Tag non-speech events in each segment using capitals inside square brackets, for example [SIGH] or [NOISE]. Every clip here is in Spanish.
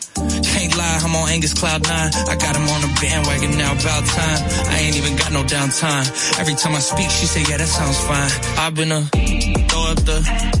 I'm on Angus Cloud 9. I got him on a bandwagon now, about time. I ain't even got no downtime. Every time I speak, she say, yeah, that sounds fine. I've been a throw up the.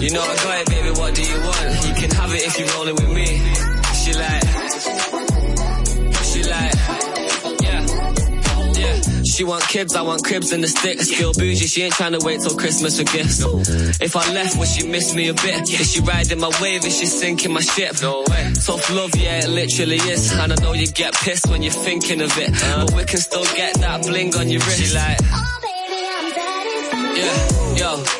you know I got it, baby, what do you want? You can have it if you're rolling with me. She like, she like, yeah, yeah. She want kids, I want cribs and the sticks. Still bougie, she ain't trying to wait till Christmas for gifts. If I left, would she miss me a bit? Is she riding my wave? Is she sinking my ship? No way. Tough love, yeah, it literally is. And I know you get pissed when you're thinking of it. But we can still get that bling on your wrist. She like, oh baby, I'm dead. yeah, yo.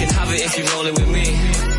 can have it if you roll it with me.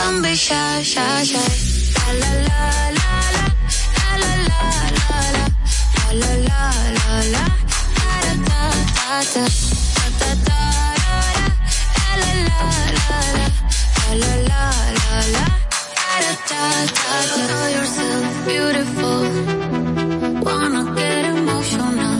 Don't be shy, shy, shy. La la la la la. La la la la la. La la la. Da. La la la la la. La la yourself beautiful. Wanna get emotional.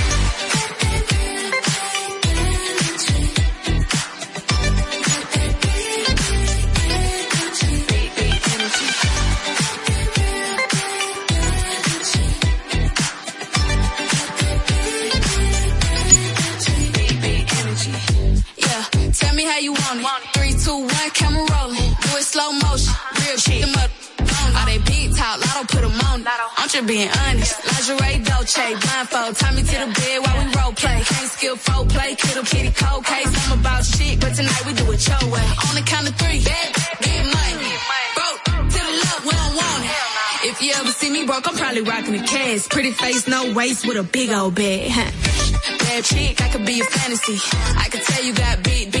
How you want it. Three, two, one, camera rolling. Do it slow motion. Real shit. Them up. All they big talk, lotto put 'em on. it. I'm just being honest. Lingerie, Dolce, blindfold. Tie me to the bed while we role play. Can't skill folk play, kittle kitty cold case. I'm about shit, but tonight we do it your way. On the count of three, bad, get money. Broke to the left, we don't want it. If you ever see me broke, I'm probably rocking a cash. Pretty face, no waist, with a big old bag. [LAUGHS] Bad chick, I could be a fantasy. I could tell you got big, big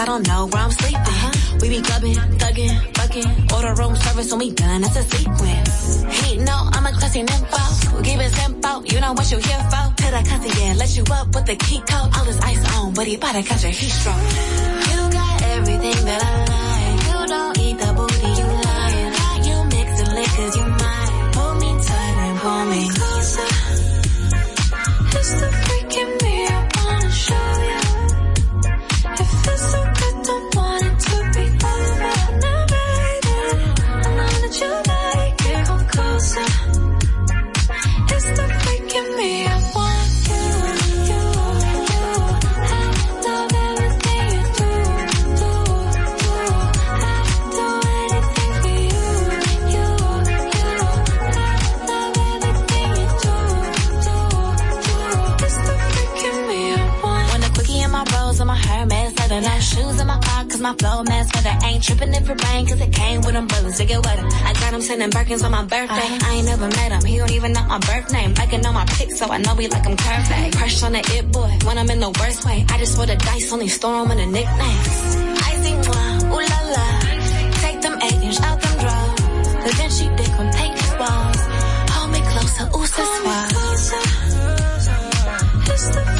I don't know where I'm sleeping. Uh-huh. We be clubbing, thugging, fucking. Order room service when we done, it's a sequence. He no, I'm a classy nympho. Keep it simple, you know what you here for. To the yeah, let you up with the key code. All this ice on, but he bout to catch a heat stroke. You got everything that I like. You don't eat the booty, you lying. You mix the liquors, you might. Pull me tight and pull me cause my flow mess weather. Ain't tripping if it rain, cause it came with umbrellas to get wetter. I got him sending Birkins on my birthday. I ain't never met him, he don't even know my birth name. I can know my pics, so I know he like him curved. Crush on the it boy, when I'm in the worst way. I just roll the dice, only store him in the nicknames. I see one, ooh la la. Take them eight inch out them drawers. The Vinci dick on take his balls. Hold me closer, ooh, so suave. It's the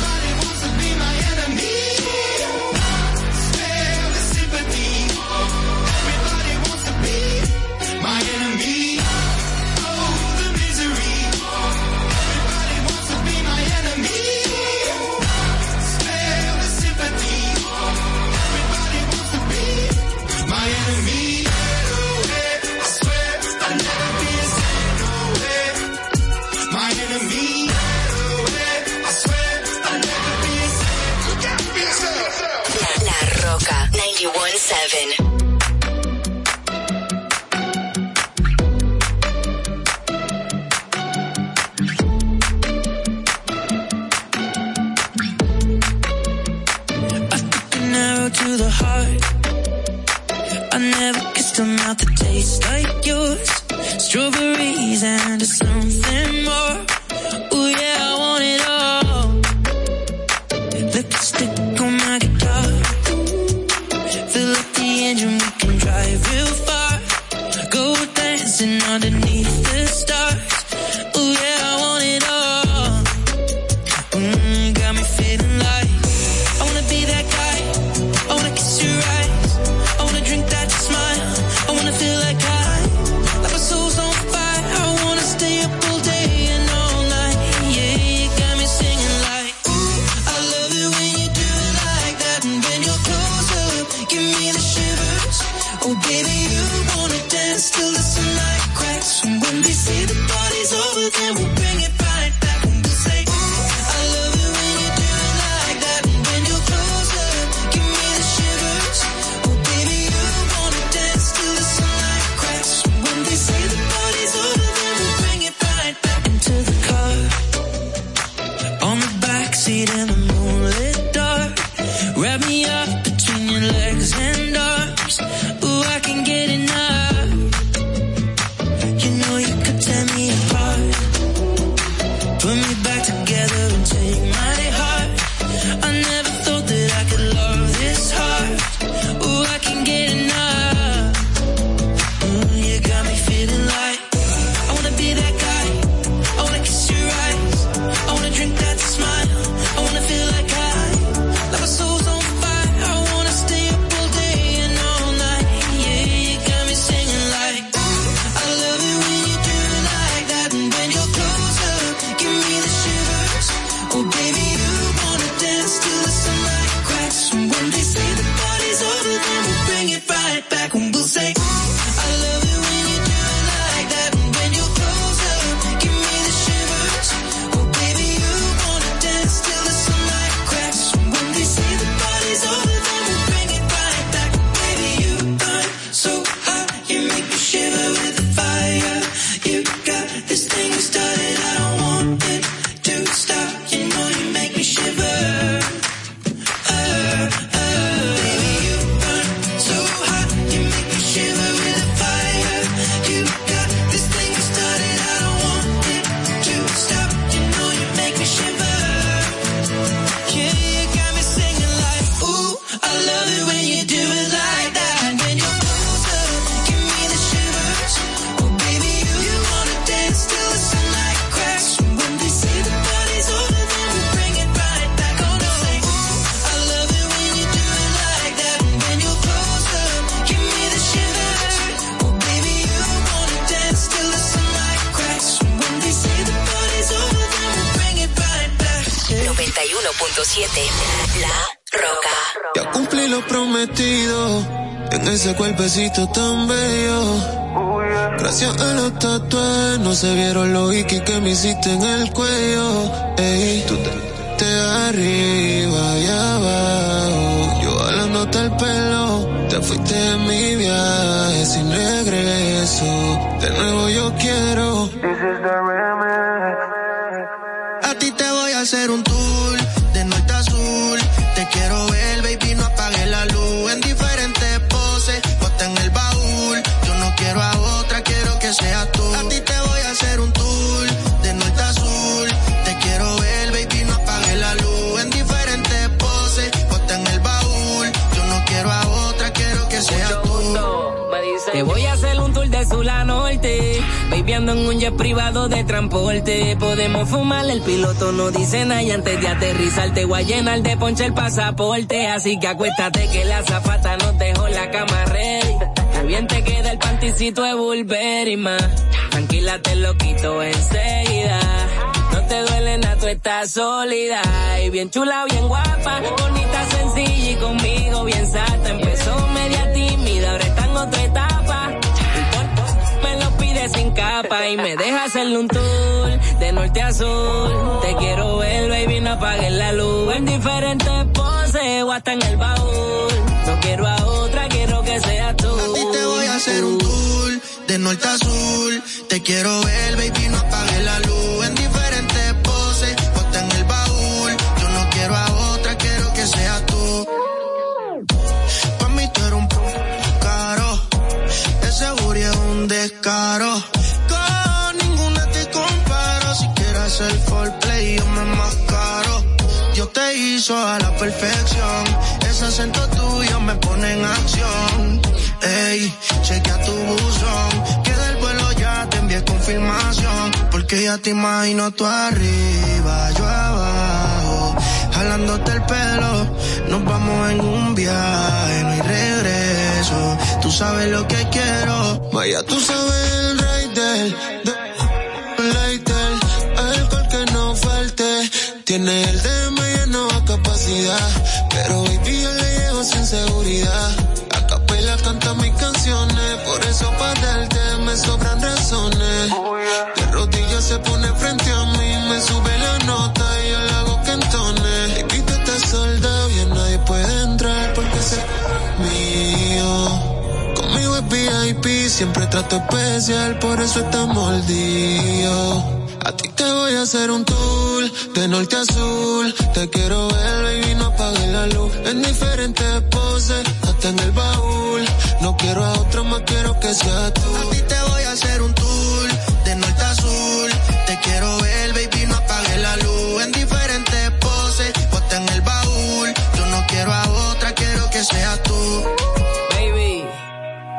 La Roca. Ya cumplí lo prometido en ese cuerpecito tan bello. Gracias a los tatuajes no se vieron los Iki que me hiciste en el cuello. Ey, tú te, te arriba y abajo. Yo jalándote el pelo, te fuiste de mi viaje sin regreso. De nuevo yo quiero. A ti te voy a hacer un tour En un jet privado de transporte. Podemos fumar, el piloto no dice nada. Y antes de aterrizar, te voy a llenar de ponche el pasaporte. Así que acuéstate que la zafata nos dejó la cama ready. Bien te queda el panticito de Burberry, ma. Tranquila, te lo quito enseguida. No te duele nada, tú estás sólida. Y bien chula, bien guapa. Bonita, sencilla y conmigo bien sata. Empezó media capa y me deja hacerle un tour de norte a sur. Te quiero ver, baby, no apagues la luz. En diferentes poses o hasta en el baúl. No quiero a otra, quiero que seas tú. A ti te voy a hacer un tour de norte a sur. Te quiero ver, baby, no apagues la luz. En diferentes poses, ponte en el baúl. Yo no quiero a otra, quiero que seas tú. Pa' mí tú eres un caro. Ese booty es un descaro. Hizo a la perfección. Ese acento tuyo me pone en acción. Ey, chequea tu buzón. Que del vuelo ya te envié confirmación. Porque ya te imagino tú arriba, yo abajo. Jalándote el pelo, nos vamos en un viaje, no hay regreso. Tú sabes lo que quiero. Vaya, tú sabes el rey del, del lighter, alcohol que no falte. Tiene el DM pero baby yo le llevo sin seguridad. A capela canta mis canciones, por eso para darte me sobran razones. De rodillas se pone frente a mí, me sube la nota y yo le hago que entone. Baby, tú estás soldado y nadie puede entrar porque es mío. Conmigo es VIP, siempre trato especial, por eso estamos mordidos. A ti te voy a hacer un tour de norte a sur. Te quiero ver, baby, no apagues la luz. En diferentes poses, hasta en el baúl. No quiero a otro, más quiero que sea tú. A ti te voy a hacer un tour de norte a sur. Te quiero ver, baby, no apagues la luz. En diferentes poses, hasta en el baúl. Yo no quiero a otra, quiero que sea tú.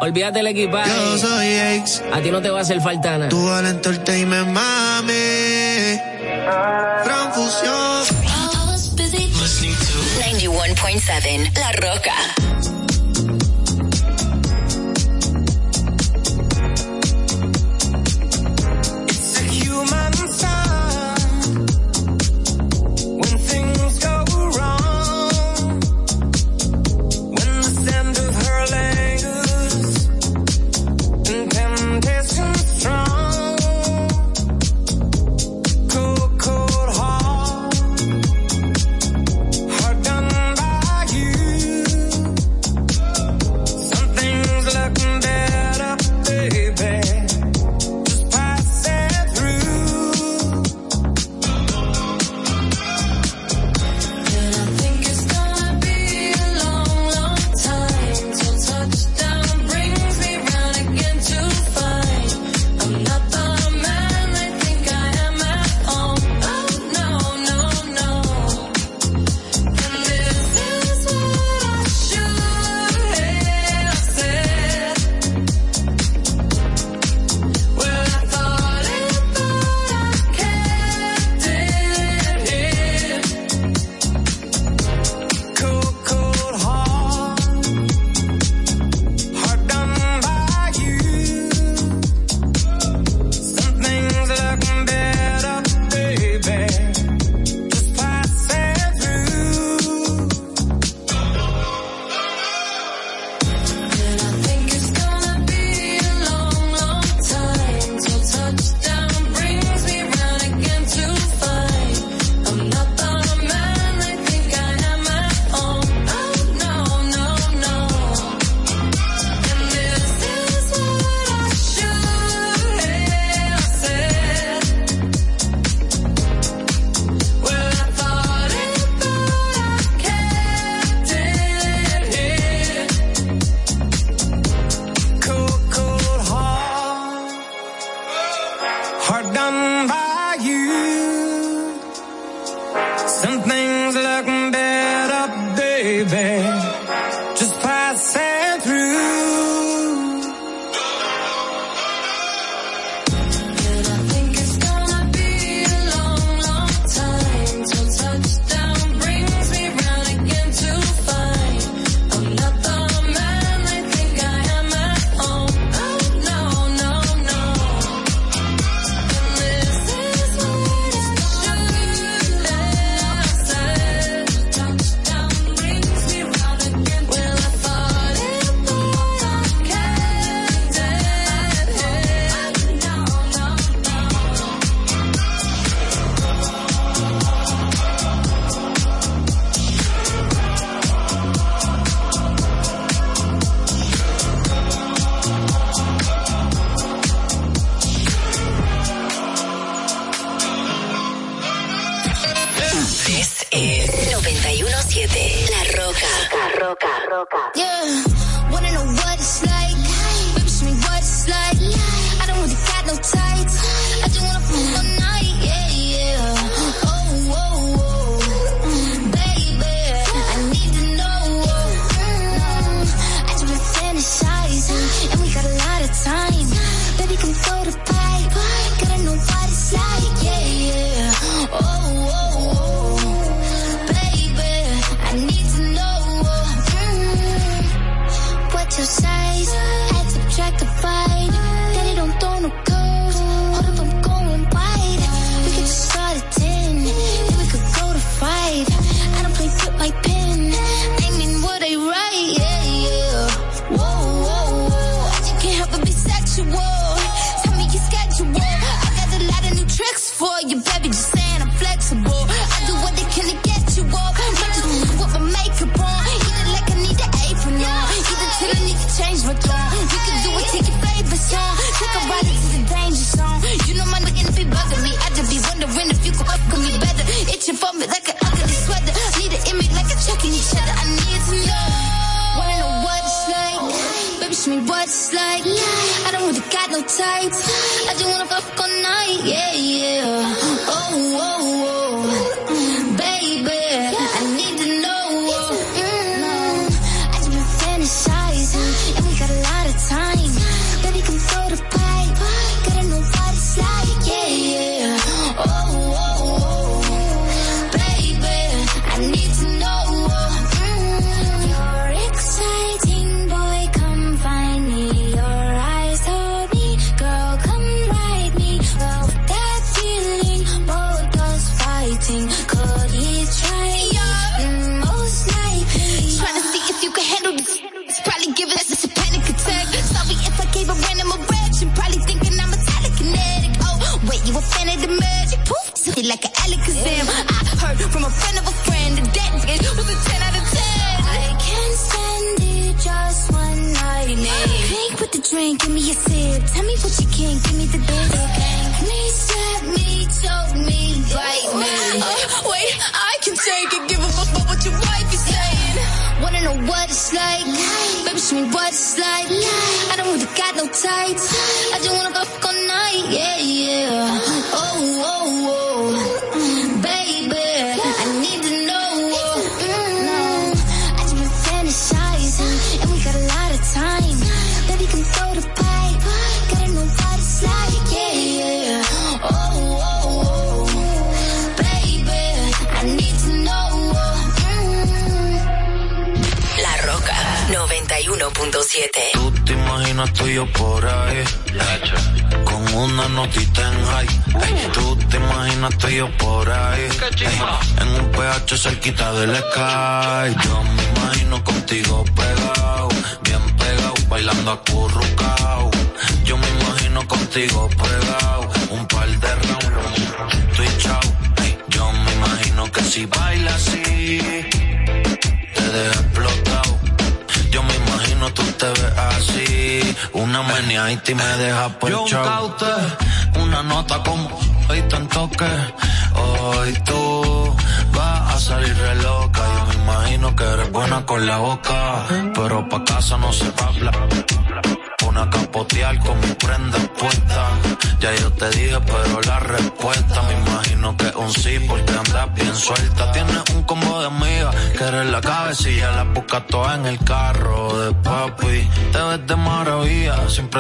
Olvídate el equipaje. Yo soy ex. A ti no te va a hacer falta nada. Tú al entertainment, mami. Transfusión. 91.7 La Roca.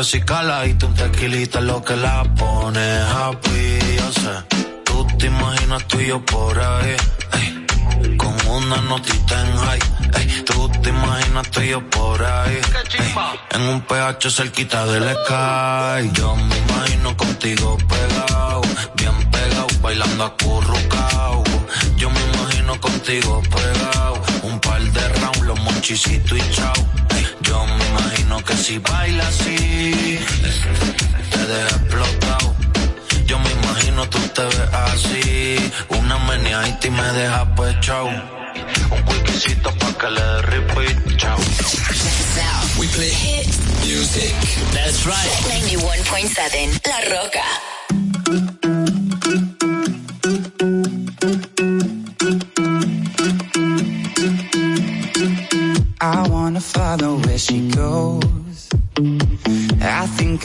Siempre si un tequilita es lo que la pone happy. Yo sé, tú te imaginas tú y yo por ahí. ey, con una notita en high. ey, tú te imaginas tú y yo por ahí. ey, en un PH cerquita del sky. Yo me imagino contigo pegado, bien pegado, bailando acurrucao. Yo me imagino contigo pegado, un par de rounds, los monchisitos y chao. Yo me imagino que si baila así, te deja explotado. Yo me imagino tú te ves así, una meneadita y me deja pues chao. Un wikisito pa' que le dé repeat, chao. We play hit music. That's right. 91.7 La Roca.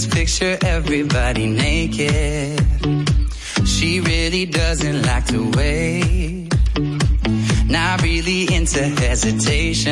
Just picture everybody naked. She really doesn't like to wait. Not really into hesitation.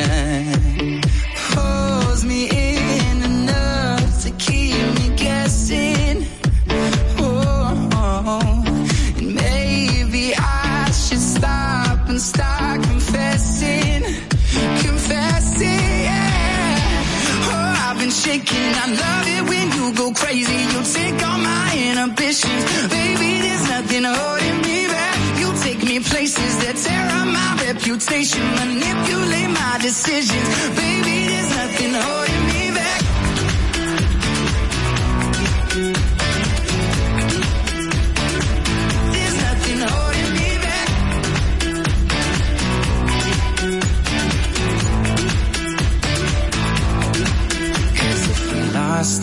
Me that tear up my reputation, manipulate my decisions, baby. There's nothing holding me back.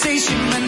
sensation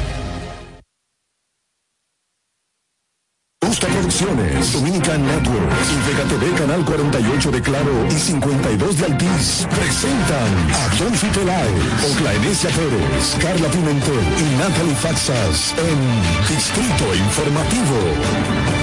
Dominican Network y Vega TV Canal 48 de Claro y 52 de Altiz presentan a Dolphy Peláez, Oclaenecia Pérez, Carla Pimentel y Natalie Faxas en Distrito Informativo.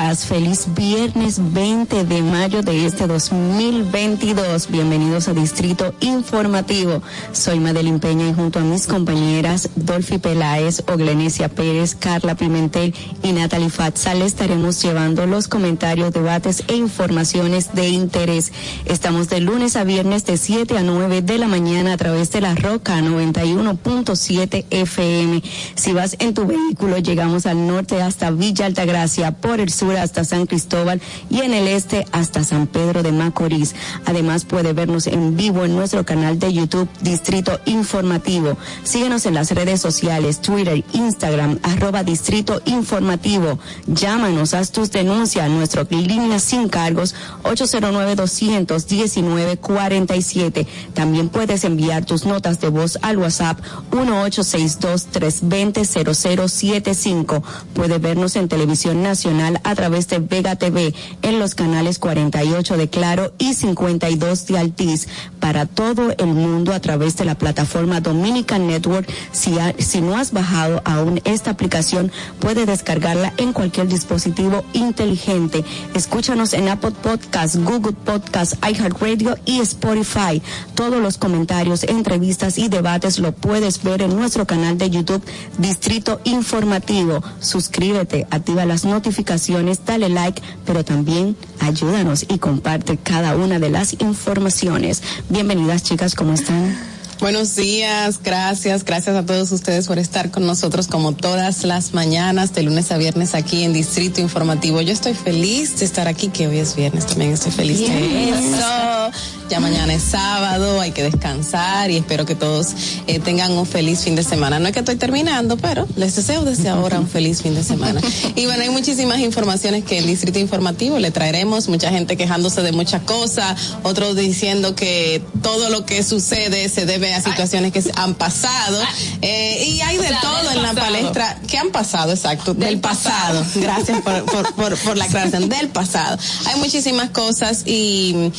Feliz viernes 20 de mayo de este 2022. Bienvenidos a Distrito Informativo. Soy Madeline Peña y junto a mis compañeras Dolphy Peláez, Oglenecia Pérez, Carla Pimentel y Natalie Fatsa le estaremos llevando los comentarios, debates e informaciones de interés. Estamos de lunes a viernes de 7 a 9 de la mañana a través de la Roca 91.7 FM. Si vas en tu vehículo, llegamos al norte hasta Villa Altagracia, por el sur hasta San Cristóbal y en el este hasta San Pedro de Macorís. Además puede vernos en vivo en nuestro canal de YouTube Distrito Informativo. Síguenos en las redes sociales, Twitter, Instagram, arroba Distrito Informativo. Llámanos, haz tus denuncias a nuestra línea sin cargos 809-219-47. También puedes enviar tus notas de voz al WhatsApp 1862-320-0075. Puede vernos en televisión nacional a través de Vega TV en los canales 48 de Claro y 52 de Altiz para todo el mundo a través de la plataforma Dominican Network. Si, no has bajado aún esta aplicación, puede descargarla en cualquier dispositivo inteligente. Escúchanos en Apple Podcast, Google Podcast, iHeartRadio y Spotify. Todos los comentarios, entrevistas y debates lo puedes ver en nuestro canal de YouTube Distrito Informativo. Suscríbete, activa las notificaciones, dale like, pero también ayúdanos y comparte cada una de las informaciones. Bienvenidas chicas, ¿cómo están? Buenos días, gracias, gracias a todos ustedes por estar con nosotros como todas las mañanas, de lunes a viernes aquí en Distrito Informativo. Yo estoy feliz de estar aquí, que hoy es viernes, también estoy feliz de Bien. eso. Ya mañana es sábado, hay que descansar y espero que todos eh, tengan un feliz fin de semana. No es que estoy terminando, pero les deseo desde ahora un feliz fin de semana. [LAUGHS] Y bueno, hay muchísimas informaciones que en Distrito Informativo le traeremos, mucha gente quejándose de muchas cosas, otros diciendo que todo lo que sucede se debe a situaciones que han pasado. Eh, y hay de O sea, todo en la pasado. palestra. ¿Qué han pasado? Exacto, del, pasado. Gracias por, por, por, por la aclaración, [LAUGHS] del pasado. Hay muchísimas cosas y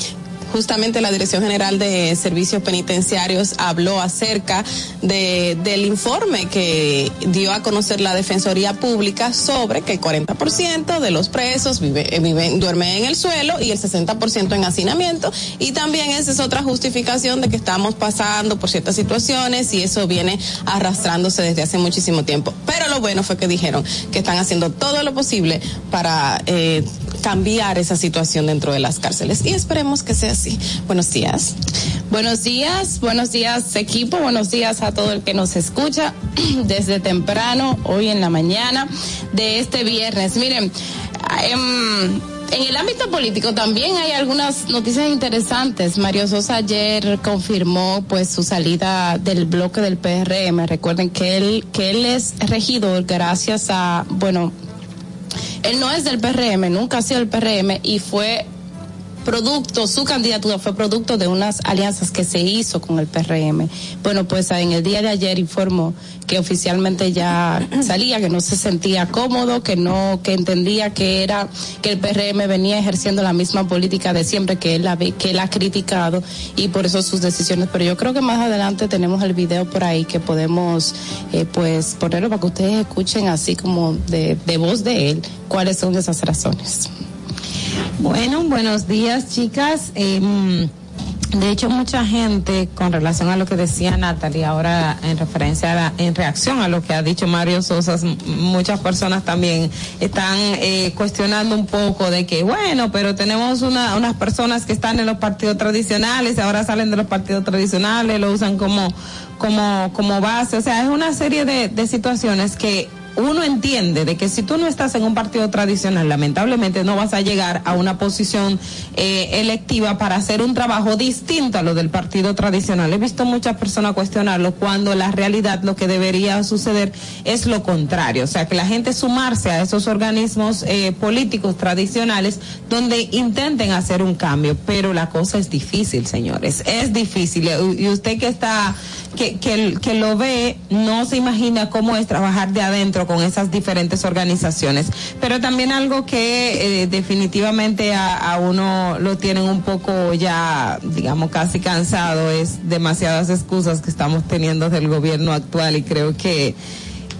justamente la Dirección General de Servicios Penitenciarios habló acerca de, del informe que dio a conocer la Defensoría Pública sobre que el 40% de los presos vive, eh, viven, duermen en el suelo y el 60% en hacinamiento y también esa es otra justificación de que estamos pasando por ciertas situaciones y eso viene arrastrándose desde hace muchísimo tiempo. Pero lo bueno fue que dijeron que están haciendo todo lo posible para eh, cambiar esa situación dentro de las cárceles y esperemos que sea así. Buenos días. Buenos días, buenos días equipo, buenos días a todo el que nos escucha [CLEARS THROAT] desde temprano, hoy en la mañana de este viernes. Miren, em, en el ámbito político también hay algunas noticias interesantes. Mario Sosa ayer confirmó pues su salida del bloque del PRM. Recuerden que él, que él es regidor gracias a, bueno, él no es del PRM, nunca ha sido del PRM y fue producto, su candidatura fue producto de unas alianzas que se hizo con el PRM. Bueno, pues en el día de ayer informó que oficialmente ya [CLEARS THROAT] salía, que no se sentía cómodo, que no, que entendía que era, que el PRM venía ejerciendo la misma política de siempre que él, ha- que él ha criticado y por eso sus decisiones. Pero yo creo que más adelante tenemos el video por ahí que podemos, eh, pues, ponerlo para que ustedes escuchen así como de, de voz de él cuáles son esas razones. Bueno, buenos días, chicas. Em, de hecho, mucha gente, con relación a lo que decía Natalie, ahora en referencia a la- en reacción a lo que ha dicho Mario Sosa, m- muchas personas también están eh, cuestionando un poco de que, bueno, pero tenemos una, unas personas que están en los partidos tradicionales, ahora salen de los partidos tradicionales, lo usan como, como, como base. O sea, es una serie de situaciones que uno entiende de que si tú no estás en un partido tradicional, lamentablemente no vas a llegar a una posición eh, electiva para hacer un trabajo distinto a lo del partido tradicional. He visto muchas personas cuestionarlo cuando la realidad lo que debería suceder es lo contrario, o sea, que la gente sumarse a esos organismos eh, políticos tradicionales donde intenten hacer un cambio, pero la cosa es difícil, señores, es difícil. Y usted que está, que, que, que lo ve, no se imagina cómo es trabajar de adentro con esas diferentes organizaciones. Pero también algo que eh, definitivamente a, a, uno lo tienen un poco ya, digamos, casi cansado es demasiadas excusas que estamos teniendo del gobierno actual y creo que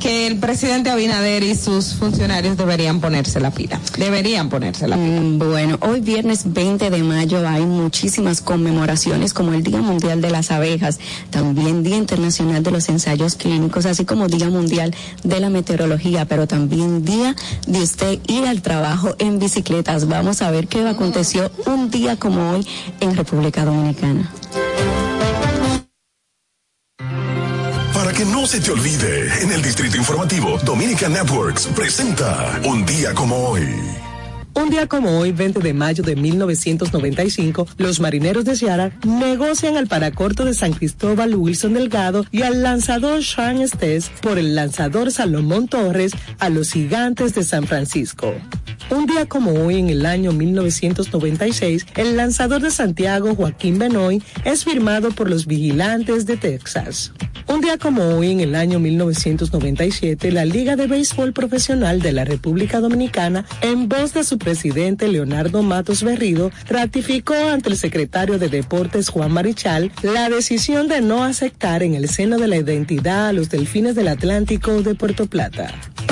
que el presidente Abinader y sus funcionarios deberían ponerse la pila. Deberían ponerse la. Mm, bueno, hoy viernes 20 de mayo hay muchísimas conmemoraciones como el Día Mundial de las Abejas, también Día Internacional de los Ensayos Clínicos, así como Día Mundial de la Meteorología, pero también Día de usted ir al trabajo en bicicletas. Vamos a ver qué aconteció un día como hoy en República Dominicana. No se te olvide, en el Distrito Informativo, Dominica Networks presenta Un día como hoy. Un día como hoy, 20 de mayo de 1995, los marineros de Ciara negocian al paracorto de San Cristóbal Wilson Delgado y al lanzador Sean Estés por el lanzador Salomón Torres a los gigantes de San Francisco. Un día como hoy, en el año 1996, el lanzador de Santiago, Joaquín Benoy, es firmado por los vigilantes de Texas. Un día como hoy, en el año 1997, la Liga de Béisbol Profesional de la República Dominicana, en voz de su presidente Leonardo Matos Berrido, ratificó ante el secretario de Deportes Juan Marichal la decisión de no aceptar en el seno de la identidad a los delfines del Atlántico de Puerto Plata.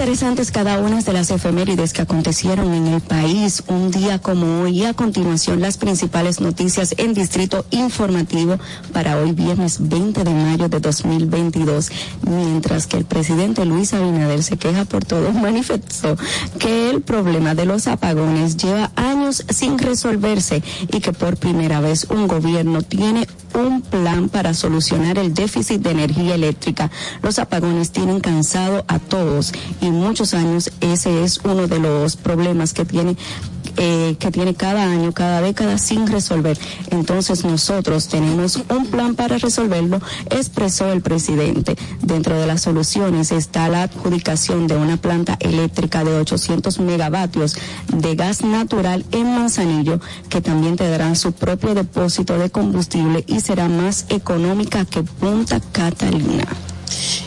Interesantes cada una de las efemérides que acontecieron en el país un día como hoy y a continuación las principales noticias en Distrito Informativo para hoy viernes 20 de mayo de 2022. Mientras que el presidente Luis Abinader se queja por todo, [LAUGHS] manifestó que el problema de los apagones lleva años sin resolverse y que por primera vez un gobierno tiene un plan para solucionar el déficit de energía eléctrica. Los apagones tienen cansado a todos muchos años ese es uno de los problemas que tiene eh, que tiene cada año, cada década sin resolver. Entonces nosotros tenemos un plan para resolverlo, expresó el presidente. Dentro de las soluciones está la adjudicación de una planta eléctrica de 800 megavatios de gas natural en Manzanillo, que también tendrá su propio depósito de combustible y será más económica que Punta Catalina.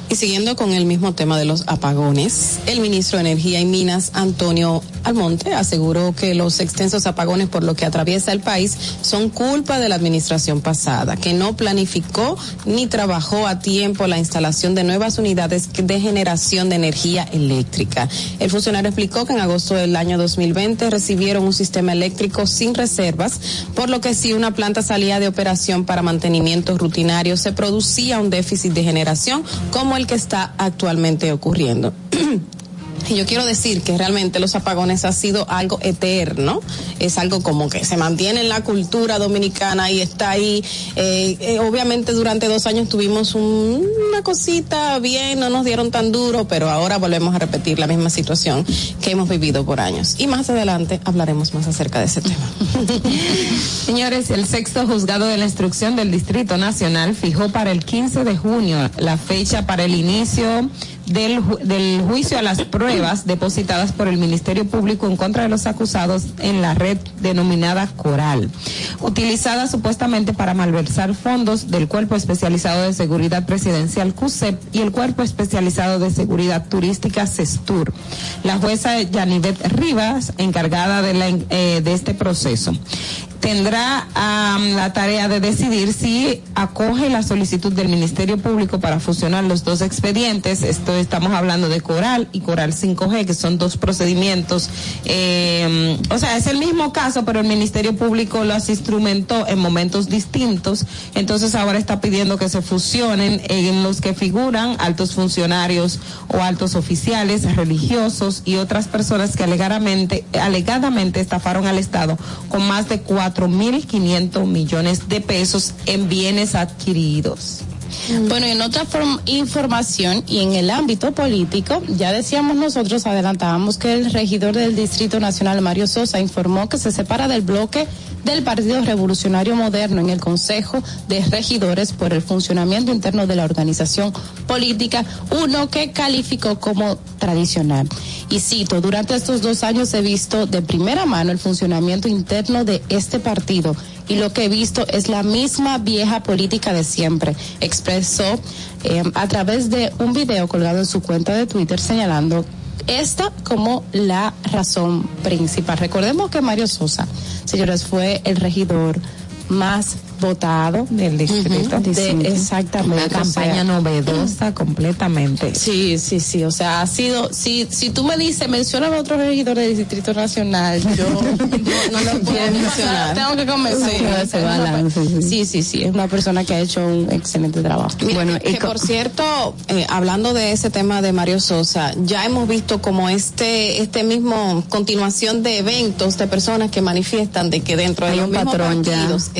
Y siguiendo con el mismo tema de los apagones, el ministro de Energía y Minas, Antonio Almonte, aseguró que los extensos apagones por lo que atraviesa el país son culpa de la administración pasada, que no planificó ni trabajó a tiempo la instalación de nuevas unidades de generación de energía eléctrica. El funcionario explicó que en agosto del año 2020 recibieron un sistema eléctrico sin reservas, por lo que si una planta salía de operación para mantenimiento rutinario, se producía un déficit de generación como el que está actualmente ocurriendo. [CLEARS THROAT] Y yo quiero decir que realmente los apagones ha sido algo eterno, es algo como que se mantiene en la cultura dominicana y está ahí. Eh, eh, obviamente durante dos años tuvimos un, una cosita bien, no nos dieron tan duro, pero ahora volvemos a repetir la misma situación que hemos vivido por años. Y más adelante hablaremos más acerca de ese tema. [LAUGHS] Señores, el sexto juzgado de la instrucción del Distrito Nacional fijó para el 15 de junio la fecha para el inicio del, del, juicio a las pruebas depositadas por el Ministerio Público en contra de los acusados en la red denominada Coral, utilizada supuestamente para malversar fondos del Cuerpo Especializado de Seguridad Presidencial CUSEP y el Cuerpo Especializado de Seguridad Turística CESTUR. La jueza Yanivet Rivas, encargada de, la, eh, de este proceso tendrá am, la tarea de decidir si acoge la solicitud del Ministerio Público para fusionar los dos expedientes. Esto estamos hablando de Coral y Coral 5G, que son dos procedimientos. eh, o sea, es el mismo caso, pero el Ministerio Público los instrumentó en momentos distintos. Entonces ahora está pidiendo que se fusionen en los que figuran altos funcionarios o altos oficiales religiosos y otras personas que alegadamente, alegadamente estafaron al Estado con más de 4.500 millones de pesos en bienes adquiridos. Bueno, en otra form- información y en el ámbito político, ya decíamos nosotros, adelantábamos que el regidor del Distrito Nacional, Mario Sosa, informó que se separa del bloque del Partido Revolucionario Moderno en el Consejo de Regidores por el funcionamiento interno de la organización política, uno que calificó como tradicional. Y cito, durante estos dos años he visto de primera mano el funcionamiento interno de este partido y lo que he visto es la misma vieja política de siempre, expresó eh, a través de un video colgado en su cuenta de Twitter señalando esta como la razón principal. Recordemos que Mario Sosa, señores, fue el regidor más votado del distrito. De- Distrito. exactamente. Una campaña novedosa completamente. Sí, sí, sí. O sea, ha sido. Si, si tú me dices, menciona a otro regidor del Distrito Nacional, yo no, no lo puedo mencionar. Tengo que convencer. Sí, Sí, sí, sí. Es una persona que ha hecho un excelente trabajo. Mira, que, que por cierto, eh, hablando de ese tema de Mario Sosa, ya hemos visto como este, este mismo continuación de eventos de personas que manifiestan de que dentro de Hay los un mismos patrón ya. partidos,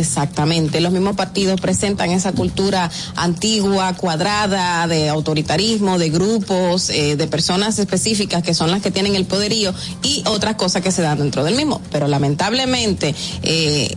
los mismos partidos presentan esa cultura antigua, cuadrada, de autoritarismo, de grupos, eh, de personas específicas que son las que tienen el poderío y otras cosas que se dan dentro del mismo. Pero lamentablemente, eh,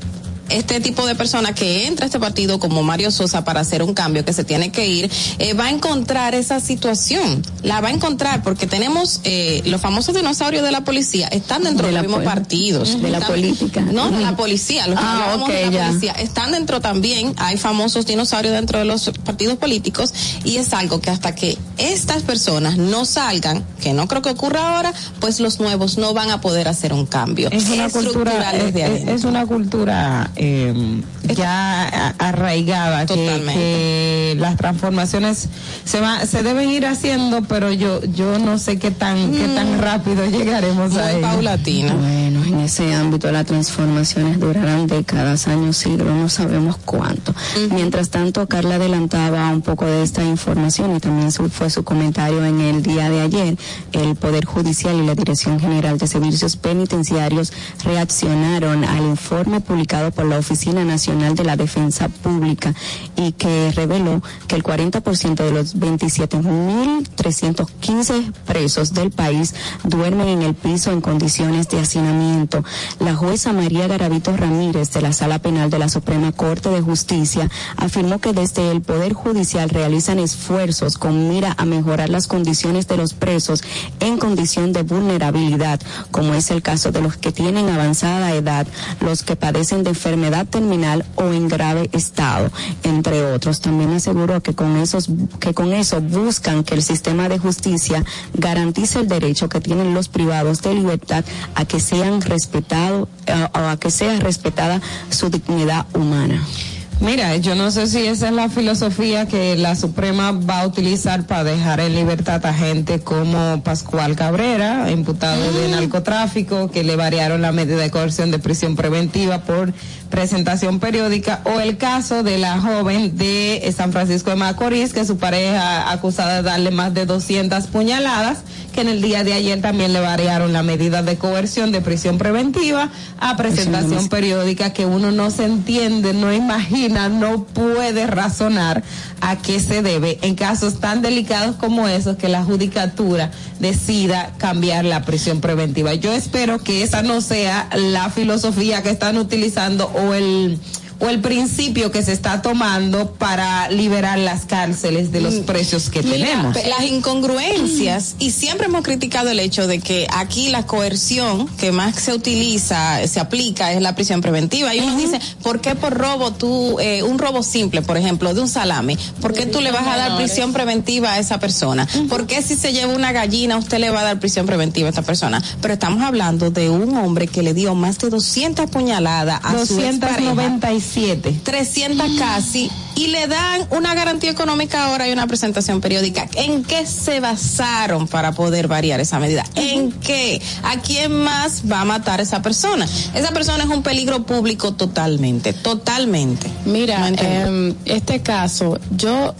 este tipo de persona que entra a este partido como Mario Sosa para hacer un cambio que se tiene que ir, eh, va a encontrar esa situación. La va a encontrar porque tenemos eh, los famosos dinosaurios de la policía, están dentro De los mismos partidos. de la política. [LAUGHS] No, de la policía, los que Ah, hablábamos ok, de la ya. policía están dentro también, hay famosos dinosaurios dentro de los partidos políticos y es algo que hasta que estas personas no salgan, que no creo que ocurra ahora, pues los nuevos no van a poder hacer un cambio. Es una cultura, es una cultura eh, ya arraigada que, que las transformaciones se va, se deben ir haciendo, pero yo yo no sé qué tan qué tan rápido llegaremos a ello. Bueno, en ese ámbito las transformaciones durarán décadas, años, siglos, no sabemos cuánto. Mientras tanto, Carla adelantaba un poco de esta información y también su- fue su comentario en el día de ayer. El Poder Judicial y la Dirección General de Servicios Penitenciarios reaccionaron al informe publicado por la Oficina Nacional de la Defensa Pública y que reveló que el 40% de los 27.315 presos del país duermen en el piso en condiciones de hacinamiento. La jueza María Garavito Ramírez de la Sala Penal de la Suprema Corte de Justicia afirmó que desde el Poder Judicial realizan esfuerzos con mira a mejorar las condiciones de los presos en condición de vulnerabilidad, como es el caso de los que tienen avanzada edad, los que padecen de enfermedad terminal o en grave estado, entre otros. También aseguró que con esos que con eso buscan que el sistema de justicia garantice el derecho que tienen los privados de libertad a que sean respetados o a que sea respetada su dignidad humana. Mira, yo no sé si esa es la filosofía que la Suprema va a utilizar para dejar en libertad a gente como Pascual Cabrera, imputado de narcotráfico, que le variaron la medida de coerción de prisión preventiva por presentación periódica, o el caso de la joven de San Francisco de Macorís, que su pareja acusada de darle más de 200 puñaladas, que en el día de ayer también le variaron la medida de coerción de prisión preventiva a presentación periódica que uno no se entiende, no imagina, no puede razonar a qué se debe en casos tan delicados como esos que la judicatura decida cambiar la prisión preventiva. Yo espero que esa no sea la filosofía que están utilizando o el o el principio que se está tomando para liberar las cárceles de los precios que Mm. Mira, tenemos. Las incongruencias, y siempre hemos criticado el hecho de que aquí la coerción que más se utiliza, se aplica, es la prisión preventiva. Y uno dice, ¿por qué por robo tú, eh, un robo simple, por ejemplo, de un salame, ¿por qué tú le vas a dar prisión preventiva a esa persona? ¿Por qué si se lleva una gallina, usted le va a dar prisión preventiva a esta persona? Pero estamos hablando de un hombre que le dio más de 200 puñaladas a su expareja. 297. 300 casi y le dan una garantía económica ahora y una presentación periódica. ¿En qué se basaron para poder variar esa medida? ¿En qué? ¿A quién más va a matar esa persona? Esa persona es un peligro público totalmente, totalmente. Mira, No em, este caso, yo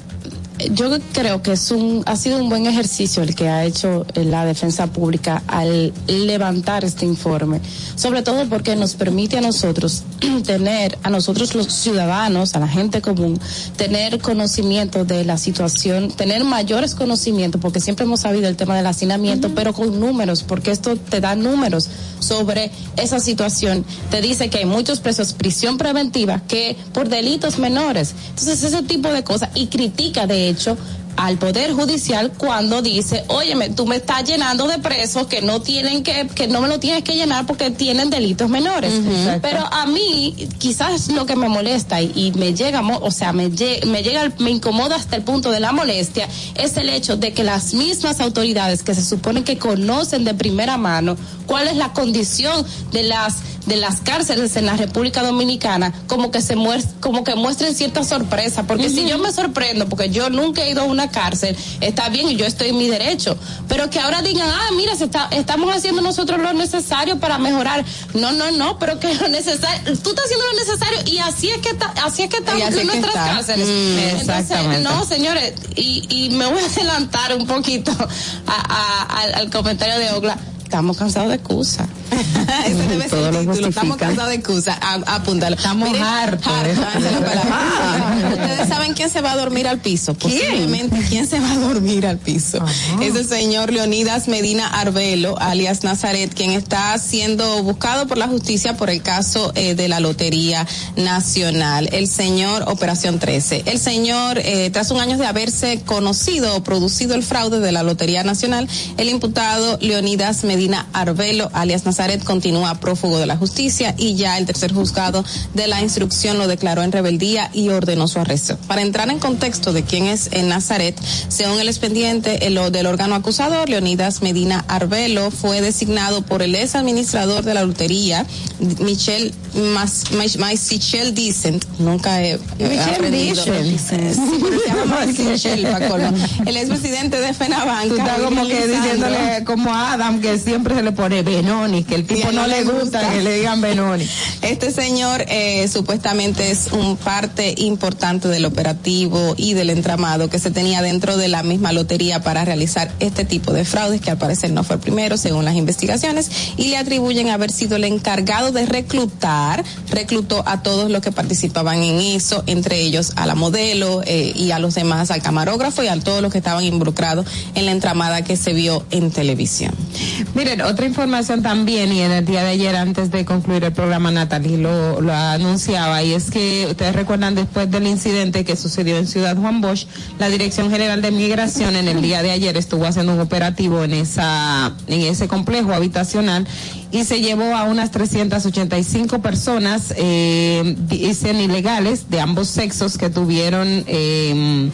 yo creo que es un ha sido un buen ejercicio el que ha hecho eh, la defensa pública al levantar este informe, sobre todo porque nos permite a nosotros [CLEARS THROAT] tener a nosotros los ciudadanos, a la gente común, tener conocimiento de la situación, tener mayores conocimientos, porque siempre hemos sabido el tema del hacinamiento, pero con números, porque esto te da números sobre esa situación. Te dice que hay muchos presos prisión preventiva que por delitos menores. Entonces, ese tipo de cosas y critica de hecho al poder judicial cuando dice, óyeme, tú me estás llenando de presos que no tienen que, que no me lo tienes que llenar porque tienen delitos menores. Pero a mí, quizás lo que me molesta y, y me llega, o sea, me llega, me incomoda hasta el punto de la molestia, es el hecho de que las mismas autoridades que se supone que conocen de primera mano cuál es la condición de las de las cárceles en la República Dominicana como que se muest- como que muestren cierta sorpresa porque si yo me sorprendo porque yo nunca he ido a una cárcel está bien y yo estoy en mi derecho pero que ahora digan ah mira se está, estamos haciendo nosotros lo necesario para mejorar no no no pero que lo necesario tú estás haciendo lo necesario y así es que está, así es que estamos en nuestras está. cárceles. Mm, Entonces, no señores y, y me voy a adelantar un poquito a- al comentario de Ogla estamos cansados de excusas [LAUGHS] Ese debe ser el título. Estamos cansados de excusa. A- Apúntalo. Estamos hartos. Ustedes saben quién se va a dormir al piso. Posiblemente quién se va a dormir al piso. Es el señor Leonidas Medina Arbelo, alias Nazaret, quien está siendo buscado por la justicia por el caso eh, de la Lotería Nacional. El señor Operación 13. El señor, eh, tras un año de haberse conocido o producido el fraude de la Lotería Nacional, el imputado Leonidas Medina Arbelo, alias Nazaret, continúa prófugo de la justicia y ya el tercer juzgado de la instrucción lo declaró en rebeldía y ordenó su arresto. Para entrar en contexto de quién es Nazaret, según el expediente el- del órgano acusador, Leonidas Medina Arbelo fue designado por el ex administrador de la lotería, Michel Maisichel Dicent, nunca he, he aprendido. Dicent. Sí. El expresidente de FENABANCA. Tú estás como que diciéndole como Adam que siempre se le pone Benoni, que el tipo no le gusta que le digan Benoni. [LAUGHS] Este señor eh, supuestamente es un parte importante del operativo y del entramado que se tenía dentro de la misma lotería para realizar este tipo de fraudes, que al parecer no fue el primero según las investigaciones, y le atribuyen haber sido el encargado de reclutar, reclutó a todos los que participaban en eso, entre ellos a la modelo eh, y a los demás, al camarógrafo y a todos los que estaban involucrados en la entramada que se vio en televisión. Miren, otra información también, y en el día de ayer, antes de concluir el programa, Natalie lo, anunciaba, y es que ustedes recuerdan después del incidente que sucedió en Ciudad Juan Bosch, la Dirección General de Migración en el día de ayer estuvo haciendo un operativo en esa, en ese complejo habitacional y se llevó a unas 385 personas, eh, dicen ilegales, de ambos sexos que tuvieron, eh,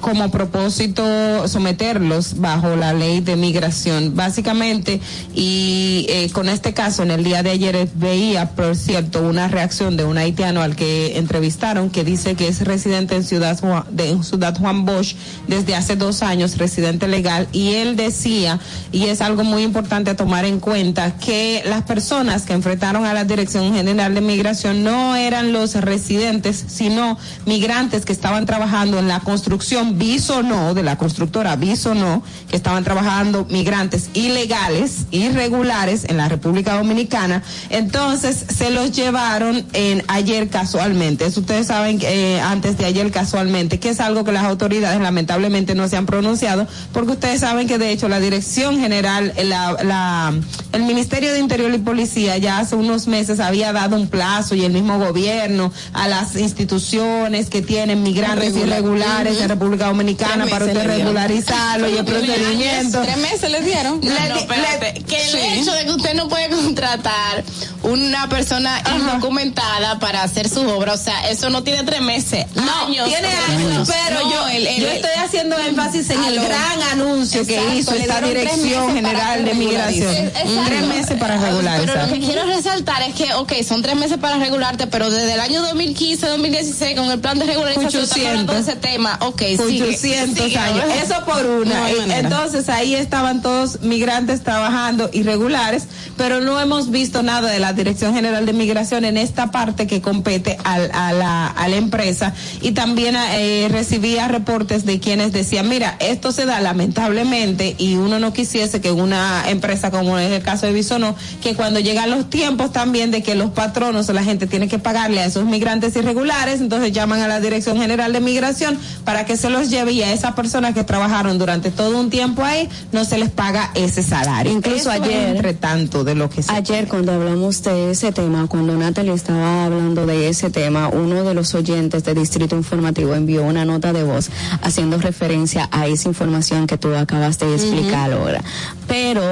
como propósito someterlos bajo la ley de migración. Básicamente, y eh, con este caso, en el día de ayer veía, por cierto, una reacción de un haitiano al que entrevistaron que dice que es residente en Ciudad Juan, de, en Ciudad Juan Bosch desde hace dos años, residente legal, y él decía, y es algo muy importante a tomar en cuenta, que las personas que enfrentaron a la Dirección General de Migración no eran los residentes, sino migrantes que estaban trabajando en la construcción dirección Bisonó, de la constructora Bisonó, que estaban trabajando migrantes ilegales, irregulares en la República Dominicana. Entonces se los llevaron en ayer casualmente. Eso ustedes saben que eh, antes de ayer casualmente, que es algo que las autoridades lamentablemente no se han pronunciado, porque ustedes saben que de hecho la Dirección General, la, la- el Ministerio de Interior y Policía ya hace unos meses había dado un plazo y el mismo gobierno a las instituciones que tienen migrantes Irregular. irregulares Ujú. en República Dominicana para usted le regularizarlo y el procedimiento. Tres meses les dieron. No, no, espérate, que el Sí. hecho de que usted no puede contratar una persona indocumentada para hacer su obra, o sea, eso no tiene tres meses, años. tiene años, pero No, yo, el- el- yo estoy haciendo énfasis en el lo- gran anuncio que hizo le esta Dirección General de Migración. Exacto. Tres meses para Pero regularizar. lo que quiero resaltar es que, ok, son tres meses para regularte, pero desde el año 2015, 2016, con el plan de regularización, de ese tema, ok, 800 sigue. años. Eso por una. No. Entonces ahí estaban todos migrantes trabajando irregulares, pero no hemos visto nada de la Dirección General de Migración en esta parte que compete al- a, la, a la empresa. Y también eh, recibía reportes de quienes decían, mira, esto se da lamentablemente y uno no quisiese que una empresa como es el caso de Bisonó, que cuando llegan los tiempos también de que los patronos o la gente tiene que pagarle a esos migrantes irregulares, entonces llaman a la Dirección General de Migración para que se los lleve y a esas personas que trabajaron durante todo un tiempo ahí no se les paga ese salario. Incluso Eso ayer- entre tanto de lo que se Ayer cuando hablamos de ese tema, cuando Natalie estaba hablando de ese tema, uno de los oyentes de Distrito Informativo envió una nota de voz haciendo referencia a esa información que tú acabas de explicar ahora. Pero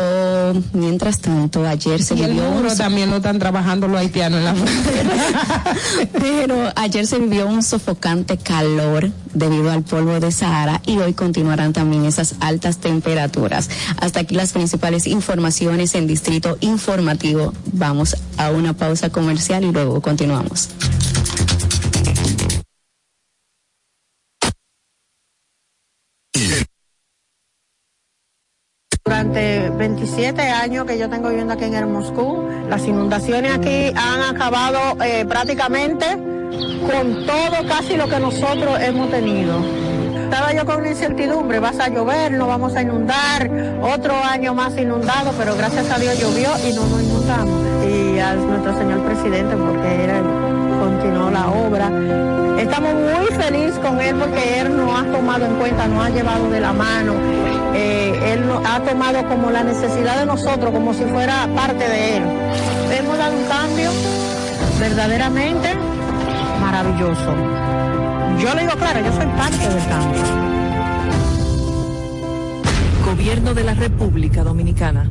mientras tanto, ayer se y el vivió muro un también lo están trabajando los haitianos en la [LAUGHS] frontera. pero ayer se vivió un sofocante calor debido al polvo de Sahara y hoy continuarán también esas altas temperaturas. Hasta aquí las principales informaciones en Distrito Informativo. Vamos a una pausa comercial y luego continuamos. 27 años que yo tengo viviendo aquí en el Moscú, las inundaciones aquí han acabado eh, prácticamente con todo casi lo que nosotros hemos tenido. Estaba yo con una incertidumbre, vas a llover, no vamos a inundar, otro año más inundado, pero gracias a Dios llovió y no nos inundamos. Y a nuestro señor presidente porque él continuó la obra. Estamos muy felices con él porque él nos ha tomado en cuenta, nos ha llevado de la mano. Eh, él ha tomado como la necesidad de nosotros, como si fuera parte de él. Hemos dado un cambio verdaderamente maravilloso. Yo le digo claro, yo soy parte del cambio. Gobierno de la República Dominicana.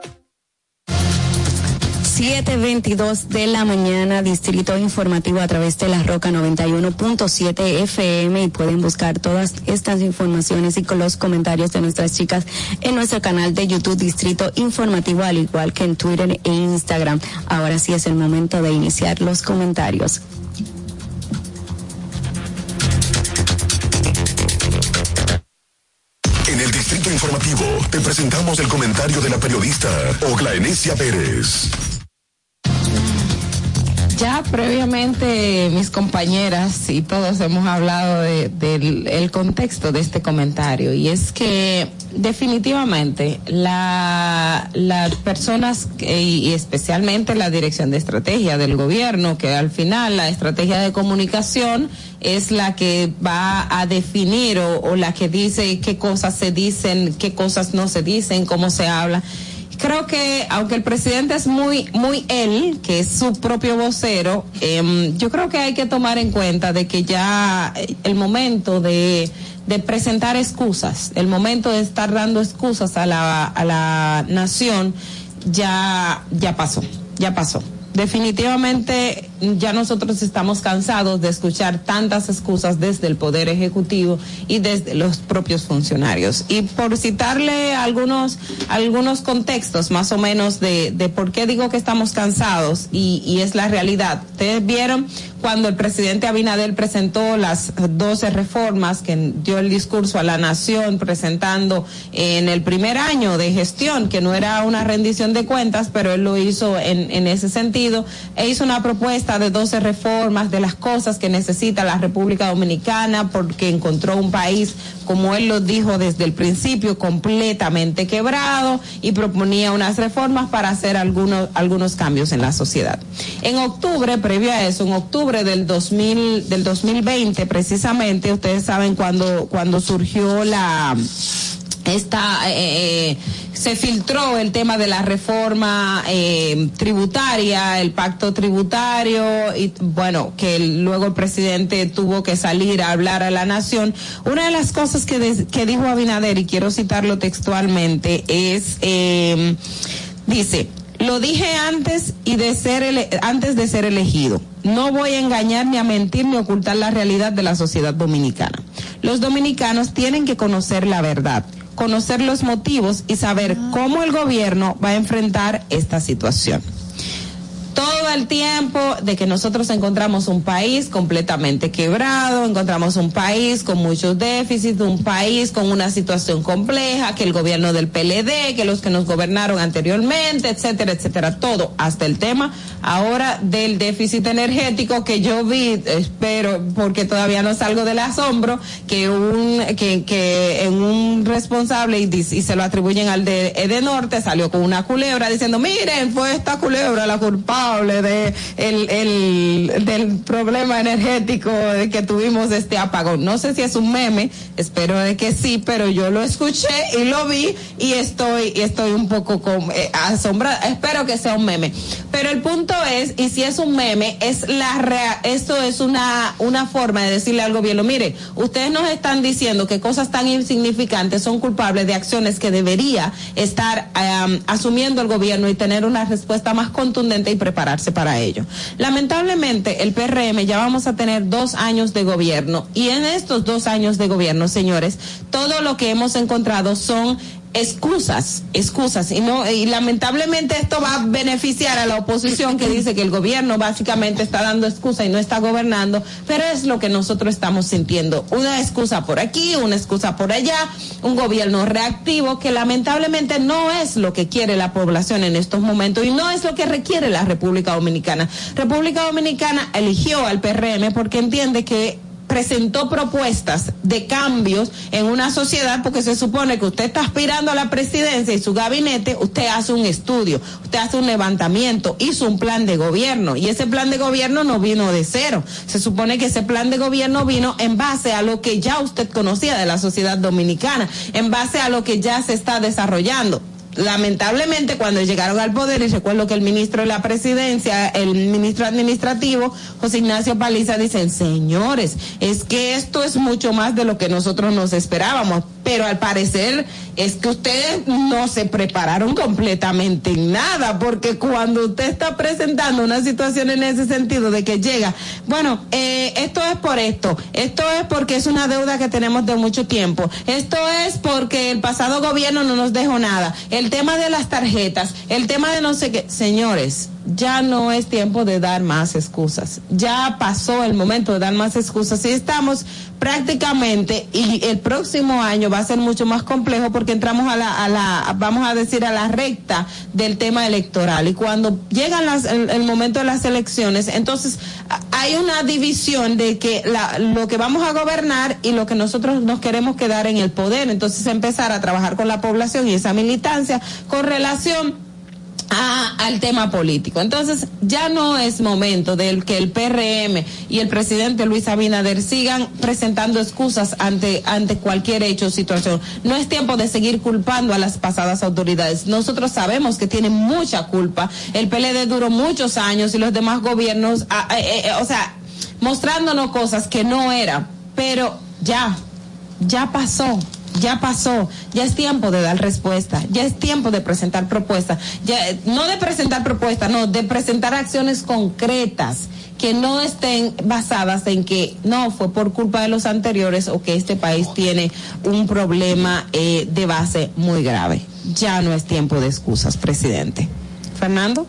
7:22 de la mañana, Distrito Informativo a través de la Roca 91.7 FM y pueden buscar todas estas informaciones y con los comentarios de nuestras chicas en nuestro canal de YouTube Distrito Informativo, al igual que en Twitter e Instagram. Ahora sí es el momento de iniciar los comentarios. En el Distrito Informativo te presentamos el comentario de la periodista Ogla Enesia Pérez. Ya previamente mis compañeras y todos hemos hablado de- del el contexto de este comentario y es que definitivamente la, las personas y especialmente la dirección de estrategia del gobierno que al final la estrategia de comunicación es la que va a definir o la que dice qué cosas se dicen, qué cosas no se dicen, cómo se habla creo que aunque el presidente es muy muy él que es su propio vocero em, yo creo que hay que tomar en cuenta de que ya eh, el momento de de presentar excusas el momento de estar dando excusas a la a la nación ya ya pasó ya pasó. Definitivamente ya nosotros estamos cansados de escuchar tantas excusas desde el Poder Ejecutivo y desde los propios funcionarios. Y por citarle algunos, algunos contextos más o menos de, de por qué digo que estamos cansados y, es la realidad. Ustedes vieron cuando el presidente Abinader presentó las 12 reformas que dio el discurso a la nación presentando en el primer año de gestión, que no era una rendición de cuentas, pero él lo hizo en, en ese sentido, e hizo una propuesta de 12 reformas de las cosas que necesita la República Dominicana porque encontró un país, como él lo dijo desde el principio, completamente quebrado y proponía unas reformas para hacer algunos, algunos cambios en la sociedad. En octubre, previo a eso, en octubre del 2000, del 2020 precisamente, ustedes saben cuando, cuando surgió la esta eh, eh, se filtró el tema de la reforma eh, tributaria, el pacto tributario y bueno que luego el presidente tuvo que salir a hablar a la nación. Una de las cosas que, que dijo Abinader y quiero citarlo textualmente es eh, dice lo dije antes y de ser antes de ser elegido. No voy a engañar ni a mentir ni ocultar la realidad de la sociedad dominicana. Los dominicanos tienen que conocer la verdad, conocer los motivos y saber cómo el gobierno va a enfrentar esta situación. Todo el tiempo de que nosotros encontramos un país completamente quebrado, encontramos un país con muchos déficits, un país con una situación compleja, que el gobierno del PLD, que los que nos gobernaron anteriormente, etcétera, etcétera, todo, hasta el tema ahora del déficit energético que yo vi, espero, porque todavía no salgo del asombro, que un, que, que en un responsable y, se lo atribuyen al de Edenorte salió con una culebra diciendo, miren, fue esta culebra la culpable de el, el, del problema energético que tuvimos este apagón. No sé si es un meme, espero que sí, pero yo lo escuché y lo vi y estoy, estoy un poco eh, asombrada. Espero que sea un meme. Pero el punto es, y si es un meme, es la rea- esto es una, una forma de decirle al gobierno, mire, ustedes nos están diciendo que cosas tan insignificantes son culpables de acciones que debería estar asumiendo el gobierno y tener una respuesta más contundente y prepararse para ello. Lamentablemente, el PRM ya vamos a tener dos años de gobierno y en estos dos años de gobierno, señores, todo lo que hemos encontrado son excusas, excusas y no y lamentablemente esto va a beneficiar a la oposición que dice que el gobierno básicamente está dando excusa y no está gobernando, pero es lo que nosotros estamos sintiendo, una excusa por aquí, una excusa por allá, un gobierno reactivo que lamentablemente no es lo que quiere la población en estos momentos y no es lo que requiere la República Dominicana. República Dominicana eligió al PRM porque entiende que presentó propuestas de cambios en una sociedad porque se supone que usted está aspirando a la presidencia y su gabinete, usted hace un estudio, usted hace un levantamiento, hizo un plan de gobierno y ese plan de gobierno no vino de cero. Se supone que ese plan de gobierno vino en base a lo que ya usted conocía de la sociedad dominicana, en base a lo que ya se está desarrollando lamentablemente cuando llegaron al poder y recuerdo que el ministro de la presidencia, el ministro administrativo, José Ignacio Paliza, dicen, señores, es que esto es mucho más de lo que nosotros nos esperábamos. Pero al parecer es que ustedes no se prepararon completamente en nada, porque cuando usted está presentando una situación en ese sentido de que llega, bueno, eh, esto es por esto, esto es porque es una deuda que tenemos de mucho tiempo, esto es porque el pasado gobierno no nos dejó nada, el tema de las tarjetas, el tema de no sé qué, señores, ya no es tiempo de dar más excusas. Ya pasó el momento de dar más excusas y estamos prácticamente y el próximo año va a ser mucho más complejo porque entramos a la, a la vamos a decir a la recta del tema electoral y cuando llegan las, el, el momento de las elecciones entonces hay una división de que la, lo que vamos a gobernar y lo que nosotros nos queremos quedar en el poder entonces empezar a trabajar con la población y esa militancia con relación a- al tema político. Entonces, ya no es momento de que el PRM y el presidente Luis Abinader sigan presentando excusas ante, ante cualquier hecho o situación. No es tiempo de seguir culpando a las pasadas autoridades. Nosotros sabemos que tienen mucha culpa. El PLD duró muchos años y los demás gobiernos, ah, eh, eh, o sea, mostrándonos cosas que no eran. Pero ya, ya pasó. Ya pasó, ya es tiempo de dar respuesta, ya es tiempo de presentar propuestas, ya, no de presentar propuestas, no, de presentar acciones concretas que no estén basadas en que no fue por culpa de los anteriores o que este país tiene un problema eh, de base muy grave. Ya no es tiempo de excusas, presidente. Fernando.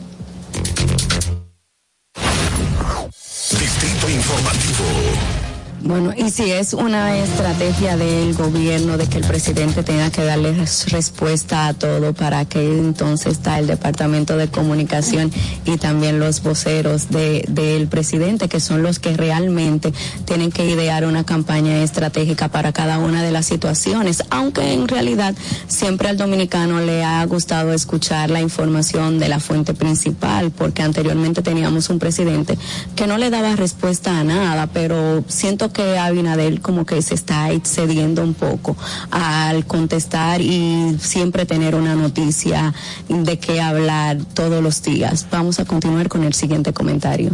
Distrito Informativo. Bueno, y si es una estrategia del gobierno de que el presidente tenga que darle res- respuesta a todo, para que entonces está el Departamento de Comunicación y también los voceros de- del presidente, que son los que realmente tienen que idear una campaña estratégica para cada una de las situaciones, aunque en realidad siempre al dominicano le ha gustado escuchar la información de la fuente principal, porque anteriormente teníamos un presidente que no le daba respuesta a nada, pero siento que Abinader como que se está excediendo un poco al contestar y siempre tener una noticia de qué hablar todos los días. Vamos a continuar con el siguiente comentario.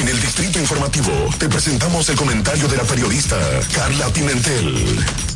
En el Distrito Informativo te presentamos el comentario de la periodista Carla Pimentel.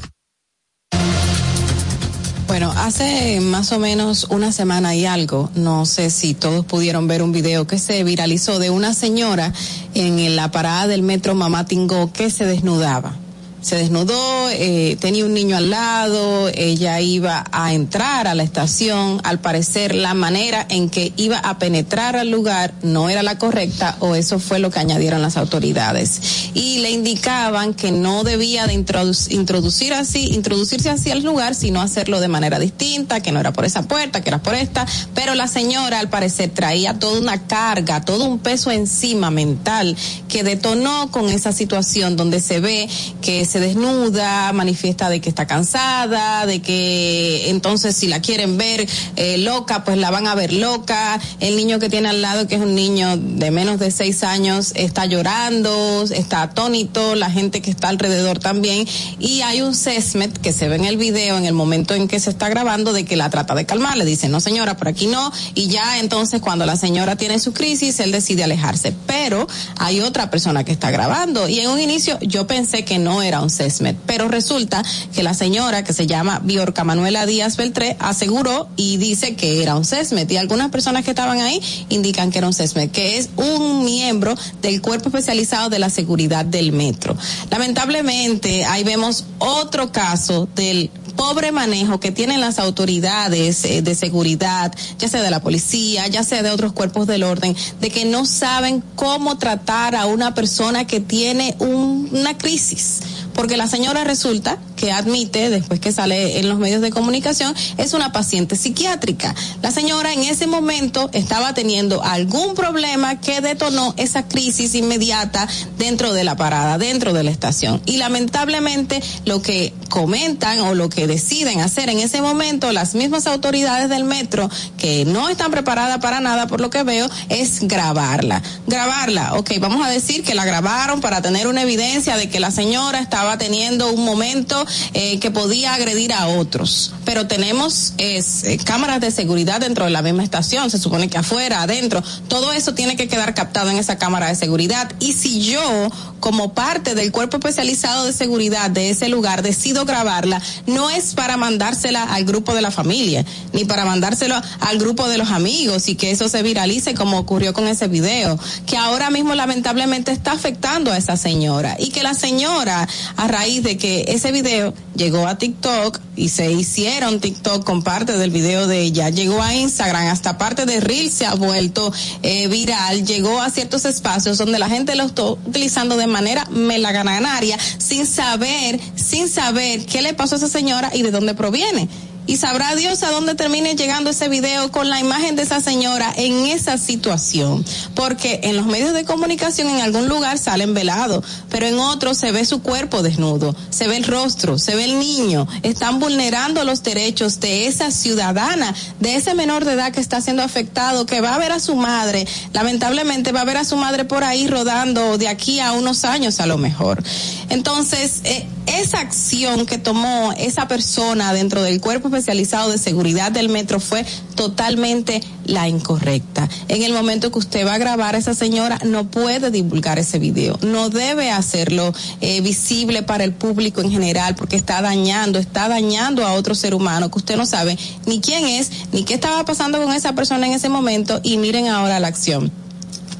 Bueno, hace más o menos una semana y algo, no sé si todos pudieron ver un video que se viralizó de una señora en la parada del metro Mamá Tingó que se desnudaba. Se desnudó, eh, tenía un niño al lado, ella iba a entrar a la estación, al parecer la manera en que iba a penetrar al lugar no era la correcta o eso fue lo que añadieron las autoridades. Y le indicaban que no debía de introduc- introducir así, introducirse así al lugar, sino hacerlo de manera distinta, que no era por esa puerta, que era por esta, pero la señora al parecer traía toda una carga, todo un peso encima mental que detonó con esa situación donde se ve que se desnuda, manifiesta de que está cansada, de que entonces si la quieren ver eh, loca, pues la van a ver loca. El niño que tiene al lado, que es un niño de menos de seis años, está llorando, está atónito, la gente que está alrededor también. Y hay un sesmet que se ve en el video en el momento en que se está grabando de que la trata de calmar. Le dice, no señora, por aquí no. Y ya entonces cuando la señora tiene su crisis, él decide alejarse. Pero hay otra persona que está grabando. Y en un inicio yo pensé que no era un sesmet. Pero resulta que la señora que se llama Biorca Manuela Díaz Beltré aseguró y dice que era un sesmet. Y algunas personas que estaban ahí indican que era un sesmet, que es un miembro del cuerpo especializado de la seguridad del metro. Lamentablemente, ahí vemos otro caso del pobre manejo que tienen las autoridades eh, de seguridad, ya sea de la policía, ya sea de otros cuerpos del orden, de que no saben cómo tratar a una persona que tiene un- una crisis. Porque la señora resulta que admite, después que sale en los medios de comunicación, es una paciente psiquiátrica. La señora en ese momento estaba teniendo algún problema que detonó esa crisis inmediata dentro de la parada, dentro de la estación. Y lamentablemente lo que comentan o lo que deciden hacer en ese momento las mismas autoridades del metro, que no están preparadas para nada por lo que veo, es grabarla. Grabarla, ok, vamos a decir que la grabaron para tener una evidencia de que la señora estaba estaba teniendo un momento eh, que podía agredir a otros. Pero tenemos eh, cámaras de seguridad dentro de la misma estación, se supone que afuera, adentro, todo eso tiene que quedar captado en esa cámara de seguridad. Y si yo, como parte del cuerpo especializado de seguridad de ese lugar, decido grabarla, no es para mandársela al grupo de la familia, ni para mandárselo al grupo de los amigos y que eso se viralice como ocurrió con ese video, que ahora mismo lamentablemente está afectando a esa señora y que la señora, a raíz de que ese video llegó a TikTok y se hicieron TikTok con parte del video de ella, llegó a Instagram, hasta parte de Reel se ha vuelto eh, viral, llegó a ciertos espacios donde la gente lo está utilizando de manera melaganaria sin saber, sin saber qué le pasó a esa señora y de dónde proviene. Y sabrá Dios a dónde termine llegando ese video con la imagen de esa señora en esa situación. Porque en los medios de comunicación en algún lugar salen velados, pero en otros se ve su cuerpo desnudo, se ve el rostro, se ve el niño. Están vulnerando los derechos de esa ciudadana, de ese menor de edad que está siendo afectado, que va a ver a su madre. Lamentablemente va a ver a su madre por ahí rodando de aquí a unos años a lo mejor. Entonces, eh, esa acción que tomó esa persona dentro del cuerpo especializado de seguridad del metro fue totalmente la incorrecta. En el momento que usted va a grabar a esa señora, no puede divulgar ese video, no debe hacerlo eh, visible para el público en general, porque está dañando, está dañando a otro ser humano que usted no sabe ni quién es, ni qué estaba pasando con esa persona en ese momento, y miren ahora la acción.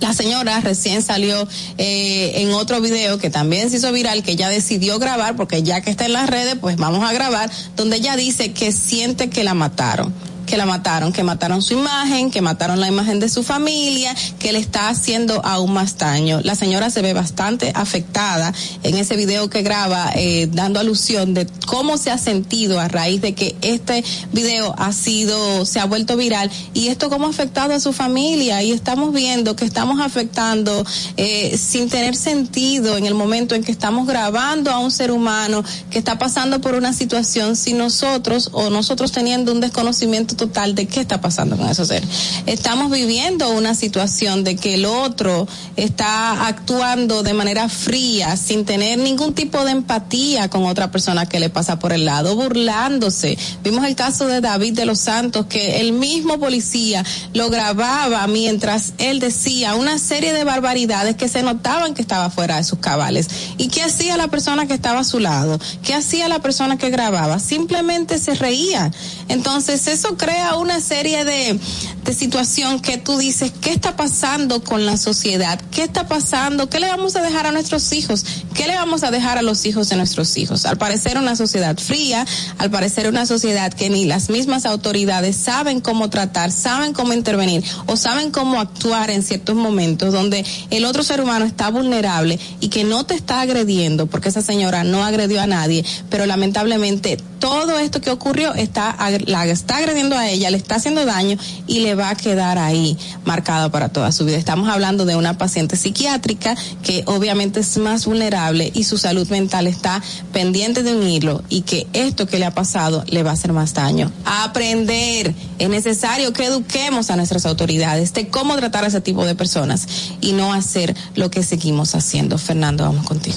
La señora recién salió eh, en otro video que también se hizo viral, que ella decidió grabar, porque ya que está en las redes, pues vamos a grabar, donde ella dice que siente que la mataron que la mataron, que mataron su imagen, que mataron la imagen de su familia, que le está haciendo aún más daño. La señora se ve bastante afectada en ese video que graba, eh, dando alusión de cómo se ha sentido a raíz de que este video ha sido, se ha vuelto viral y esto cómo ha afectado a su familia y estamos viendo que estamos afectando eh, sin tener sentido en el momento en que estamos grabando a un ser humano que está pasando por una situación sin nosotros o nosotros teniendo un desconocimiento total de qué está pasando con esos seres. Estamos viviendo una situación de que el otro está actuando de manera fría, sin tener ningún tipo de empatía con otra persona que le pasa por el lado, burlándose. Vimos el caso de David de los Santos, que el mismo policía lo grababa mientras él decía una serie de barbaridades que se notaban que estaba fuera de sus cabales. ¿Y qué hacía la persona que estaba a su lado? ¿Qué hacía la persona que grababa? Simplemente se reía. Entonces eso una serie de, de situación que tú dices, ¿qué está pasando con la sociedad? ¿Qué está pasando? ¿Qué le vamos a dejar a nuestros hijos? ¿Qué le vamos a dejar a los hijos de nuestros hijos? Al parecer una sociedad fría, al parecer una sociedad que ni las mismas autoridades saben cómo tratar, saben cómo intervenir o saben cómo actuar en ciertos momentos donde el otro ser humano está vulnerable y que no te está agrediendo, porque esa señora no agredió a nadie, pero lamentablemente todo esto que ocurrió está, la está agrediendo a ella, le está haciendo daño y le va a quedar ahí marcado para toda su vida. Estamos hablando de una paciente psiquiátrica que obviamente es más vulnerable y su salud mental está pendiente de un hilo y que esto que le ha pasado le va a hacer más daño. A aprender. Es necesario que eduquemos a nuestras autoridades de cómo tratar a ese tipo de personas y no hacer lo que seguimos haciendo. Fernando, vamos contigo.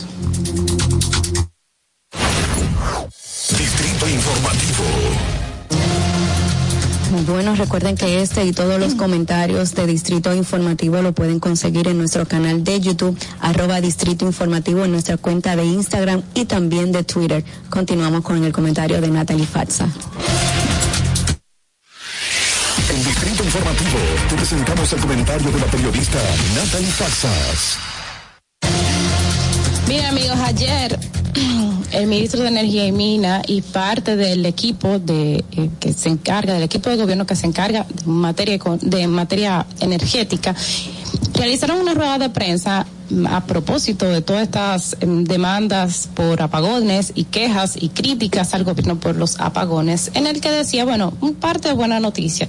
Bueno, recuerden que este y todos los comentarios de Distrito Informativo lo pueden conseguir en nuestro canal de YouTube, arroba Distrito Informativo, en nuestra cuenta de Instagram y también de Twitter. Continuamos con el comentario de Natalie Fatsa. En Distrito Informativo te presentamos el comentario de la periodista Natalie Faxas. Mira amigos, ayer [CLEARS THROAT] el ministro de Energía y Mina y parte del equipo de eh, que se encarga, del equipo de gobierno que se encarga de materia, de materia energética, realizaron una rueda de prensa a propósito de todas estas em, demandas por apagones y quejas y críticas al gobierno por los apagones, en el que decía, bueno, un parte de buena noticia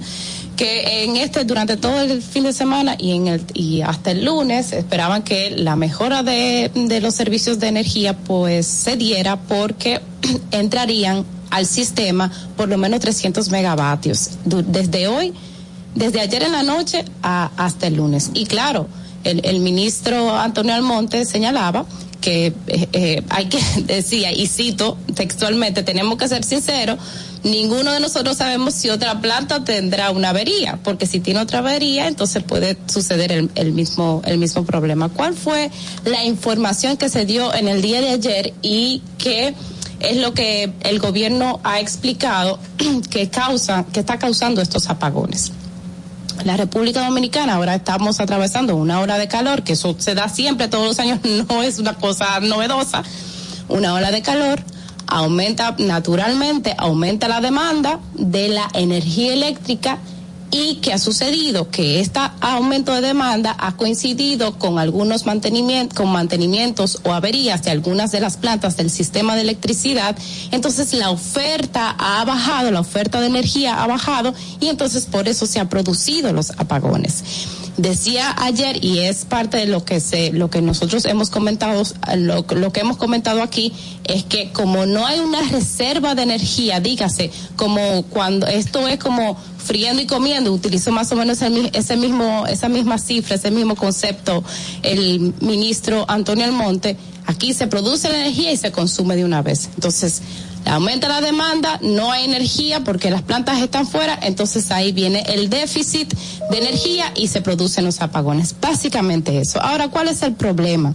que en este durante todo el fin de semana y en el y hasta el lunes esperaban que la mejora de, de los servicios de energía pues se diera porque [CLEARS THROAT] entrarían al sistema por lo menos 300 megavatios desde hoy desde ayer en la noche a- hasta el lunes. Y claro el, el ministro Antonio Almonte señalaba que eh, eh, hay que [LAUGHS] decía y cito textualmente tenemos que ser sinceros ninguno de nosotros sabemos si otra planta tendrá una avería porque si tiene otra avería entonces puede suceder el, el mismo el mismo problema cuál fue la información que se dio en el día de ayer y que es lo que el gobierno ha explicado [CLEARS THROAT] que causa que está causando estos apagones la República Dominicana ahora estamos atravesando una hora de calor, que eso se da siempre todos los años, [LAUGHS] no es una cosa novedosa. Una ola de calor aumenta naturalmente, aumenta la demanda de la energía eléctrica y que ha sucedido que este aumento de demanda ha coincidido con algunos mantenimientos, con mantenimientos o averías de algunas de las plantas del sistema de electricidad, entonces la oferta ha bajado, la oferta de energía ha bajado y entonces por eso se han producido los apagones. Decía ayer y es parte de lo que se, lo que nosotros hemos comentado, lo, que hemos comentado aquí es que como no hay una reserva de energía, dígase, como cuando esto es como friendo y comiendo, utilizo más o menos ese mismo, esa misma cifra, ese mismo concepto, el ministro Antonio Almonte, aquí se produce la energía y se consume de una vez. Entonces, aumenta la demanda, no hay energía porque las plantas están fuera, entonces ahí viene el déficit de energía y se producen los apagones. Básicamente eso. Ahora, ¿cuál es el problema?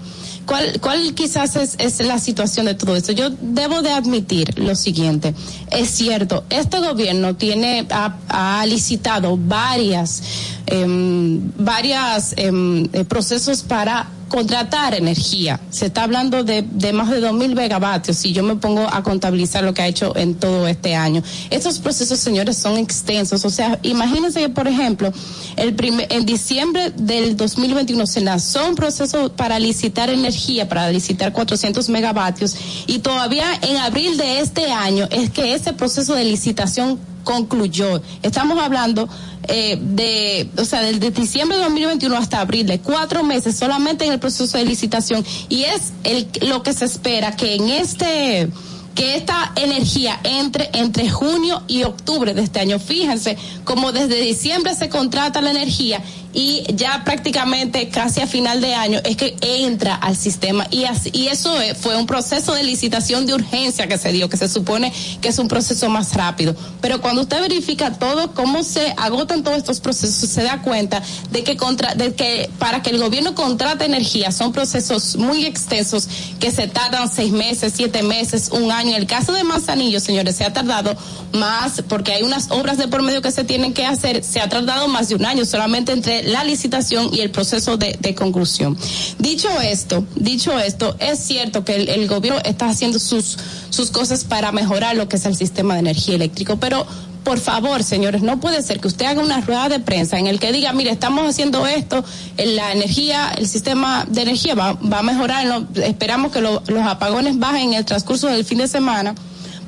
¿Cuál, cuál quizás es, la situación de todo esto? Yo debo de admitir lo siguiente. Es cierto, este gobierno tiene, ha, ha licitado varias, em, varias em, eh, procesos para contratar energía. Se está hablando de, de más de 2.000 megavatios si yo me pongo a contabilizar lo que ha hecho en todo este año. Estos procesos, señores, son extensos. O sea, imagínense que, por ejemplo, el en diciembre del 2021 se lanzó un proceso para licitar energía, para licitar 400 megavatios y todavía en abril de este año es que ese proceso de licitación concluyó. Estamos hablando eh, de, o sea, desde diciembre de 2021 hasta abril, de cuatro meses solamente en el proceso de licitación y es el, lo que se espera que en este que esta energía entre entre junio y octubre de este año. Fíjense como desde diciembre se contrata la energía y ya prácticamente casi a final de año es que entra al sistema y así, y eso eh, fue un proceso de licitación de urgencia que se dio, que se supone que es un proceso más rápido. Pero cuando usted verifica todo cómo se agotan todos estos procesos, se da cuenta de que contra, de que para que el gobierno contrate energía son procesos muy extensos que se tardan seis meses, siete meses, un año. En el caso de Manzanillo, señores, se ha tardado más porque hay unas obras de por medio que se tienen que hacer, se ha tardado más de un año solamente entre la licitación y el proceso de, conclusión. Dicho esto, dicho esto, es cierto que el, gobierno está haciendo sus, sus cosas para mejorar lo que es el sistema de energía eléctrico, pero por favor, señores, no puede ser que usted haga una rueda de prensa en el que diga, mire, estamos haciendo esto, la energía, el sistema de energía va, va a mejorar, esperamos que lo- los apagones bajen en el transcurso del fin de semana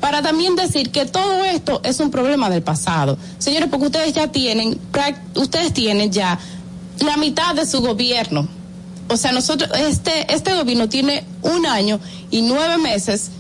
para también decir que todo esto es un problema del pasado. Señores, porque ustedes ya tienen, ustedes tienen ya la mitad de su gobierno. O sea, nosotros, este, este gobierno tiene un año y nueve meses.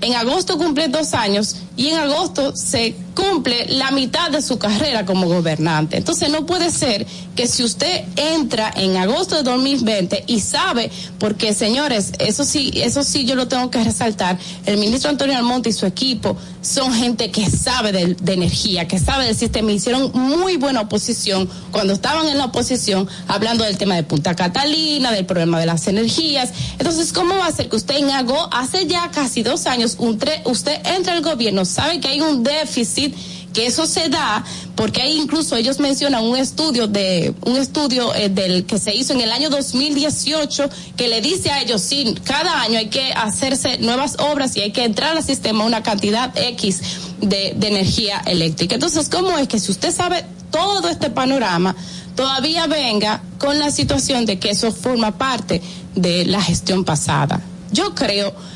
En agosto cumple dos años y en agosto se cumple la mitad de su carrera como gobernante. Entonces no puede ser que si usted entra en agosto de 2020 y sabe, porque señores, eso sí, eso sí yo lo tengo que resaltar, el ministro Antonio Almonte y su equipo son gente que sabe de, de energía, que sabe del sistema, hicieron muy buena oposición cuando estaban en la oposición hablando del tema de Punta Catalina, del problema de las energías. Entonces, ¿cómo va a ser que usted en agosto, hace ya casi dos años, un usted entra al gobierno, sabe que hay un déficit que eso se da porque hay incluso ellos mencionan un estudio de un estudio eh, del que se hizo en el año 2018 que le dice a ellos sí cada año hay que hacerse nuevas obras y hay que entrar al sistema una cantidad X de, de energía eléctrica. Entonces cómo es que si usted sabe todo este panorama todavía venga con la situación de que eso forma parte de la gestión pasada yo creo que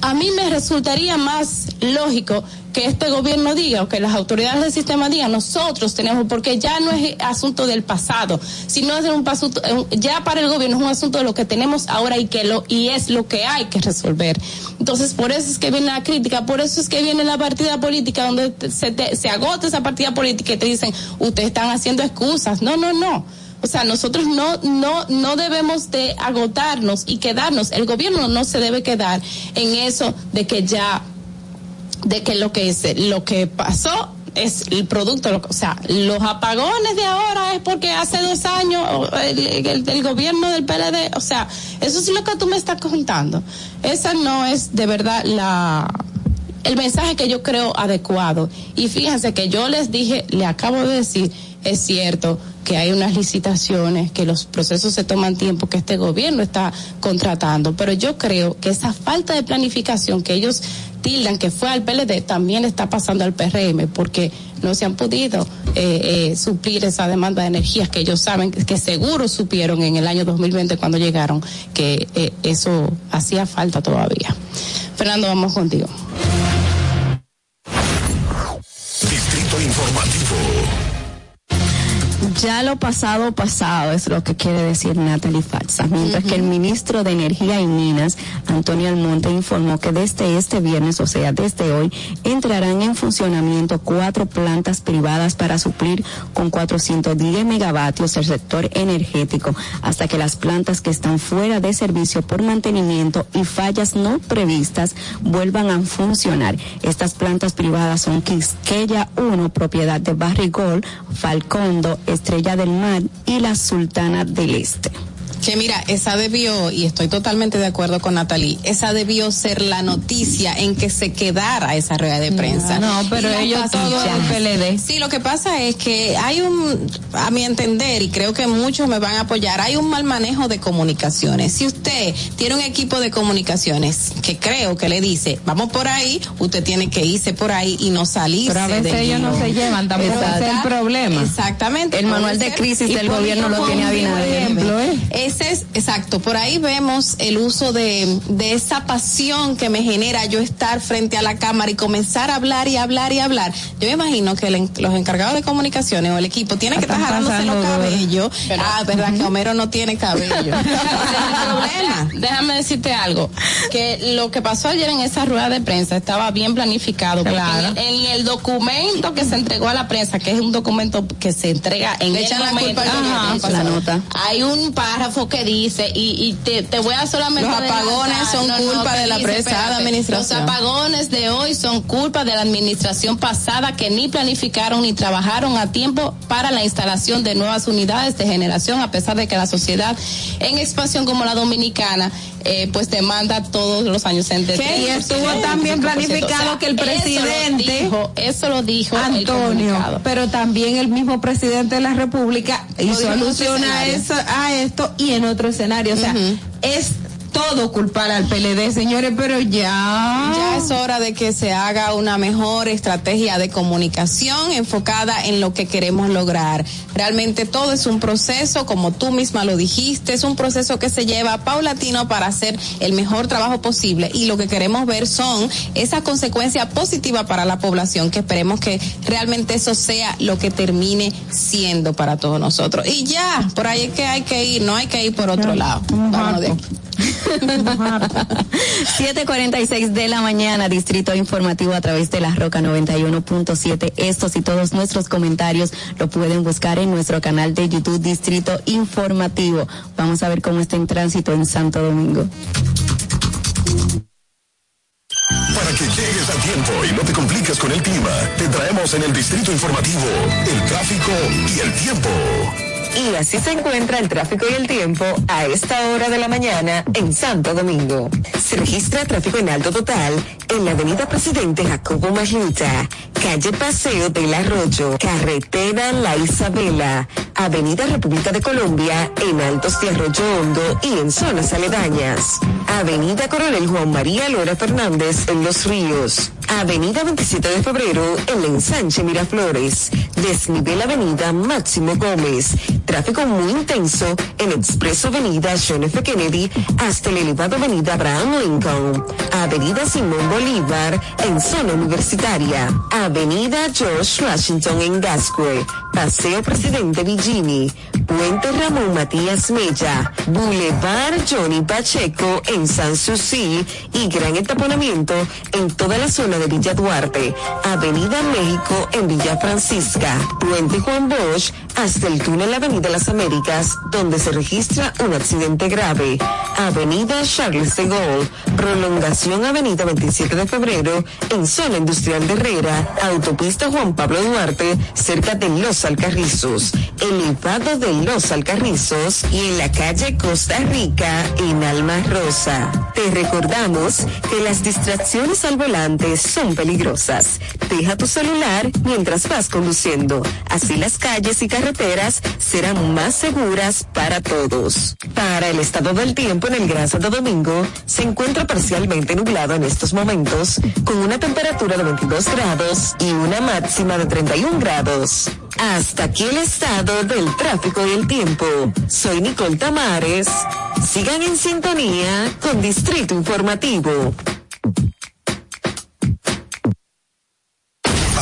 a mí me resultaría más lógico que este gobierno diga o que las autoridades del sistema digan nosotros tenemos porque ya no es asunto del pasado sino es un paso ya para el gobierno es un asunto de lo que tenemos ahora y que lo y es lo que hay que resolver. Entonces por eso es que viene la crítica por eso es que viene la partida política donde se, te- se agota esa partida política y te dicen ustedes están haciendo excusas no no no O sea, nosotros no, no, no debemos de agotarnos y quedarnos. El gobierno no se debe quedar en eso de que ya, de que lo que es, lo que pasó es el producto, lo- o sea, los apagones de ahora es porque hace dos años el, el- gobierno del PLD, o sea, eso es lo que tú me estás contando. Esa no es de verdad la el mensaje que yo creo adecuado. Y fíjense que yo les dije, le acabo de decir, es cierto que hay unas licitaciones, que los procesos se toman tiempo, que este gobierno está contratando, pero yo creo que esa falta de planificación que ellos tildan que fue al PLD también está pasando al PRM porque no se han podido eh, eh, suplir esa demanda de energías que ellos saben que seguro supieron en el año 2020 cuando llegaron que eh, eso hacía falta todavía. Fernando, vamos contigo. Distrito Informativo. Ya lo pasado, pasado es lo que quiere decir Natalie Falsa. Mientras que el ministro de Energía y Minas, Antonio Almonte, informó que desde este viernes, o sea, desde hoy, entrarán en funcionamiento cuatro plantas privadas para suplir con 410 megavatios el sector energético, hasta que las plantas que están fuera de servicio por mantenimiento y fallas no previstas vuelvan a funcionar. Estas plantas privadas son Quisqueya 1, propiedad de Barrigol, Falcondo, Estrella del Mar y la Sultana del Este. Que mira, esa debió, y estoy totalmente de acuerdo con Natalie, esa debió ser la noticia en que se quedara esa rueda de prensa. No, pero ellos todo pasadas- el PLD. Sí, lo que pasa es que hay un, a mi entender, y creo que muchos me van a apoyar, hay un mal manejo de comunicaciones. Si usted tiene un equipo de comunicaciones que creo que le dice, vamos por ahí, usted tiene que irse por ahí y no salirse. Pero a veces ellos no se llevan, tampoco ese es el problema. Exactamente. El manual de crisis del gobierno lo tiene Abinader. ejemplo, ¿eh? Ese es, exacto, por ahí vemos el uso de, de esa pasión que me genera yo estar frente a la cámara y comenzar a hablar y hablar y hablar. Yo me imagino que el los encargados de comunicaciones o el equipo tienen que estar jalándose los cabellos. Pero- ah, verdad que Homero no tiene cabello. [LAUGHS] Problema. Déjame decirte algo, que lo que pasó ayer en esa rueda de prensa estaba bien planificado, Claro. en, el, en el documento que se entregó a la prensa, que es un documento que se entrega en Le el echan la momento, culpa al Ajá, gobierno, la nota. hay un párrafo que dice, y, y te, te voy a solamente Los apagones son culpa de la dice, espérate, administración. Los apagones de hoy son culpa de la administración pasada que ni planificaron ni trabajaron a tiempo para la instalación de nuevas unidades de generación, a pesar de que la sociedad en expansión como la dominicana, eh, pues demanda todos los años. 3%, Y estuvo tan bien 25%. planificado que el eso lo presidente- dijo- Eso lo dijo, Antonio, pero también el mismo presidente de la República hizo en alusión a, eso, a esto y en otro escenario. O sea, es todo culpar al PLD, señores, pero ya. Ya es hora de que se haga una mejor estrategia de comunicación enfocada en lo que queremos lograr. Realmente todo es un proceso, como tú misma lo dijiste, es un proceso que se lleva paulatino para hacer el mejor trabajo posible y lo que queremos ver son esa consecuencia positiva para la población, que esperemos que realmente eso sea lo que termine siendo para todos nosotros. Y ya, por ahí es que hay que ir, no hay que ir por otro lado. Vámonos de aquí. 7:46 de la mañana, Distrito Informativo a través de la Roca 91.7. Estos y todos nuestros comentarios lo pueden buscar en nuestro canal de YouTube Distrito Informativo. Vamos a ver cómo está en tránsito en Santo Domingo. Para que llegues a tiempo y no te compliques con el clima, te traemos en el Distrito Informativo el tráfico y el tiempo. Y así se encuentra el tráfico y el tiempo a esta hora de la mañana en Santo Domingo. Se registra tráfico en alto total en la avenida Presidente Jacobo Magluta, calle Paseo del Arroyo, carretera La Isabela, avenida República de Colombia en Altos de Arroyo Hondo y en zonas aledañas. Avenida Coronel Juan María Lora Fernández en Los Ríos. Avenida 27 de Febrero en la ensanche Miraflores. Desnivel Avenida Máximo Gómez. Tráfico muy intenso en Expreso Avenida John F. Kennedy hasta el elevado Avenida Abraham Lincoln. Avenida Simón Bolívar en zona universitaria. Avenida George Washington en Gascue. Paseo Presidente Villini. Puente Ramón Matías Mella. Boulevard Johnny Pacheco en San Susi y gran entaponamiento en toda la zona de Villa Duarte. Avenida México en Villa Francisca. Puente Juan Bosch hasta el túnel Avenida Avenida Las Américas, donde se registra un accidente grave. Avenida Charles de Gaulle, prolongación Avenida 27 de Febrero, en zona industrial de Herrera, autopista Juan Pablo Duarte, cerca de Los Alcarrizos, elevado de Los Alcarrizos y en la calle Costa Rica, en Alma Rosa. Te recordamos que las distracciones al volante son peligrosas. Deja tu celular mientras vas conduciendo. Así las calles y carreteras serán más seguras para todos. Para el estado del tiempo en el Gran Santo Domingo, se encuentra parcialmente nublado en estos momentos, con una temperatura de 22 grados y una máxima de 31 grados. Hasta aquí el estado del tráfico y el tiempo. Soy Nicole Tamares. Sigan en sintonía con Distrito Informativo.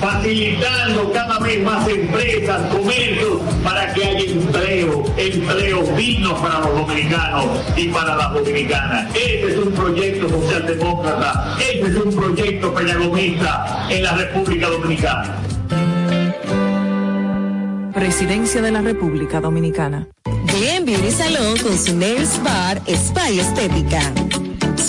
facilitando cada vez más empresas, comercios, para que haya empleo, empleo digno para los dominicanos y para las dominicanas. Este es un proyecto socialdemócrata, este es un proyecto peñagomista en la República Dominicana. Presidencia de la República Dominicana. Glen Beauty Salón con su Nails Bar Spa y Estética.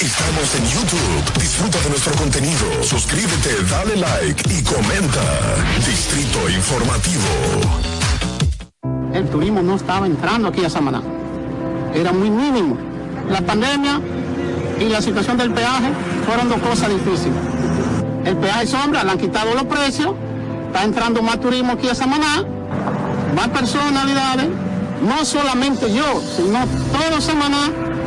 Estamos en YouTube. Disfruta de nuestro contenido. Suscríbete, dale like y comenta. Distrito Informativo. El turismo no estaba entrando aquí a Samaná. Era muy mínimo. La pandemia y la situación del peaje fueron dos cosas difíciles. El peaje sombra, le han quitado los precios, está entrando más turismo aquí a Samaná, más personalidades, no solamente yo, sino todo Samaná,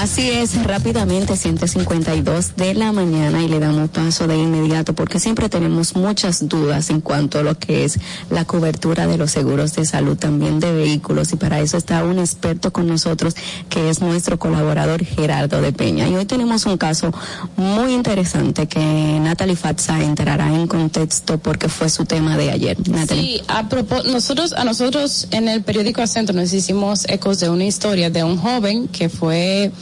Así es, rápidamente 152 de la mañana y le damos paso de inmediato porque siempre tenemos muchas dudas en cuanto a lo que es la cobertura de los seguros de salud, también de vehículos y para eso está un experto con nosotros que es nuestro colaborador Gerardo de Peña. Y hoy tenemos un caso muy interesante que Natalie Fatsa entrará en contexto porque fue su tema de ayer. Natalie. Sí, a propós- nosotros, a nosotros en el periódico Acento nos hicimos ecos de una historia de un joven que fue,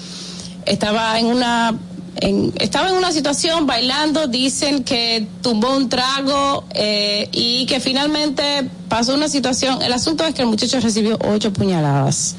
estaba en una, en- estaba en una situación bailando, dicen que tumbó un trago eh, y que finalmente pasó una situación. El asunto es que el muchacho recibió ocho puñaladas.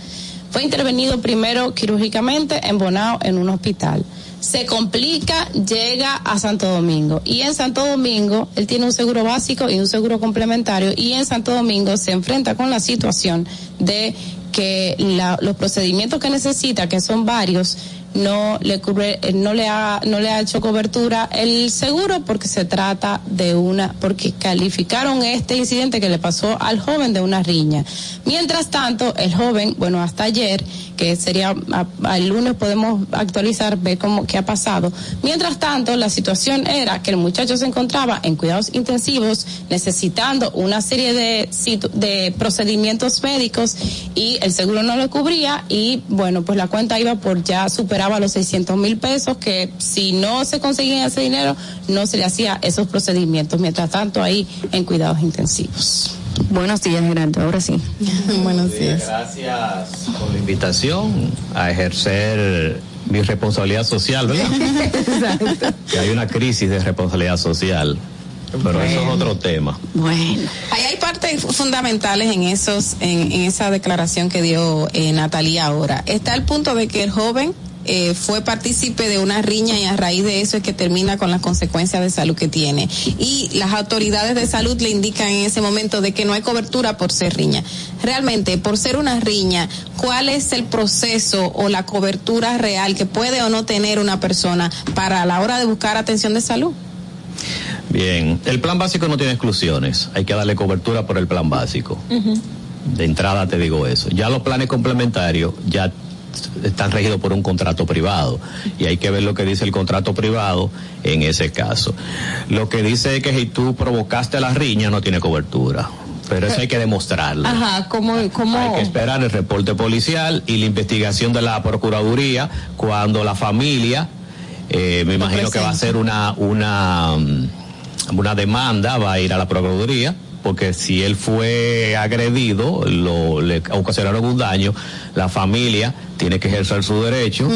Fue intervenido primero quirúrgicamente en Bonao en un hospital. Se complica, llega a Santo Domingo. Y en Santo Domingo, él tiene un seguro básico y un seguro complementario. Y en Santo Domingo se enfrenta con la situación de que la- los procedimientos que necesita, que son varios, no le cubre, eh, no le ha, no le ha hecho cobertura el seguro porque se trata de una, porque calificaron este incidente que le pasó al joven de una riña. Mientras tanto, el joven, bueno, hasta ayer, que sería a- el lunes podemos actualizar, ver cómo qué ha pasado. Mientras tanto, la situación era que el muchacho se encontraba en cuidados intensivos, necesitando una serie de de procedimientos médicos y el seguro no lo cubría y bueno, pues la cuenta iba por ya superaba los 600 mil pesos que si no se conseguía ese dinero no se le hacía esos procedimientos. Mientras tanto, ahí en cuidados intensivos. Buenos días, Gerardo. Ahora sí. [LAUGHS] Buenos días. Gracias por la invitación a ejercer mi responsabilidad social, ¿verdad? [LAUGHS] Que hay una crisis de responsabilidad social. Pero eso es otro tema. Bueno. Ahí hay partes fundamentales en esos, en, en esa declaración que dio eh, Natalia ahora. Está el punto de que el joven eh, fue partícipe de una riña y a raíz de eso es que termina con las consecuencias de salud que tiene. Y las autoridades de salud le indican en ese momento de que no hay cobertura por ser riña. Realmente, por ser una riña, ¿cuál es el proceso o la cobertura real que puede o no tener una persona para a la hora de buscar atención de salud? Bien, el plan básico no tiene exclusiones. Hay que darle cobertura por el plan básico. De entrada te digo eso. Ya los planes complementarios ya están regidos por un contrato privado y hay que ver lo que dice el contrato privado en ese caso. Lo que dice es que si tú provocaste la riña no tiene cobertura, pero eso hay que demostrarlo. Ajá, ¿cómo, cómo? Hay que esperar el reporte policial y la investigación de la Procuraduría cuando la familia, eh, me imagino que va a ser una, una, mm, una demanda, va a ir a la Procuraduría, porque si él fue agredido, lo, le ocasionaron un daño, la familia tiene que ejercer su derecho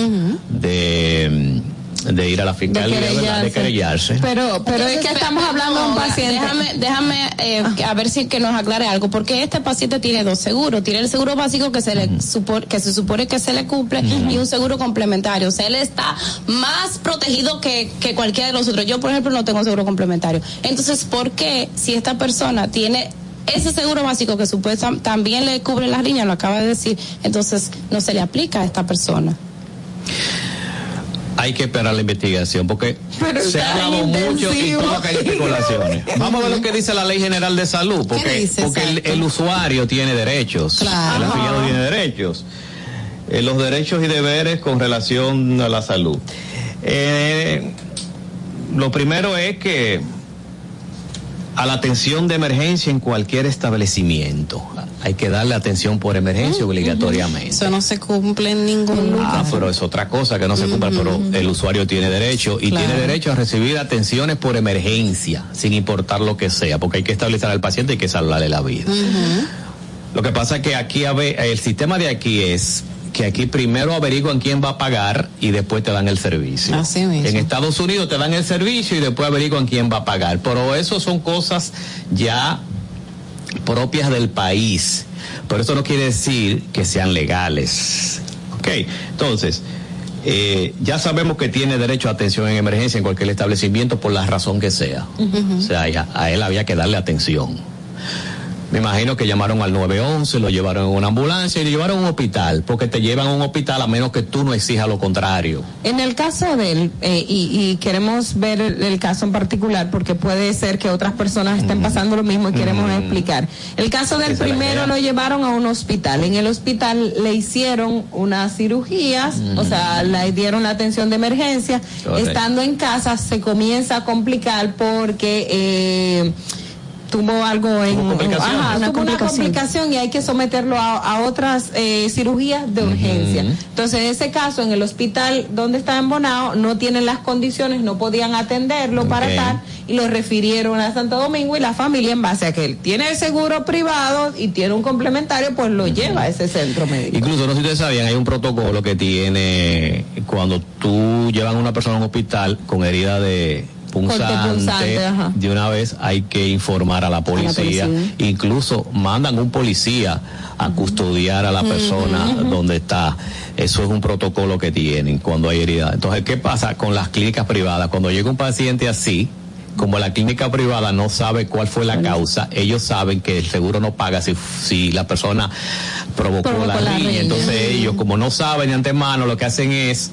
de, de ir a la fiscalía, ¿verdad? de querellarse. Pero, pero es que estamos hablando de un paciente. Déjame, déjame eh, que- a ver si que nos aclare algo, porque este paciente tiene dos seguros, tiene el seguro básico que se le supone, que se supone que se le cumple y un seguro complementario. O sea, él está más protegido que, que cualquiera de los otros. Yo, por ejemplo, no tengo seguro complementario. Entonces, ¿por qué si esta persona tiene ese seguro básico que supuestamente también le cubre la riña, lo acaba de decir, entonces no se le aplica a esta persona? Hay que esperar la investigación porque Pero se ha hablado mucho y todo que hay especulaciones. [LAUGHS] Vamos a ver lo que dice la Ley General de Salud, porque, el usuario tiene derechos, Claro. el afiliado tiene derechos. Eh, los derechos y deberes con relación a la salud. Eh, lo primero es que a la atención de emergencia en cualquier establecimiento hay que darle atención por emergencia obligatoriamente. Eso no se cumple en ningún lugar. Ah, pero es otra cosa que no se cumple, pero el usuario tiene derecho y Claro. tiene derecho a recibir atenciones por emergencia, sin importar lo que sea, porque hay que establecer al paciente y hay que salvarle la vida. Lo que pasa es que aquí el sistema de aquí es que aquí primero averiguan quién va a pagar y después te dan el servicio. Así mismo. En Estados Unidos te dan el servicio y después averiguan quién va a pagar. Pero eso son cosas ya propias del país. Pero eso no quiere decir que sean legales. Ok, entonces, eh, ya sabemos que tiene derecho a atención en emergencia en cualquier establecimiento por la razón que sea. O sea, a él había que darle atención. Me imagino que llamaron al 911, lo llevaron en una ambulancia y lo llevaron a un hospital, porque te llevan a un hospital a menos que tú no exijas lo contrario. En el caso de él, eh, y, y queremos ver el, el caso en particular, porque puede ser que otras personas estén pasando lo mismo y queremos Mm. explicar. El caso del primero lo llevaron a un hospital. En el hospital le hicieron unas cirugías, o sea, le dieron la atención de emergencia. Correcto. Estando en casa se comienza a complicar porque... Eh, tuvo algo en. Ajá, Una tuvo una complicación. complicación y hay que someterlo a, a otras eh, cirugías de urgencia. Entonces, en ese caso, en el hospital donde estaba en Bonao, no tienen las condiciones, no podían atenderlo para tal, y lo refirieron a Santo Domingo y la familia, en base a que él tiene el seguro privado y tiene un complementario, pues lo lleva a ese centro médico. Incluso, no sé si ustedes sabían, hay un protocolo que tiene cuando tú llevan a una persona a un hospital con herida de punzante, punzante, ajá. de una vez hay que informar a la policía. policía. Incluso mandan un policía a custodiar a la persona donde está. Eso es un protocolo que tienen cuando hay herida. Entonces, ¿qué pasa con las clínicas privadas? Cuando llega un paciente así, como la clínica privada no sabe cuál fue la causa, ellos saben que el seguro no paga si, si la persona provocó, Provocó la, la riña. riña. Entonces ellos, como no saben de antemano, lo que hacen es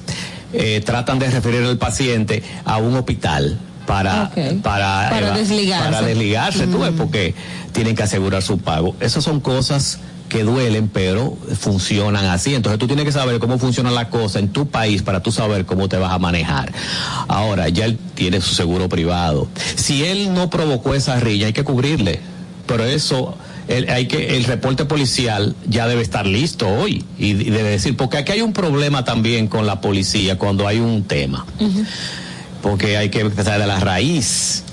eh, tratan de referir al paciente a un hospital para para Para desligarse. para desligarse, tú ves, porque tienen que asegurar su pago. Esas son cosas que duelen, pero funcionan así. Entonces tú tienes que saber cómo funciona la cosa en tu país para tú saber cómo te vas a manejar. Ahora, ya él tiene su seguro privado. Si él no provocó esa riña, hay que cubrirle. Pero eso, el, hay que, el reporte policial ya debe estar listo hoy. Y, y debe decir, porque aquí hay un problema también con la policía cuando hay un tema. Porque hay que empezar de la raíz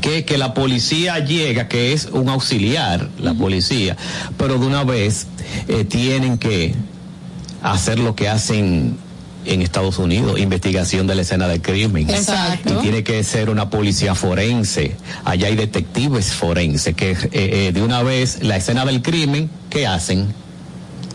que, que la policía llega, que es un auxiliar, la policía, pero de una vez eh, tienen que hacer lo que hacen en Estados Unidos, investigación de la escena del crimen. Exacto. Y tiene que ser una policía forense. Allá hay detectives forenses que eh, eh, de una vez la escena del crimen, ¿qué hacen?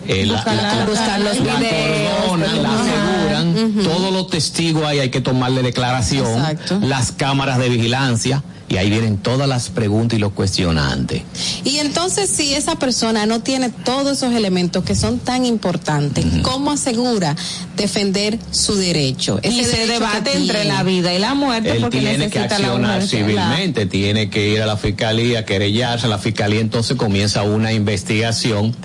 Eh, la- Buscar la- la- la- buscar los la videos, la aseguran, todos los testigos ahí hay que tomarle declaración, las cámaras de vigilancia, y ahí vienen todas las preguntas y los cuestionantes. Y entonces, si esa persona no tiene todos esos elementos que son tan importantes, ¿cómo asegura defender su derecho? Y Ese se derecho debate entre la vida y la muerte Él porque tiene que la accionar civilmente, tiene que ir a la fiscalía, querellarse, la fiscalía entonces comienza una investigación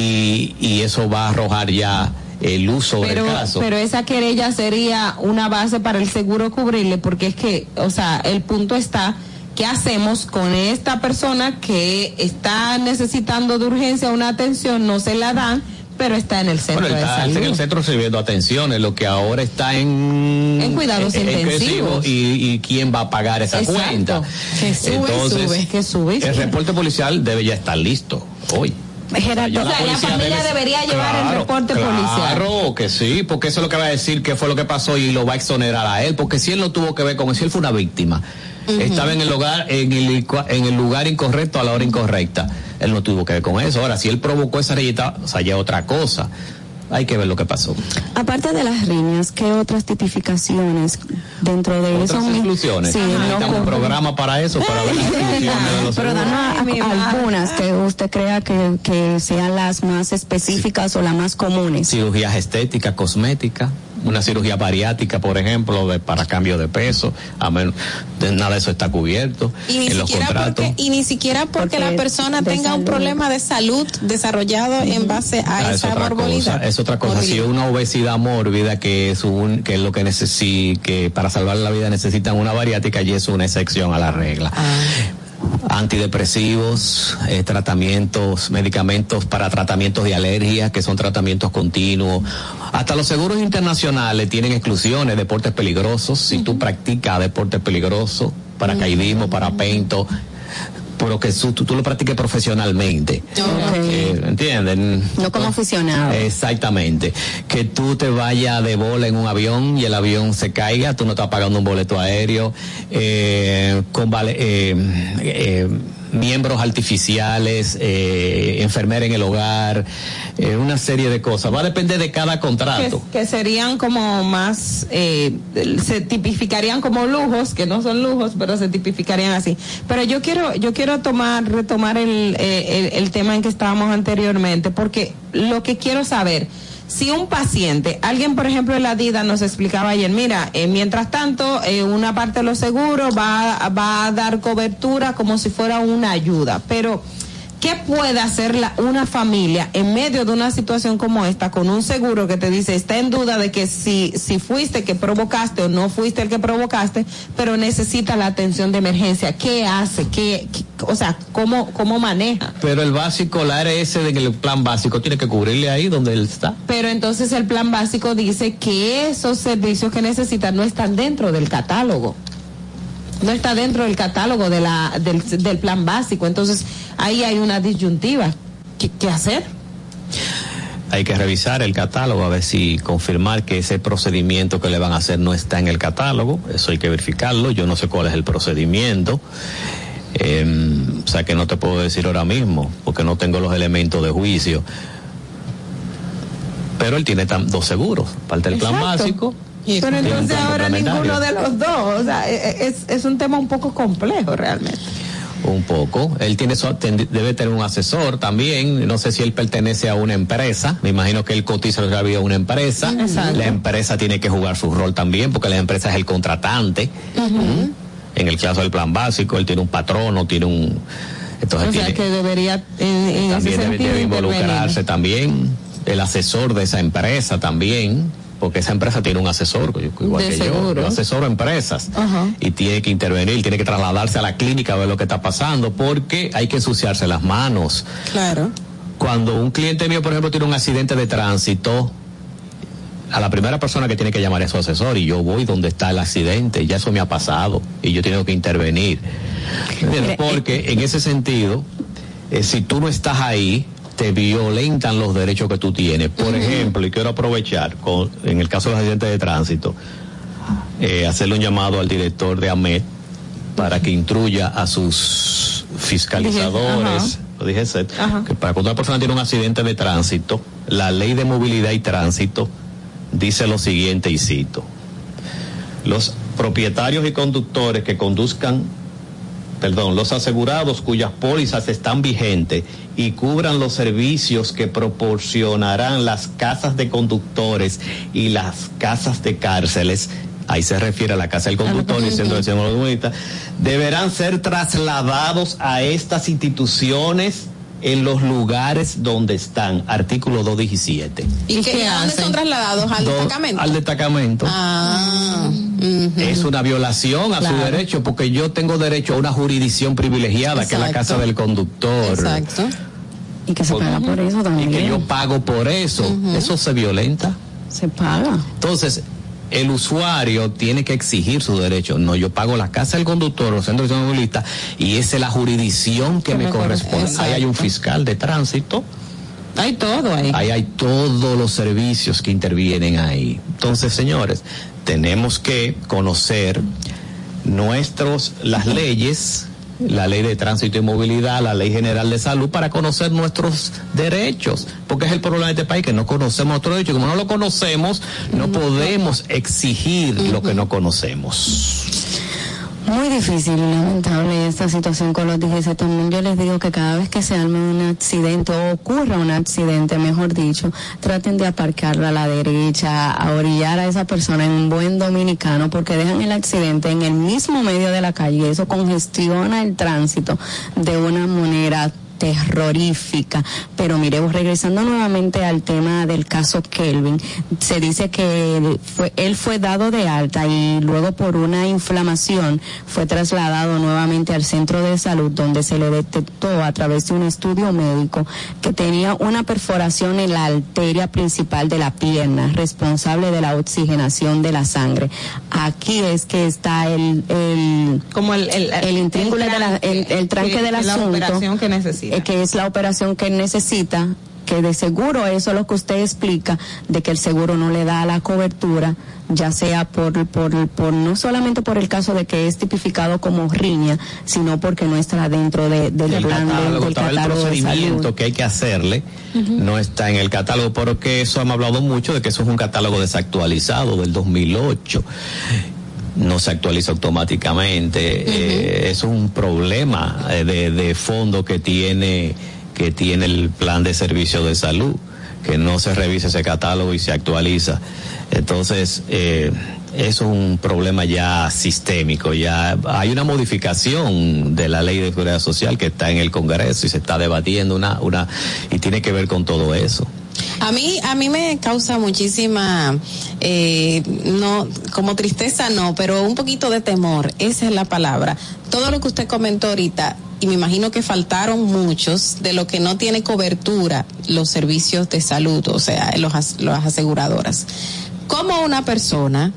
y, y eso va a arrojar ya el uso pero, del caso. pero esa querella sería una base para el seguro cubrirle, porque es que, o sea, el punto está, ¿qué hacemos con esta persona que está necesitando de urgencia una atención, no se la dan, pero está en el centro Bueno, de está salud? en el centro recibiendo atenciones, lo que ahora está en, En cuidados intensivos. y, y quién va a pagar esa Exacto. cuenta. Que sube Entonces, sube, que sube el reporte policial debe ya estar listo hoy. Gerardo, o sea, la familia debe- debería llevar el reporte policial. Claro que sí, porque eso es lo que va a decir qué fue lo que pasó y lo va a exonerar a él, porque si él no tuvo que ver con eso, si él fue una víctima, estaba en el lugar en el, en el lugar incorrecto a la hora incorrecta, él no tuvo que ver con eso. Ahora, si él provocó esa rayita, o sea, ya otra cosa. Hay que ver lo que pasó. Aparte de las riñas, ¿qué otras tipificaciones dentro de eso? Otras exclusiones. Sí, no Necesitamos un programa para eso, para ver las exclusiones de los Pero danos algunas que usted crea que, que sean las más específicas o las más comunes. cirugías estéticas, cosméticas, una cirugía bariátrica, por ejemplo, de, para cambio de peso, a menos, de- nada de eso está cubierto Y ni, en los siquiera contratos. porque, y ni siquiera porque, Porque la persona tenga un problema de salud desarrollado en base a Ah, es esa otra morbilidad. cosa, es otra cosa. Si es una obesidad mórbida que es un, que es lo que necesita, que para salvar la vida necesitan una bariátrica y es una excepción a la regla. Antidepresivos, eh, tratamientos, medicamentos para tratamientos de alergias, que son tratamientos continuos. Hasta los seguros internacionales tienen exclusiones, deportes peligrosos. Si tú practicas deportes peligrosos, paracaidismo, parapento, pero que su- tú, tú lo practiques profesionalmente. Eh, ¿Entienden? No como aficionado. Exactamente. Que tú te vayas de bola en un avión y el avión se caiga, tú no estás pagando un boleto aéreo. Eh, con vale- eh, eh, miembros artificiales, eh, enfermera en el hogar, eh, una serie de cosas. Va a depender de cada que, contrato. que serían como más, eh, se tipificarían como lujos, que no son lujos, pero se tipificarían así. Pero yo quiero, yo quiero tomar, retomar el, eh, el, el tema en que estábamos anteriormente, porque lo que quiero saber, si un paciente, alguien por ejemplo en la DIDA nos explicaba ayer, mira, eh, mientras tanto, eh, una parte de los seguros va, va a dar cobertura como si fuera una ayuda, pero ¿Qué puede hacer la- una familia en medio de una situación como esta con un seguro que te dice está en duda de que si, si fuiste que provocaste o no fuiste el que provocaste, pero necesita la atención de emergencia? ¿Qué hace? ¿Qué, qué- o sea, cómo, cómo maneja? Pero el básico, la ARS en el plan básico tiene que cubrirle ahí donde él está. Pero entonces el plan básico dice que esos servicios que necesita no están dentro del catálogo. No está dentro del catálogo de la, del, del plan básico. Entonces ahí hay una disyuntiva. ¿Qué, qué hacer? Hay que revisar el catálogo a ver si confirmar que ese procedimiento que le van a hacer no está en el catálogo. Eso hay que verificarlo. Yo no sé cuál es el procedimiento. Eh, o sea que no te puedo decir ahora mismo porque no tengo los elementos de juicio. Pero él tiene dos seguros, parte del plan Exacto. básico. Pero entonces ahora ninguno de los dos. O sea, e- e- es, es un tema un poco complejo realmente. Un poco. Él tiene debe tener un asesor también. No sé si él pertenece a una empresa. Me imagino que él cotiza lo que había una empresa. Exacto. La empresa tiene que jugar su rol también porque la empresa es el contratante. En el caso del plan básico, él tiene un patrono, tiene un. Entonces o sea, tiene, que debería en, en ese también debe, involucrarse también. El asesor de esa empresa también. Porque esa empresa tiene un asesor, igual De que yo. seguro. Yo asesoro empresas Ajá. y tiene que intervenir, tiene que trasladarse a la clínica a ver lo que está pasando, porque hay que ensuciarse las manos. Claro. Cuando un cliente mío, por ejemplo, tiene un accidente de tránsito, a la primera persona que tiene que llamar es su asesor y yo voy donde está el accidente, ya eso me ha pasado y yo tengo que intervenir. Porque en ese sentido, eh, si tú no estás ahí, te violentan los derechos que tú tienes. Por ejemplo, y quiero aprovechar, con- en el caso de los accidentes de tránsito, eh, hacerle un llamado al director de AMET para que instruya a sus fiscalizadores, Dije, lo dije que para cuando una persona tiene un accidente de tránsito, la ley de movilidad y tránsito dice lo siguiente y cito. Los propietarios y conductores que conduzcan, perdón, los asegurados cuyas pólizas están vigentes y cubran los servicios que proporcionarán las casas de conductores y las casas de cárceles, ahí se refiere a la casa del conductor y centro de automovilista, deberán ser trasladados a estas instituciones en los lugares donde están, artículo 217. ¿Y, qué, a dónde son trasladados? ¿Al Do- destacamento? Al destacamento. Ah. Es una violación a su derecho porque yo tengo derecho a una jurisdicción privilegiada que es la casa del conductor. Exacto. Y que se paga por eso también. Y que yo pago por eso. Eso se violenta. Se paga. Entonces, el usuario tiene que exigir su derecho. No, yo pago la casa del conductor o centro de automovilista y esa es la jurisdicción que, Que me me corresponde. corresponde. Ahí hay un fiscal de tránsito. Hay todo ahí. Ahí hay todos los servicios que intervienen ahí. Entonces, señores, tenemos que conocer nuestros, las leyes, la ley de tránsito y movilidad, la ley general de salud, para conocer nuestros derechos. Porque es el problema de este país, que no conocemos nuestros derechos. Como no lo conocemos, no podemos exigir lo que no conocemos. Muy difícil y lamentable esta situación con los DGC. También yo les digo que cada vez que se arme un accidente o ocurra un accidente, mejor dicho, traten de aparcarlo a la derecha, a orillar a esa persona en un buen dominicano, porque dejan el accidente en el mismo medio de la calle eso congestiona el tránsito de una manera terrorífica. Pero miremos, regresando nuevamente al tema del caso Kelvin, se dice que él fue, él fue dado de alta y luego por una inflamación fue trasladado nuevamente al centro de salud donde se le detectó a través de un estudio médico que tenía una perforación en la arteria principal de la pierna, responsable de la oxigenación de la sangre. Aquí es que está el, el como el, el, el intríngulo de la- el, el tranque que- del que la asunto operación que necesita. Que es la operación que necesita que de seguro eso es lo que usted explica, de que el seguro no le da la cobertura, ya sea por, por, por no solamente por el caso de que es tipificado como riña, sino porque no está dentro de, del el plan catálogo, del el catálogo de procedimiento salud. que hay que hacerle no está en el catálogo, porque eso hemos hablado mucho de que eso es un catálogo desactualizado del 2008. No se actualiza automáticamente. eh, es un problema eh, de, de fondo que tiene que tiene el plan de servicio de salud, que no se revisa ese catálogo y se actualiza. Entonces, eh, eso es un problema ya sistémico. Ya hay una modificación de la ley de seguridad social que está en el Congreso y se está debatiendo una, una y tiene que ver con todo eso. A mí, a mí me causa muchísima, eh, no, como tristeza no, pero un poquito de temor, esa es la palabra. Todo lo que usted comentó ahorita, y me imagino que faltaron muchos de lo que no tiene cobertura los servicios de salud, o sea, los, as- las aseguradoras. ¿Cómo una persona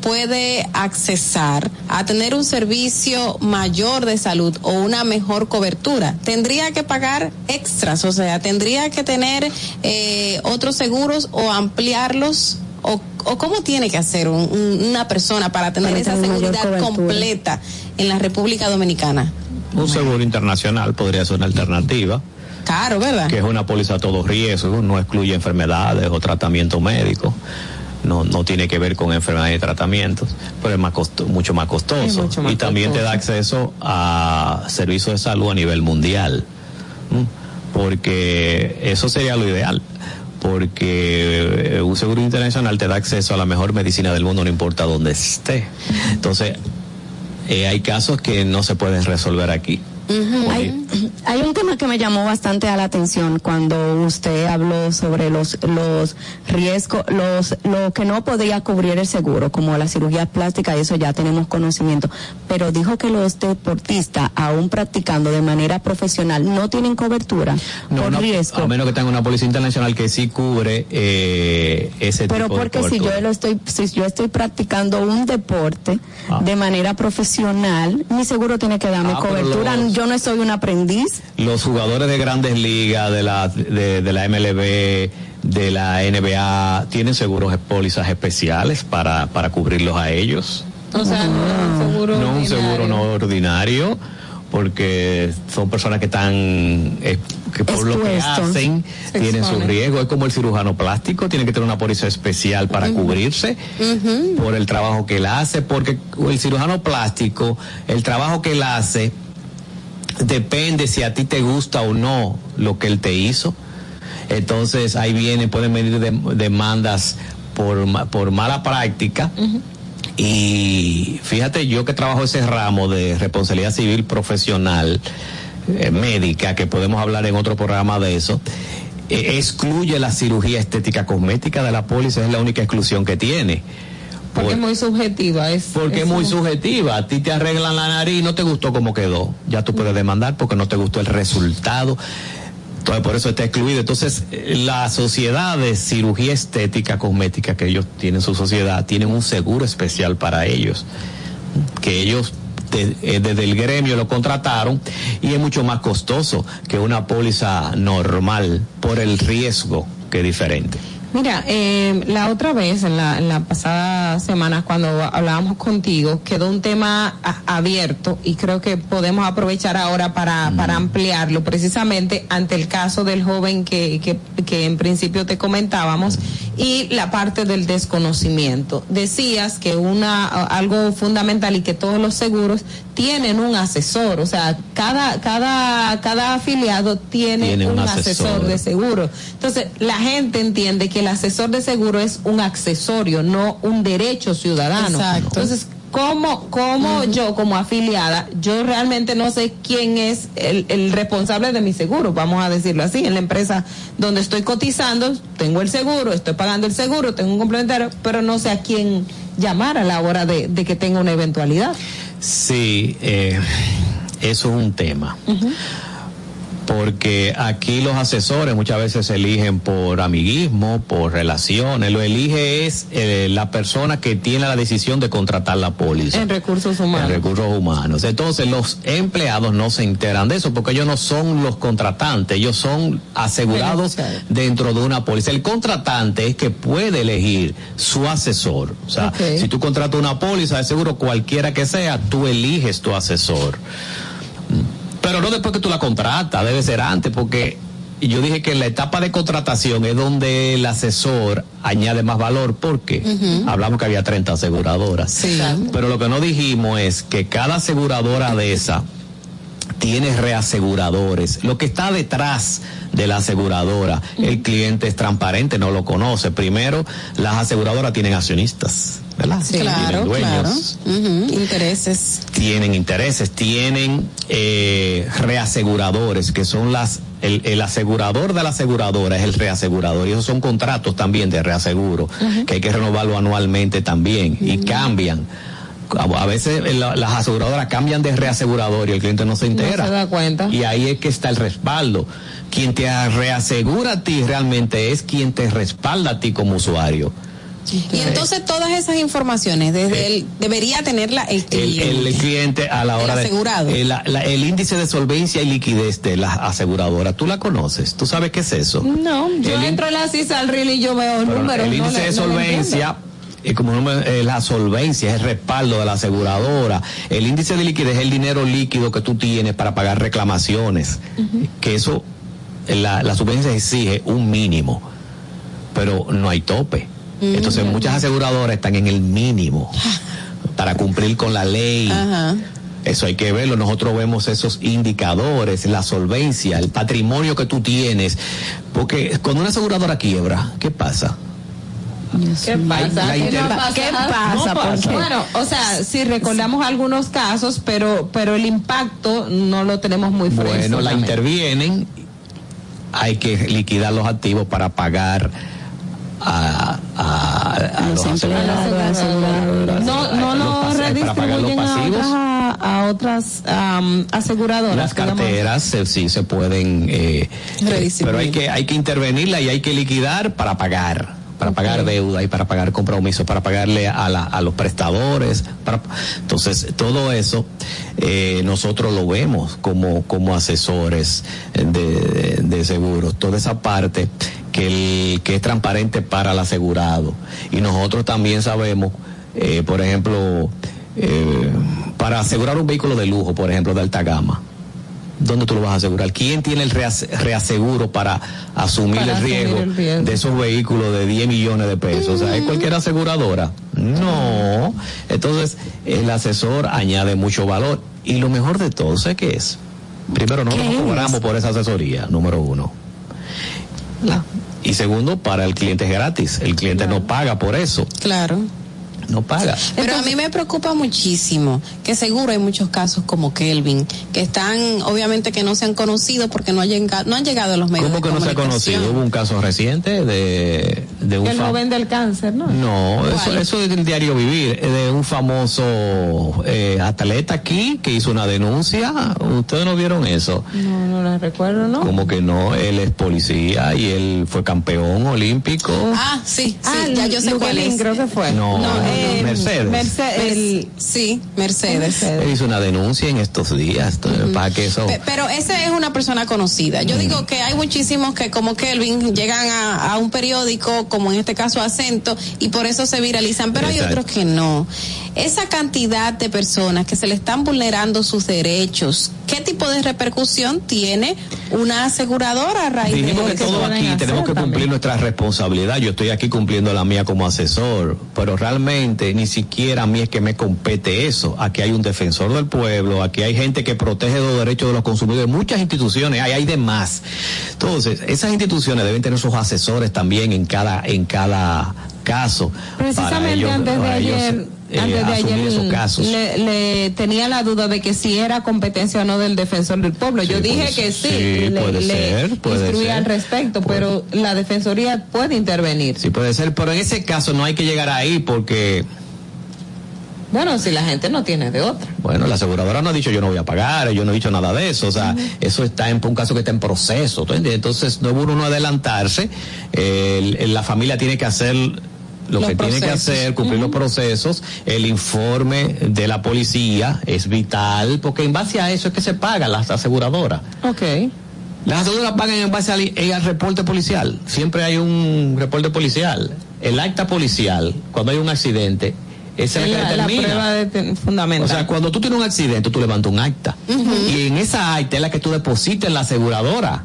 puede accesar a tener un servicio mayor de salud o una mejor cobertura. Tendría que pagar extras, o sea, tendría que tener eh, otros seguros o ampliarlos. O, o cómo tiene que hacer un- un- una persona para tener Para esa tener seguridad completa en la República Dominicana. Un seguro internacional podría ser una alternativa. Caro, ¿verdad? que es una póliza a todo riesgo, no excluye enfermedades o tratamiento médico, no, no tiene que ver con enfermedades y tratamientos, pero es más costo- mucho más costoso. Es mucho más y también te da acceso a servicios de salud a nivel mundial, porque eso sería lo ideal. Porque eh, un seguro internacional te da acceso a la mejor medicina del mundo, no importa dónde esté. Entonces, eh, hay casos que no se pueden resolver aquí. Hay, hay un tema que me llamó bastante a la atención cuando usted habló sobre los los riesgos, los lo que no podía cubrir el seguro, como la cirugía plástica, y eso ya tenemos conocimiento. Pero dijo que los deportistas, aún practicando de manera profesional, no tienen cobertura No, por no, riesgo. A menos que tenga una póliza internacional que sí cubre eh, ese Pero tipo de porque si yo lo estoy, si yo estoy practicando un deporte Ah. de manera profesional, mi seguro tiene que darme Ah, cobertura. los- Yo no soy un aprendiz. Los jugadores de grandes ligas, de la, de, de la MLB, de la NBA, tienen seguros, pólizas especiales para, para cubrirlos a ellos. O sea, no es un seguro No un ordinario. seguro no ordinario, porque son personas que están, eh, que por lo que hacen, Se tienen su riesgo. Es como el cirujano plástico, tiene que tener una póliza especial para cubrirse por el trabajo que él hace, porque el cirujano plástico, el trabajo que él hace, depende si a ti te gusta o no lo que él te hizo. Entonces ahí vienen, pueden venir dem- demandas por, por mala práctica. Y fíjate, yo que trabajo ese ramo de responsabilidad civil profesional, eh, médica, que podemos hablar en otro programa de eso, eh, excluye la cirugía estética cosmética de la póliza, es la única exclusión que tiene. Porque es muy subjetiva. Es, Porque es muy subjetiva. A ti te arreglan la nariz y no te gustó cómo quedó. Ya tú puedes demandar porque no te gustó el resultado. Entonces, por eso está excluido. Entonces, la sociedad de cirugía estética cosmética que ellos tienen, su sociedad, tienen un seguro especial para ellos. Que ellos eh, desde el gremio lo contrataron y es mucho más costoso que una póliza normal por el riesgo que es diferente. Mira, eh, la otra vez, en la, en la pasada semana, cuando hablábamos contigo, quedó un tema a- abierto y creo que podemos aprovechar ahora para, para ampliarlo, precisamente ante el caso del joven que, que, que en principio te comentábamos y la parte del desconocimiento. Decías que una algo fundamental y que todos los seguros tienen un asesor, o sea, cada cada cada afiliado tiene, Tiene un, un asesor. asesor. de seguro. Entonces, la gente entiende que el asesor de seguro es un accesorio, no un derecho ciudadano. Exacto. Entonces, ¿cómo, cómo yo como afiliada, yo realmente no sé quién es el, el responsable de mi seguro, vamos a decirlo así, en la empresa donde estoy cotizando, tengo el seguro, estoy pagando el seguro, tengo un complementario, pero no sé a quién llamar a la hora de, de que tenga una eventualidad. Sí, eh, eso es un tema. Porque aquí los asesores muchas veces se eligen por amiguismo, por relaciones, lo elige es eh, la persona que tiene la decisión de contratar la póliza. En recursos humanos. En recursos humanos. Entonces los empleados no se enteran de eso porque ellos no son los contratantes, ellos son asegurados dentro de una póliza. El contratante es que puede elegir su asesor. O sea, si tú contratas una póliza de seguro cualquiera que sea, tú eliges tu asesor. Pero no después que tú la contratas, debe ser antes, porque yo dije que en la etapa de contratación es donde el asesor añade más valor, porque hablamos que había 30 aseguradoras. Pero lo que no dijimos es que cada aseguradora de esa tiene reaseguradores. Lo que está detrás de la aseguradora, el cliente es transparente, no lo conoce. Primero, las aseguradoras tienen accionistas, ¿verdad? Claro, Tienen dueños claro. Intereses. tienen intereses, tienen eh, reaseguradores, que son las, el, el asegurador de la aseguradora es el reasegurador, y esos son contratos también de reaseguro, que hay que renovarlo anualmente también, y cambian. A a veces eh, la- las aseguradoras cambian de reasegurador y el cliente no se entera. se da cuenta. Y ahí es que está el respaldo. Quien te reasegura a ti realmente es quien te respalda a ti como usuario. Y entonces todas esas informaciones, desde el, debería tenerla el cliente. el cliente. a la El hora asegurado. de la- la- el índice de solvencia y liquidez de la aseguradora. Tú la conoces tú sabes qué es eso No, yo entro en la CISA al reel y yo veo números. el no índice de no solvencia es como número- eh, la solvencia es el respaldo de la aseguradora. El índice de liquidez es el dinero líquido que tú tienes para pagar reclamaciones que eso eh, la, la solvencia exige un mínimo pero no hay tope entonces muchas aseguradoras están en el mínimo para cumplir con la ley Ajá. eso hay que verlo. Nosotros vemos esos indicadores, la solvencia, el patrimonio que tú tienes. Porque cuando una aseguradora quiebra, ¿qué pasa? ¿Qué pasa? ¿Qué no pasa? ¿Qué pasa? No ¿Por pasa. qué? Bueno, o sea, si recordamos algunos casos, pero pero el impacto no lo tenemos muy fresco. Bueno, la intervienen, hay que liquidar los activos para pagar a, a- a los, aseguradoras. No, no Los lo pase- para pagar los redistribuyen a a, a otras am, aseguradoras. Las carteras eh, sí se pueden, eh, eh, pero hay que hay que intervenirla y hay que liquidar para pagar, para pagar deuda y para pagar compromisos, para pagarle a, la- a los prestadores. Para, entonces todo eso eh, nosotros lo vemos como como asesores de, de, de seguros, toda esa parte que el, que es transparente para el asegurado y nosotros también sabemos, eh, por ejemplo. eh, para asegurar un vehículo de lujo, por ejemplo, de alta gama, ¿dónde tú lo vas a asegurar? ¿Quién tiene el reas- reaseguro para asumir, Para el, asumir riesgo el riesgo. de esos vehículos de 10 millones de pesos? O sea, ¿es cualquier aseguradora? No. Entonces, el asesor añade mucho valor. Y lo mejor de todo, ¿sé qué es? Primero, no ¿Qué nos es? cobramos por esa asesoría, número uno. Y segundo, para el cliente es gratis. El cliente no paga por eso. Claro. No paga. Pero a mí me preocupa muchísimo que seguro hay muchos casos como Kelvin que están, obviamente que no se han conocido porque no han llegado, no han llegado a los medios. ¿Cómo de que no se ha conocido? Hubo un caso reciente de, de un El joven del cáncer, ¿no? No, eso, eso es del diario vivir, eh, de un famoso eh, atleta aquí que hizo una denuncia. ¿Ustedes no vieron eso? No, no la recuerdo, ¿no? Como que no, él es policía y él fue campeón olímpico. Ah, sí, sí, Ah, ya yo sé cuál es. creo que fue. No, eh, Mercedes. Merce- el- Sí, Mercedes. Él hizo una denuncia en estos días para que eso. Pe- Pero ese es una persona conocida. Yo digo que hay muchísimos que como Kelvin llegan a, a un periódico, como en este caso Acento, y por eso se viralizan, pero hay otros que no. Esa cantidad de personas que se le están vulnerando sus derechos, ¿qué tipo de repercusión tiene una aseguradora a raíz Dijimos de que eso? todos aquí tenemos que cumplir nuestra responsabilidad. Yo estoy aquí cumpliendo la mía como asesor, pero realmente ni siquiera a mí es que me compete eso. Aquí hay un defensor del pueblo, aquí hay gente que protege los derechos de los consumidores, muchas instituciones, hay, hay de más. Entonces, esas instituciones deben tener sus asesores también en cada, en cada caso. para Precisamente ellos- antes de para ellos, ayer, eh, antes de asumir ayer esos casos. le, le tenía la duda de que si era competencia o no del defensor del pueblo. Yo dije puede que sí, Sí, le, puede le ser, puede instruía ser. al respecto, pero la defensoría puede intervenir. Sí, puede ser, pero en ese caso no hay que llegar ahí porque Bueno, si la gente no tiene de otra. Bueno, la aseguradora no ha dicho yo no voy a pagar, yo no he dicho nada de eso, o sea, eso está en un caso que está en proceso, ¿tú entiendes? Entonces no uno no adelantarse, el- el- la familia tiene que hacer lo Los que tiene que hacer, cumplir los procesos, el informe de la policía es vital, porque en base a eso es que se pagan las aseguradoras. Ok. Las aseguradoras pagan en base al, al reporte policial. Siempre hay un reporte policial. El acta policial, cuando hay un accidente, esa es la que la, la determina. prueba de fundamental. O sea, cuando tú tienes un accidente, tú levantas un acta. Y en esa acta es la que tú depositas en la aseguradora.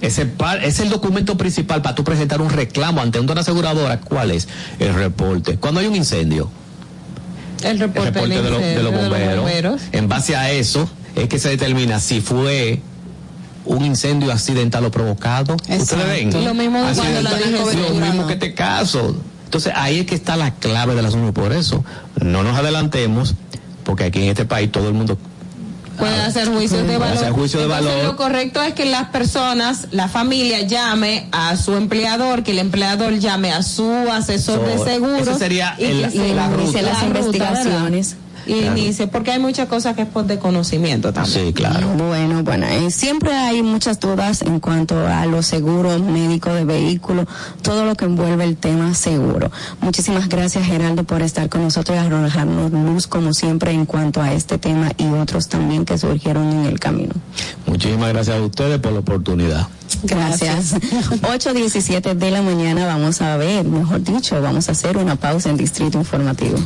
Ese par- es el documento principal para tú presentar un reclamo ante una aseguradora. ¿Cuál es? El reporte. Cuando hay un incendio, el el reporte, de, los- de bomberos. bomberos. En base a eso es que se determina si fue un incendio accidental o provocado. Ustedes ven. Lo mismo cuando la. Lo mismo que este caso. Entonces ahí es que está la clave del asunto. Por eso no nos adelantemos, porque aquí en este país todo el mundo Pueden hacer juicios de Puede valor. hacer juicio de Entonces, valor. Lo correcto es que las personas, la familia llame a su empleador, que el empleador llame a su asesor So, de seguros. sería y el- que se la inicie ruta. las La ruta, investigaciones. Y Claro. inicie, porque hay muchas cosas que es por desconocimiento también. Sí, claro. Bueno, bueno, eh, siempre hay muchas dudas en cuanto a los seguros médicos de vehículos, todo lo que envuelve el tema seguro. Muchísimas gracias, Geraldo, por estar con nosotros y arrojarnos luz, como siempre, en cuanto a este tema y otros también que surgieron en el camino. Muchísimas gracias a ustedes por la oportunidad. Gracias. 8.17 [LAUGHS] de la mañana vamos a ver, mejor dicho, vamos a hacer una pausa en Distrito Informativo.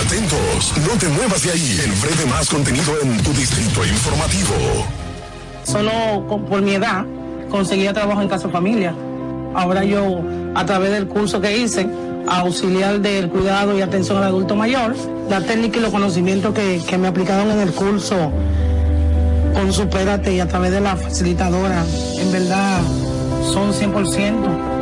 Atentos, no te muevas de ahí. El breve más contenido en tu distrito informativo. Solo con- por mi edad conseguía trabajo en casa familia. Ahora yo, a través del curso que hice, auxiliar del cuidado y atención al adulto mayor, la técnica y los conocimientos que, que me aplicaron en el curso con Supérate y a través de la facilitadora, en verdad son 100%.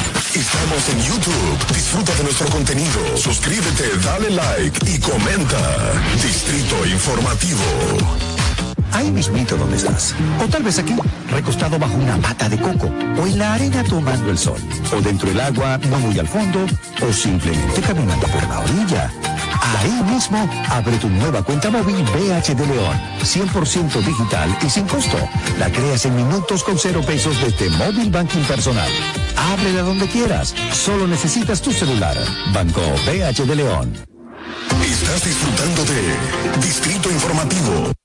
Estamos en YouTube. Disfruta de nuestro contenido. Suscríbete, dale like y comenta. Distrito Informativo. Ahí mismito donde estás. O tal vez aquí, recostado bajo una mata de coco. O en la arena tomando el sol. O dentro del agua, no muy al fondo. O simplemente caminando por la orilla. Ahí mismo, abre tu nueva cuenta móvil BH de León. 100% digital y sin costo. La creas en minutos con cero pesos desde Móvil Banking Personal. Ábrela donde quieras. Solo necesitas tu celular. Banco BH de León. Estás disfrutando de Distrito Informativo.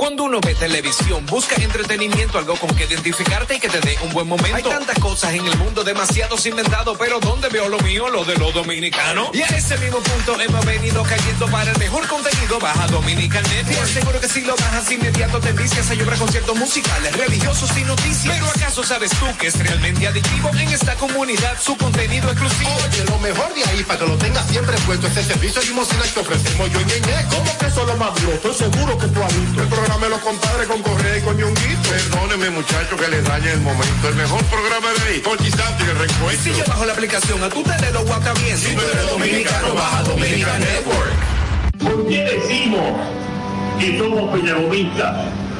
Cuando uno ve televisión, busca entretenimiento, algo con que identificarte y que te dé un buen momento. Hay tantas cosas en el mundo, demasiados inventados, pero ¿dónde veo lo mío? Lo de los dominicanos. Y a ese mismo punto hemos venido cayendo para el mejor contenido. Baja Dominican Network. Seguro que si lo bajas inmediato te vicias a llorar conciertos musicales, religiosos y noticias. Pero ¿acaso sabes tú que es realmente adictivo en esta comunidad su contenido exclusivo? Oye, lo mejor de ahí, para que lo tengas siempre puesto, este servicio limosina que ofrecemos yo, ñeñe. ¿Cómo que eso es lo más duro? Estoy seguro que tú. El programa los compadres con Correa y con Ñonguito. Perdóneme, muchacho, que les dañe el momento. El mejor programa de ahí, Porky Santi, el recuento. Si yo bajo la aplicación, a tu tele lo guata bien. Si tú eres dominicano, baja Dominican Network. ¿Por qué decimos que somos peñagomistas?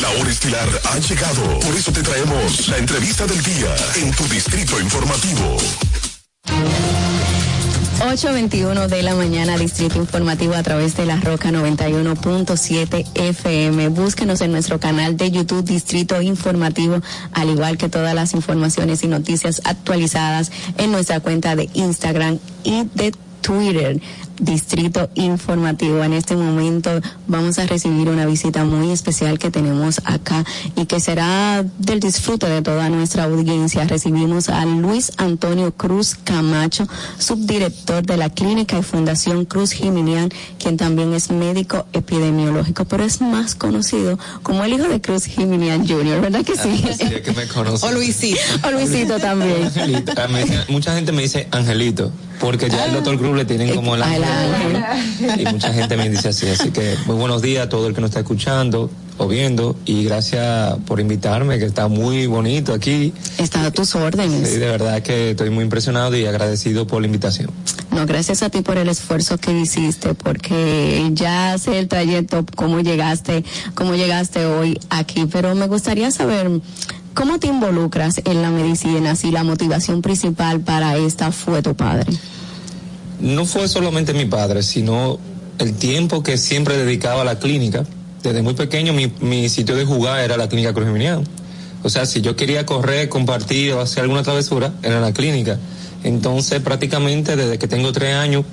La hora estilar ha llegado. Por eso te traemos la entrevista del día en tu distrito informativo. 8.21 de la mañana, Distrito Informativo a través de la Roca 91.7 FM. Búsquenos en nuestro canal de YouTube Distrito Informativo, al igual que todas las informaciones y noticias actualizadas en nuestra cuenta de Instagram y de Twitter. Distrito Informativo. En este momento vamos a recibir una visita muy especial que tenemos acá y que será del disfrute de toda nuestra audiencia. Recibimos a Luis Antonio Cruz Camacho, subdirector de la Clínica y Fundación Cruz Jiminian, quien también es médico epidemiológico, pero es más conocido como el hijo de Cruz Jiminian Jr., ¿verdad que sí? Así es que me conoce. [LAUGHS] O Luisito. O Luisito también. Angelito. Ah, mucha gente me dice Angelito, porque ya el doctor Cruz le tienen como el ángel. Y mucha gente me dice así. Así que muy buenos días a todo el que nos está escuchando o viendo. Y gracias por invitarme, que está muy bonito aquí. Está a tus órdenes. Sí, de verdad que estoy muy impresionado y agradecido por la invitación. No, gracias a ti por el esfuerzo que hiciste, porque ya sé el trayecto, cómo llegaste, cómo llegaste hoy aquí, pero me gustaría saber cómo te involucras en la medicina, si la motivación principal para esta fue tu padre. No fue solamente mi padre, sino el tiempo que siempre dedicaba a la clínica. Desde muy pequeño mi, mi sitio de jugar era la clínica Cruz Geminiano. O sea, si yo quería correr, compartir o hacer alguna travesura, era la clínica. Entonces, prácticamente desde que tengo tres años,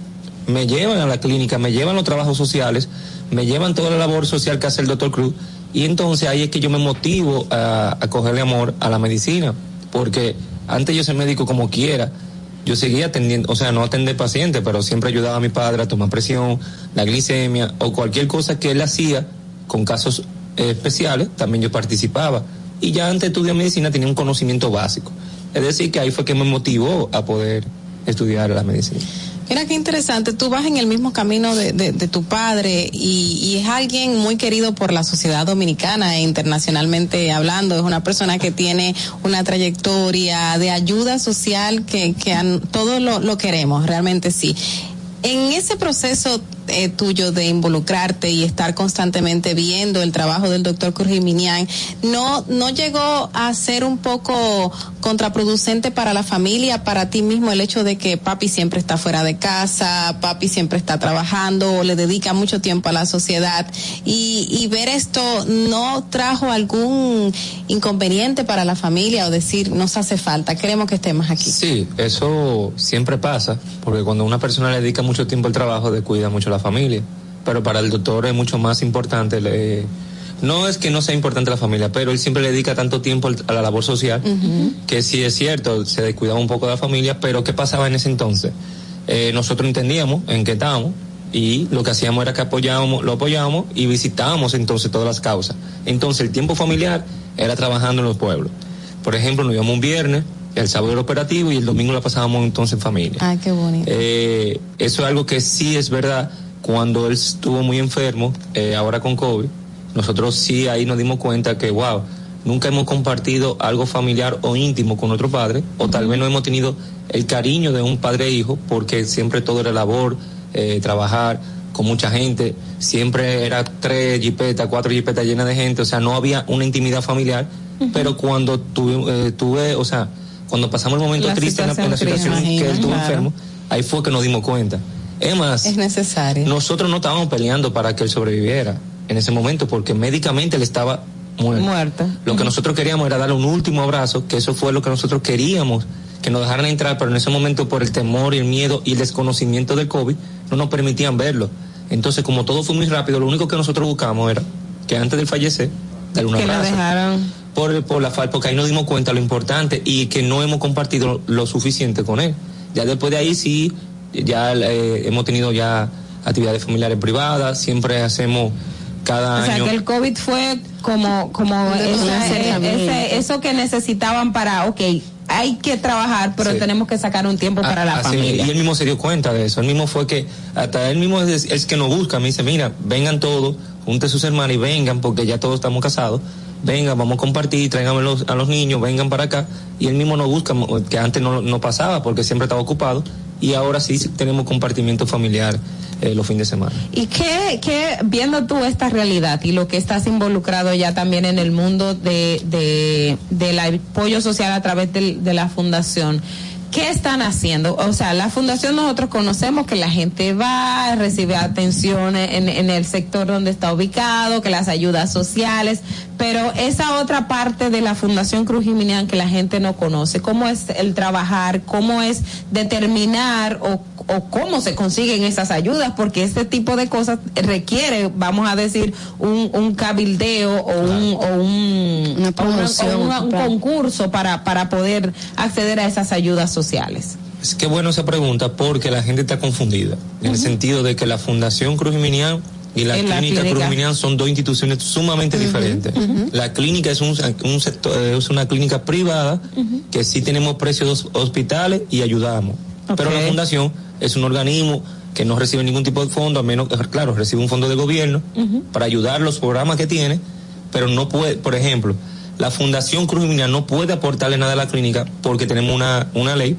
me llevan a la clínica, me llevan los trabajos sociales, me llevan toda la labor social que hace el doctor Cruz. Y entonces ahí es que yo me motivo a, a cogerle amor a la medicina. Porque antes yo ser médico como quiera, yo seguía atendiendo, o sea, no atender pacientes, pero siempre ayudaba a mi padre a tomar presión, la glicemia o cualquier cosa que él hacía con casos eh, especiales, también yo participaba. Y ya antes de estudiar medicina tenía un conocimiento básico. Es decir, que ahí fue que me motivó a poder estudiar la medicina. Mira qué interesante, tú vas en el mismo camino de, de- tu padre y, es alguien muy querido por la sociedad dominicana e internacionalmente hablando, es una persona que tiene una trayectoria de ayuda social que, que todos lo, lo queremos, realmente sí. En ese proceso eh, tuyo de involucrarte y estar constantemente viendo el trabajo del doctor Curjiminian, ¿no, ¿no llegó a ser un poco contraproducente para la familia, para ti mismo, el hecho de que papi siempre está fuera de casa, papi siempre está trabajando, o le dedica mucho tiempo a la sociedad y, y ver esto no trajo algún inconveniente para la familia o decir nos hace falta, queremos que estemos aquí? Sí, eso siempre pasa, porque cuando una persona le dedica mucho tiempo al trabajo, descuida mucho la familia. Pero para el doctor es mucho más importante. le- no es que no sea importante la familia, pero él siempre le dedica tanto tiempo a la labor social que sí es cierto, se descuidaba un poco de la familia, pero ¿qué pasaba en ese entonces? Eh, nosotros entendíamos en qué estábamos y lo que hacíamos era que apoyábamos, lo apoyábamos y visitábamos entonces todas las causas. Entonces el tiempo familiar era trabajando en los pueblos. Por ejemplo, nos íbamos un viernes, el sábado era operativo y el domingo la pasábamos entonces en familia. Ay, qué bonito. Eh, eso es algo que sí es verdad. Cuando él estuvo muy enfermo, eh, ahora con COVID, nosotros sí ahí nos dimos cuenta que, wow, nunca hemos compartido algo familiar o íntimo con nuestro padre, o tal vez no hemos tenido el cariño de un padre e hijo, porque siempre todo era labor, eh, trabajar con mucha gente, siempre era tres jipetas, cuatro jipetas llenas de gente, o sea, no había una intimidad familiar, pero cuando tuve, eh, tuve, o sea, cuando pasamos el momento La triste en la, en la situación crítica, que él estuvo claro. enfermo, ahí fue que nos dimos cuenta. Es más, Es necesario. nosotros no estábamos peleando para que él sobreviviera en ese momento, porque médicamente él estaba muerto. Muerto. Lo que nosotros queríamos era darle un último abrazo, que eso fue lo que nosotros queríamos, que nos dejaran entrar, pero en ese momento por el temor y el miedo y el desconocimiento del COVID no nos permitían verlo. Entonces, como todo fue muy rápido, lo único que nosotros buscamos era que antes de él fallecer, darle un Que abrazo. dejaron. Por, por la falta, porque ahí nos dimos cuenta lo importante y que no hemos compartido lo suficiente con él. Ya después de ahí sí, ya eh, hemos tenido ya actividades familiares privadas, siempre hacemos cada O sea, año. que el COVID fue como, como esa- acercamiento. ese- eso que necesitaban para, ok, hay que trabajar, pero Sí. tenemos que sacar un tiempo para la Así, familia. Y él mismo se dio cuenta de eso. Él mismo fue que, hasta él mismo es, es que nos busca. Me dice, mira, vengan todos, junten sus hermanos y vengan, porque ya todos estamos casados. Vengan, vamos a compartir, traigan a los, a los niños, vengan para acá. Y él mismo nos busca, que antes no, no pasaba porque siempre estaba ocupado. Y ahora sí tenemos compartimiento familiar eh, los fines de semana. ¿Y qué, qué, viendo tú esta realidad y lo que estás involucrado ya también en el mundo de, de, del apoyo social a través de, de la fundación, ¿Qué están haciendo? O sea, la fundación nosotros conocemos que la gente va, recibe atención en, en, el sector donde está ubicado, que las ayudas sociales, pero esa otra parte de la Fundación Cruz Jiménez que la gente no conoce, ¿cómo es el trabajar? ¿Cómo es determinar o, o cómo se consiguen esas ayudas? Porque este tipo de cosas requiere, vamos a decir, un, un cabildeo o un, o un, una promoción, o una, o un concurso para, para poder acceder a esas ayudas sociales. Es que bueno esa pregunta porque la gente está confundida en uh -huh. el sentido de que la Fundación Cruz Jiménez y la, clínica, la clínica Cruz Minian son dos instituciones sumamente uh -huh, diferentes. Uh -huh. La clínica es un, un sector, es una clínica privada que sí tenemos precios de hospitales y ayudamos. Okay. Pero la fundación es un organismo que no recibe ningún tipo de fondo, a menos, claro, recibe un fondo de gobierno para ayudar los programas que tiene, pero no puede, por ejemplo, la Fundación Cruz Minian no puede aportarle nada a la clínica porque tenemos una, una ley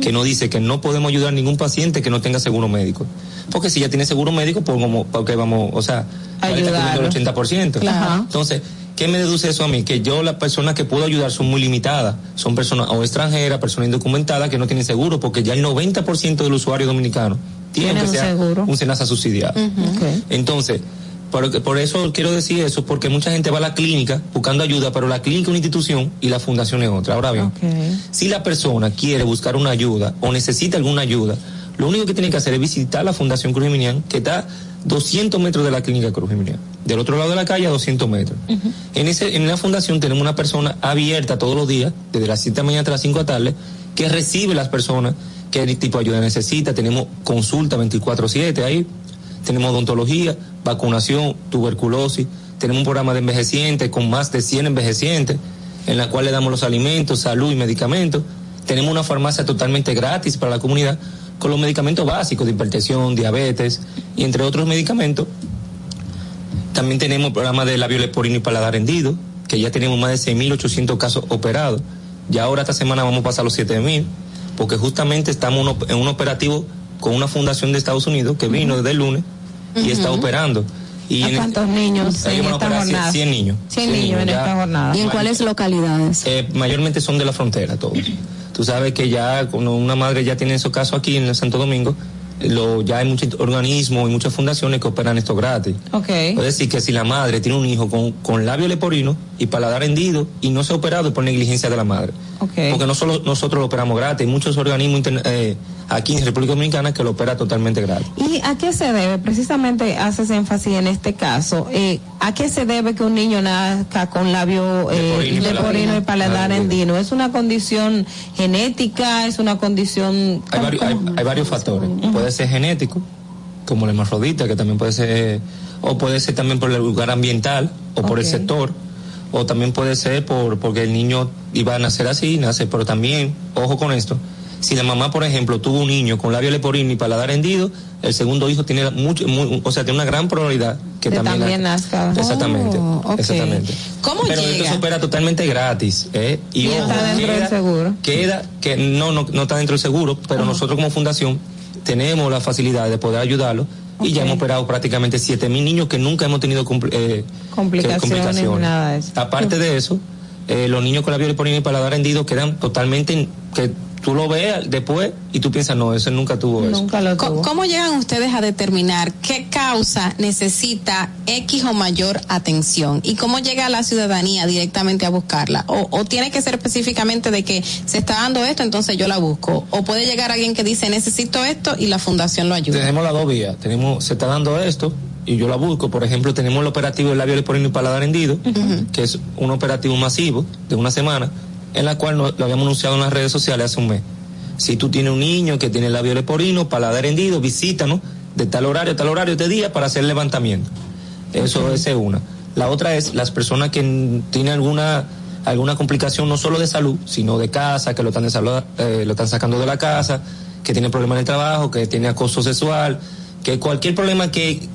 que nos dice que no podemos ayudar a ningún paciente que no tenga seguro médico. Porque si ya tiene seguro médico, pues como, porque vamos, o sea, ayudar el 80%. Claro. Entonces, ¿qué me deduce eso a mí? Que yo, las personas que puedo ayudar son muy limitadas. Son personas o extranjeras, personas indocumentadas que no tienen seguro, porque ya el 90% del usuario dominicano tiene, ¿Tiene que un sea seguro? un SENASA subsidiado. Uh -huh. okay. Entonces, por, por, eso quiero decir eso, porque mucha gente va a la clínica buscando ayuda, pero la clínica es una institución y la fundación es otra. Ahora bien, okay. si la persona quiere buscar una ayuda o necesita alguna ayuda, lo único que tiene que hacer es visitar la Fundación Cruz Jiménez, que está 200 metros de la clínica Cruz Jiménez. Del otro lado de la calle a 200 metros. Uh -huh. en, ese, en la fundación tenemos una persona abierta todos los días, desde las 7 de la mañana hasta las 5 de la tarde, que recibe las personas qué tipo de ayuda necesita. Tenemos consulta 24-7 ahí tenemos odontología, vacunación, tuberculosis, tenemos un programa de envejecientes con más de 100 envejecientes, en la cual le damos los alimentos, salud y medicamentos. Tenemos una farmacia totalmente gratis para la comunidad con los medicamentos básicos de hipertensión, diabetes y entre otros medicamentos. También tenemos el programa de labio leporino y paladar hendido, que ya tenemos más de 6.800 casos operados. Ya ahora esta semana vamos a pasar los 7.000, porque justamente estamos en un operativo con una fundación de Estados Unidos que vino desde el lunes y uh -huh. está operando. Y ¿A cuántos niños en esta jornada? 100 niños. 100, 100 niños en ya, esta jornada. ¿Y en cuáles localidades? Eh, mayormente son de la frontera todos. Tú sabes que ya cuando una madre ya tiene esos casos aquí en Santo Domingo, lo, ya hay muchos organismos y muchas fundaciones que operan esto gratis. Okay. Puede decir que si la madre tiene un hijo con, con labio leporino y paladar hendido y no se ha operado es por negligencia de la madre. Okay. Porque no solo nosotros lo operamos gratis, hay muchos organismos eh, aquí en República Dominicana que lo opera totalmente gratis. ¿Y a qué se debe? Precisamente haces énfasis en este caso. Eh, ¿A qué se debe que un niño nazca con labio eh, leporino y paladar hendido? ¿Es una condición genética? ¿Es una condición...? Hay, varios, hay, hay varios factores. Uh -huh. Puede ser genético, como la hermafrodita, que también puede ser... O puede ser también por el lugar ambiental o por el sector o también puede ser por porque el niño iba a nacer así, nace, pero también, ojo con esto, si la mamá, por ejemplo, tuvo un niño con labio leporino y paladar hendido, el segundo hijo tiene mucho, muy, o sea, tiene una gran probabilidad que de también, también nazca. Exactamente, oh, okay. exactamente. ¿Cómo Pero llega? esto se opera totalmente gratis, ¿eh? Y, y ojo, está dentro queda, del seguro. Queda, que no, no, no está dentro del seguro, pero nosotros como fundación tenemos la facilidad de poder ayudarlo Okay. y ya hemos operado prácticamente 7 mil niños que nunca hemos tenido compl eh, complicaciones, complicaciones. Nada de eso. Aparte de eso, eh, los niños con la leporino y paladar hendido quedan totalmente que tú lo veas después y tú piensas, no, ese nunca tuvo eso. Nunca lo tuvo. ¿Cómo llegan ustedes a determinar qué causa necesita X o mayor atención? ¿Y cómo llega la ciudadanía directamente a buscarla? ¿O, o tiene que ser específicamente de que se está dando esto, entonces yo la busco? ¿O puede llegar alguien que dice, necesito esto y la fundación lo ayuda? Tenemos las dos vías. Tenemos, se está dando esto, y yo la busco. Por ejemplo, tenemos el operativo del labio leporino y paladar hendido, uh -huh. que es un operativo masivo de una semana, en la cual lo, lo habíamos anunciado en las redes sociales hace un mes. Si tú tienes un niño que tiene labio leporino, paladar hendido, visítanos de tal horario a tal horario de día para hacer levantamiento. Eso okay. es una. La otra es las personas que tienen alguna alguna complicación no solo de salud, sino de casa, que lo están, salud, eh, lo están sacando de la casa, que tiene problemas en el trabajo, que tiene acoso sexual, que cualquier problema que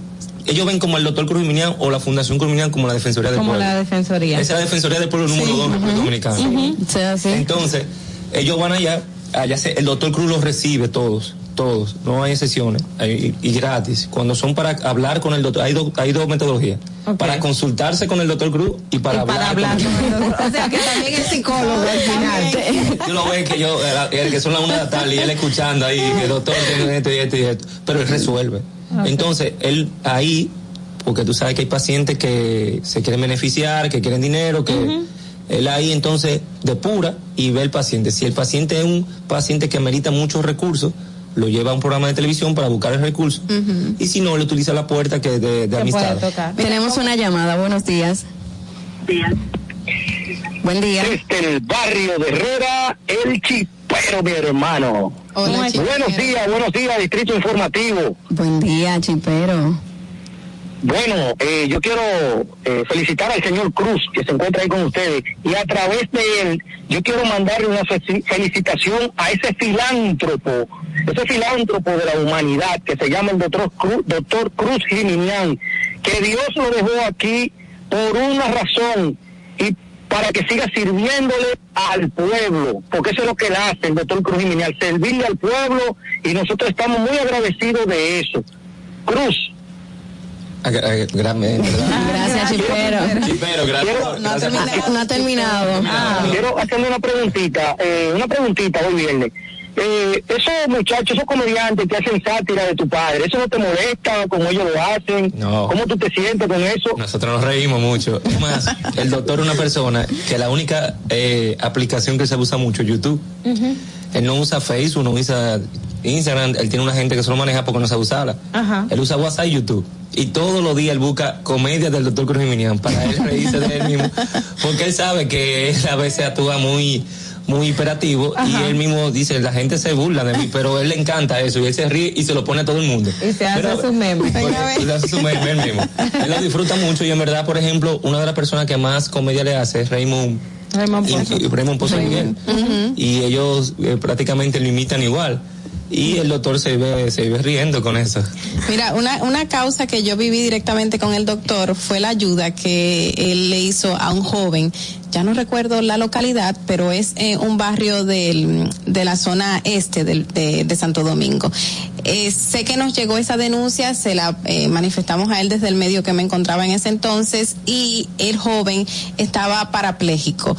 ellos ven como el doctor Cruz Minian o la Fundación Cruz Minian como la Defensoría del como Pueblo. Como la Defensoría. Esa es la Defensoría del Pueblo número sí, dos uh -huh. Dominicana. Uh -huh. sí, sí. Entonces, ellos van allá, allá se, el doctor Cruz los recibe todos todos, no hay excepciones, hay- y, gratis. Cuando son para hablar con el doctor, hay, do- hay dos metodologías, para consultarse con el doctor Cruz y para hablar. con el- O sea, que también es psicólogo al final. Tú lo ves que yo, el, que son las una de la tarde y él escuchando ahí, que el doctor tiene esto y esto y esto, pero él resuelve. Entonces, él ahí, porque tú sabes que hay pacientes que se quieren beneficiar, que quieren dinero, que él ahí entonces depura y ve el paciente. Si el paciente es un paciente que amerita muchos recursos, lo lleva a un programa de televisión para buscar el recurso. Y si no, le utiliza la puerta que de, de amistad. Tenemos una llamada, buenos días. Buen día. Desde el barrio de Herrera, el chipero, mi hermano. Hola, chipero. buenos días, buenos días, Distrito Informativo. Buen día, chipero. Bueno, eh, yo quiero eh, felicitar al señor Cruz, que se encuentra ahí con ustedes, y a través de él, yo quiero mandarle una fe- felicitación a ese filántropo, ese filántropo de la humanidad, que se llama el doctor Cruz, doctor Cruz Jiminián, que Dios lo dejó aquí por una razón, y para que siga sirviéndole al pueblo, porque eso es lo que él hace, el doctor Cruz Jiminián, servirle al pueblo, y nosotros estamos muy agradecidos de eso. Cruz, Ah, ah, gra- eh, ¿verdad? Gracias, chipero. Chipero, gracias. No ha terminado. No ha terminado. Quiero hacerle una preguntita, eh, una preguntita hoy viernes. Eh, esos muchachos, esos comediantes que hacen sátira de tu padre, ¿eso no te molesta como ellos lo hacen? No. ¿Cómo tú te sientes con eso? Nosotros nos reímos mucho. Es más, el doctor es una persona que la única eh, aplicación que se usa mucho es YouTube. Él no usa Facebook, no usa Instagram. Él tiene una gente que solo maneja porque no sabe usarla. Ajá. Él usa WhatsApp y YouTube. Y todos los días él busca comedias del doctor Cruz para él reírse de él mismo. [LAUGHS] Porque él sabe que él a veces actúa muy muy hiperativo y él mismo dice la gente se burla de mí pero él le encanta eso y él se ríe y se lo pone a todo el mundo Y se hace Pero- sus memes. [LAUGHS] él hace su meme él mismo. Él lo disfruta mucho y en verdad, por ejemplo, una de las personas que más comedia le hace es Raymond, Raymond y- Pozo. y Raymond Pozo Miguel. Y ellos eh, prácticamente lo imitan igual. Y el doctor se ve, se ve riendo con eso. Mira, una, una causa que yo viví directamente con el doctor fue la ayuda que él le hizo a un joven. Ya no recuerdo la localidad, pero es eh, un barrio del, de la zona este del- de, de Santo Domingo. Eh, sé que nos llegó esa denuncia, se la eh, manifestamos a él desde el medio que me encontraba en ese entonces y el joven estaba parapléjico.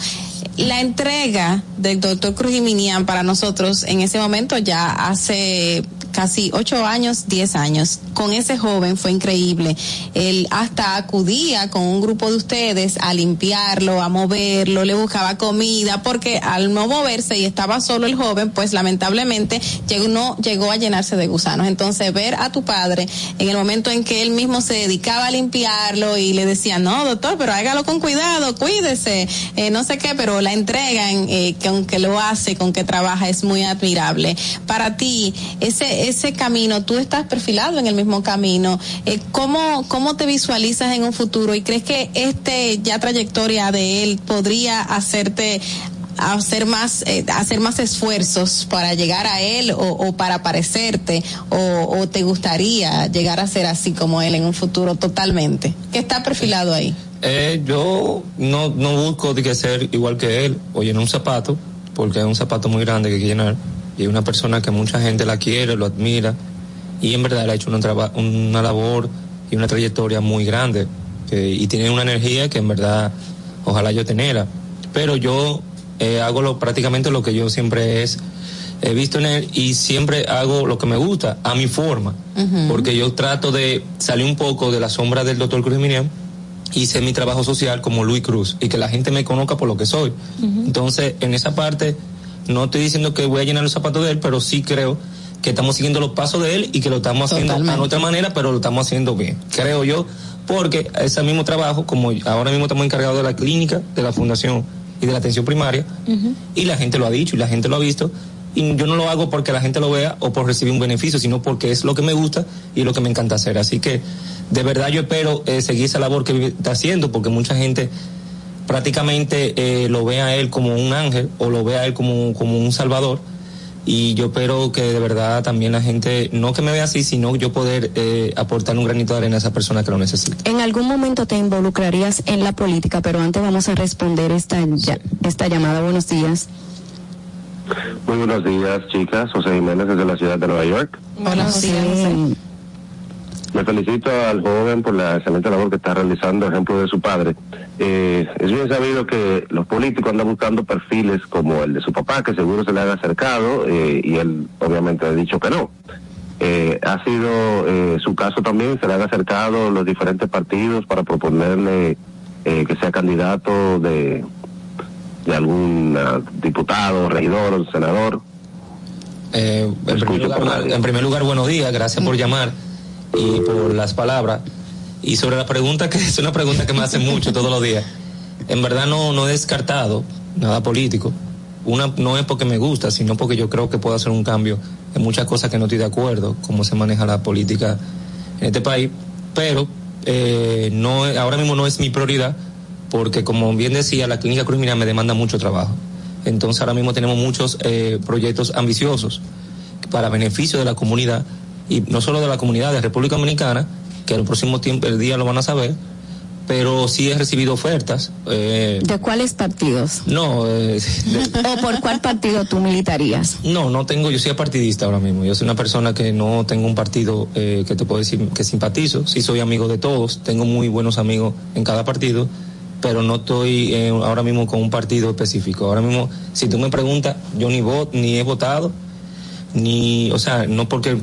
La entrega del doctor Cruz Jiminián para nosotros en ese momento ya hace casi ocho años, diez años. Con ese joven fue increíble. Él hasta acudía con un grupo de ustedes a limpiarlo, a moverlo, le buscaba comida, porque al no moverse y estaba solo el joven, pues lamentablemente llegó, no llegó a llenarse de gusanos. Entonces ver a tu padre en el momento en que él mismo se dedicaba a limpiarlo y le decía, no, doctor, pero hágalo con cuidado, cuídese, eh, no sé qué, pero la entrega en, eh, que lo hace, con que trabaja es muy admirable. Para ti, ese, ese camino, tú estás perfilado en el mismo camino. Eh, ¿cómo, ¿Cómo te visualizas en un futuro y crees que este ya trayectoria de él podría hacerte hacer más eh, hacer más esfuerzos para llegar a él o, para parecerte o, o te gustaría llegar a ser así como él en un futuro totalmente que está perfilado ahí Eh, yo no, no busco de que ser igual que él o llenar un zapato, porque es un zapato muy grande que hay que llenar. Y es una persona que mucha gente la quiere, lo admira. Y en verdad él ha hecho una, una labor y una trayectoria muy grande. que- y tiene una energía que en verdad ojalá yo tenera. Pero yo eh, hago lo, prácticamente lo que yo siempre es, he visto en él y siempre hago lo que me gusta, a mi forma. Porque yo trato de salir un poco de la sombra del doctor Cruz Minian hice mi trabajo social como Luis Cruz y que la gente me conozca por lo que soy. Entonces, en esa parte, no estoy diciendo que voy a llenar los zapatos de él, pero sí creo que estamos siguiendo los pasos de él y que lo estamos haciendo a nuestra manera, pero lo estamos haciendo bien. Creo yo, porque ese mismo trabajo, como ahora mismo estamos encargados de la clínica, de la fundación y de la atención primaria, y la gente lo ha dicho y la gente lo ha visto. Y yo no lo hago porque la gente lo vea o por recibir un beneficio, sino porque es lo que me gusta y lo que me encanta hacer. Así que de verdad yo espero eh, seguir esa labor que está haciendo, porque mucha gente prácticamente eh, lo ve a él como un ángel o lo ve a él como, como un salvador. Y yo espero que de verdad también la gente, no que me vea así, sino yo poder eh, aportar un granito de arena a esa persona que lo necesita. En algún momento te involucrarías en la política, pero antes vamos a responder esta, ya- esta llamada. Buenos días. Muy buenos días, chicas. José Jiménez desde la ciudad de Nueva York. Buenos días. Me felicito al joven por la excelente labor que está realizando, ejemplo de su padre. Eh, es bien sabido que los políticos andan buscando perfiles como el de su papá, que seguro se le haya acercado, eh, y él obviamente ha dicho que no. Eh, ha sido eh, su caso también, se le han acercado los diferentes partidos para proponerle eh, que sea candidato de, de algún ah, diputado, regidor o senador. Eh, en, primer lugar, en primer lugar, buenos días, gracias por llamar y por las palabras. Y sobre la pregunta, que [LAUGHS] es una pregunta que me hacen mucho todos los días. En verdad no, no he descartado nada político. Una no es porque me gusta, sino porque yo creo que puedo hacer un cambio en muchas cosas que no estoy de acuerdo, cómo se maneja la política en este país. Pero eh, no, ahora mismo no es mi prioridad, porque como bien decía, la clínica Cruz Mira me demanda mucho trabajo. Entonces ahora mismo tenemos muchos eh, proyectos ambiciosos para beneficio de la comunidad y no solo de la comunidad de República Dominicana, que en el próximo tiempo, el día lo van a saber, pero sí he recibido ofertas. Eh, ¿De cuáles partidos? no, eh, de- ¿O por cuál partido tú militarías? no, no tengo, yo soy partidista ahora mismo. Yo soy una persona que no tengo un partido eh, que te puedo decir que simpatizo. Sí soy amigo de todos, tengo muy buenos amigos en cada partido, pero no estoy eh, ahora mismo con un partido específico. Ahora mismo, si tú me preguntas, yo ni voto, ni he votado, ni, o sea, no porque po-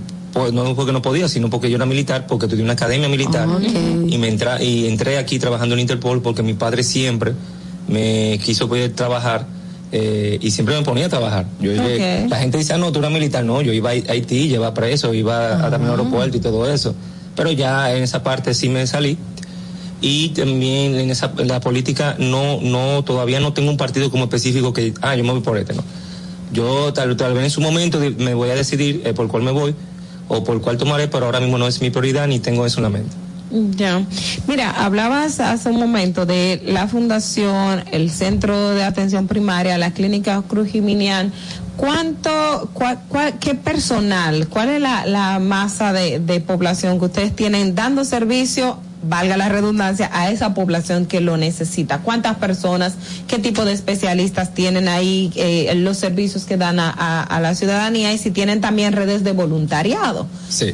no porque no podía, sino porque yo era militar, porque estudié una academia militar y me entra, y entré aquí trabajando en Interpol porque mi padre siempre me quiso poder trabajar eh, y siempre me ponía a trabajar. Yo llegué- la gente dice, ah, no, tú eras militar, no, yo iba a Haití, llevaba preso, iba a también al aeropuerto y todo eso. Pero ya en esa parte sí me salí. Y también en esa en la política no, no, todavía no tengo un partido como específico que, ah, yo me voy por este, no. Yo tal, tal vez en su momento me voy a decidir eh, por cuál me voy o por cuál tomaré, pero ahora mismo no es mi prioridad ni tengo eso en la mente. Ya. Mira, hablabas hace un momento de la fundación, el centro de atención primaria, la clínica Cruz Jiminián. ¿Cuánto, cua- cua- qué personal, cuál es la, la masa de población que ustedes tienen dando servicio, valga la redundancia, a esa población que lo necesita? ¿Cuántas personas, qué tipo de especialistas tienen ahí, eh, los servicios que dan a, a- a la ciudadanía y si tienen también redes de voluntariado? Sí.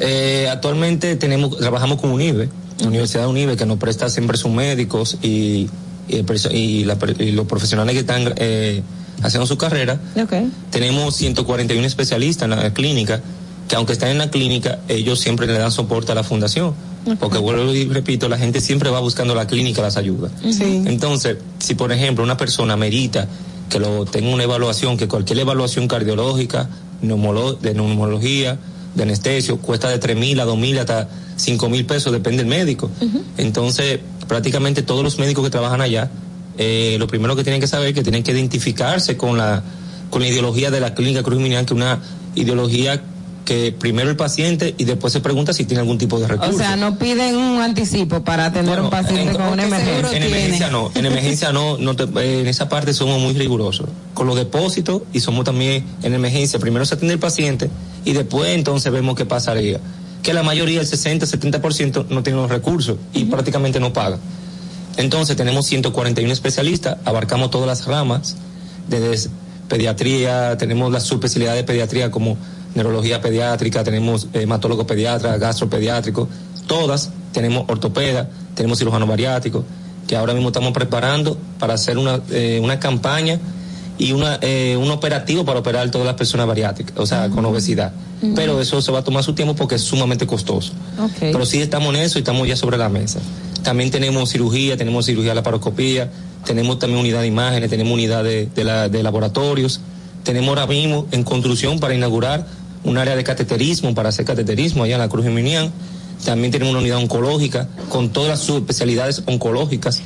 Eh, actualmente tenemos, trabajamos con UNIBE, la Universidad de UNIBE, que nos presta siempre sus médicos y, y, el perso- y la per- y los profesionales que están eh, haciendo su carrera. Okay. Tenemos 141 especialistas en la clínica, que aunque están en la clínica, ellos siempre le dan soporte a la fundación. Porque vuelvo y repito, la gente siempre va buscando la clínica, las ayuda. Sí. Entonces, si por ejemplo una persona merita que lo tenga una evaluación, que cualquier evaluación cardiológica, de neumología, de anestesio, cuesta de tres mil a dos mil hasta cinco mil pesos, depende del médico. Entonces, prácticamente todos los médicos que trabajan allá, eh, lo primero que tienen que saber es que tienen que identificarse con la, con la ideología de la clínica Cruz Minian, que es una ideología que primero el paciente y después se pregunta si tiene algún tipo de recurso. O sea, no piden un anticipo para atender un paciente con una emergencia. En emergencia no, en emergencia no, no te- en esa parte somos muy rigurosos. Con los depósitos y somos también en emergencia. Primero se atiende el paciente y después entonces vemos qué pasaría. Que la mayoría, el 60, 70% no tiene los recursos y prácticamente no paga. Entonces tenemos 141 especialistas, abarcamos todas las ramas, desde pediatría, tenemos las subespecialidades de pediatría como neurología pediátrica, tenemos hematólogo pediatra, gastropediátrico, todas, tenemos ortopeda, tenemos cirujano bariátrico, que ahora mismo estamos preparando para hacer una, eh, una campaña y una, eh, un operativo para operar todas las personas bariátricas, o sea, con obesidad. Pero eso se va a tomar su tiempo porque es sumamente costoso. Pero sí estamos en eso y estamos ya sobre la mesa. También tenemos cirugía, tenemos cirugía de laparoscopía, tenemos también unidad de imágenes, tenemos unidad de, de la- de laboratorios. Tenemos ahora mismo en construcción para inaugurar un área de cateterismo, para hacer cateterismo allá en la Cruz Geminián. También tenemos una unidad oncológica con todas las subespecialidades oncológicas.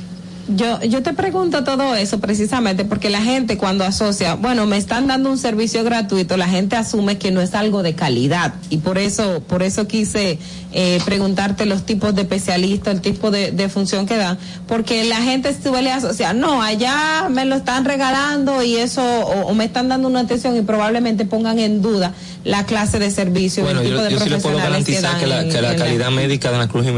Yo, yo te pregunto todo eso precisamente porque la gente cuando asocia, bueno, me están dando un servicio gratuito, la gente asume que no es algo de calidad. Y por eso, por eso quise eh, preguntarte los tipos de especialistas, el tipo de, de función que dan, porque la gente suele asociar, no, allá me lo están regalando y eso, o, o me están dando una atención y probablemente pongan en duda la clase de servicio, Bueno, el tipo yo, de yo sí le puedo que garantizar que la, en- que la en calidad médica de la Cruz es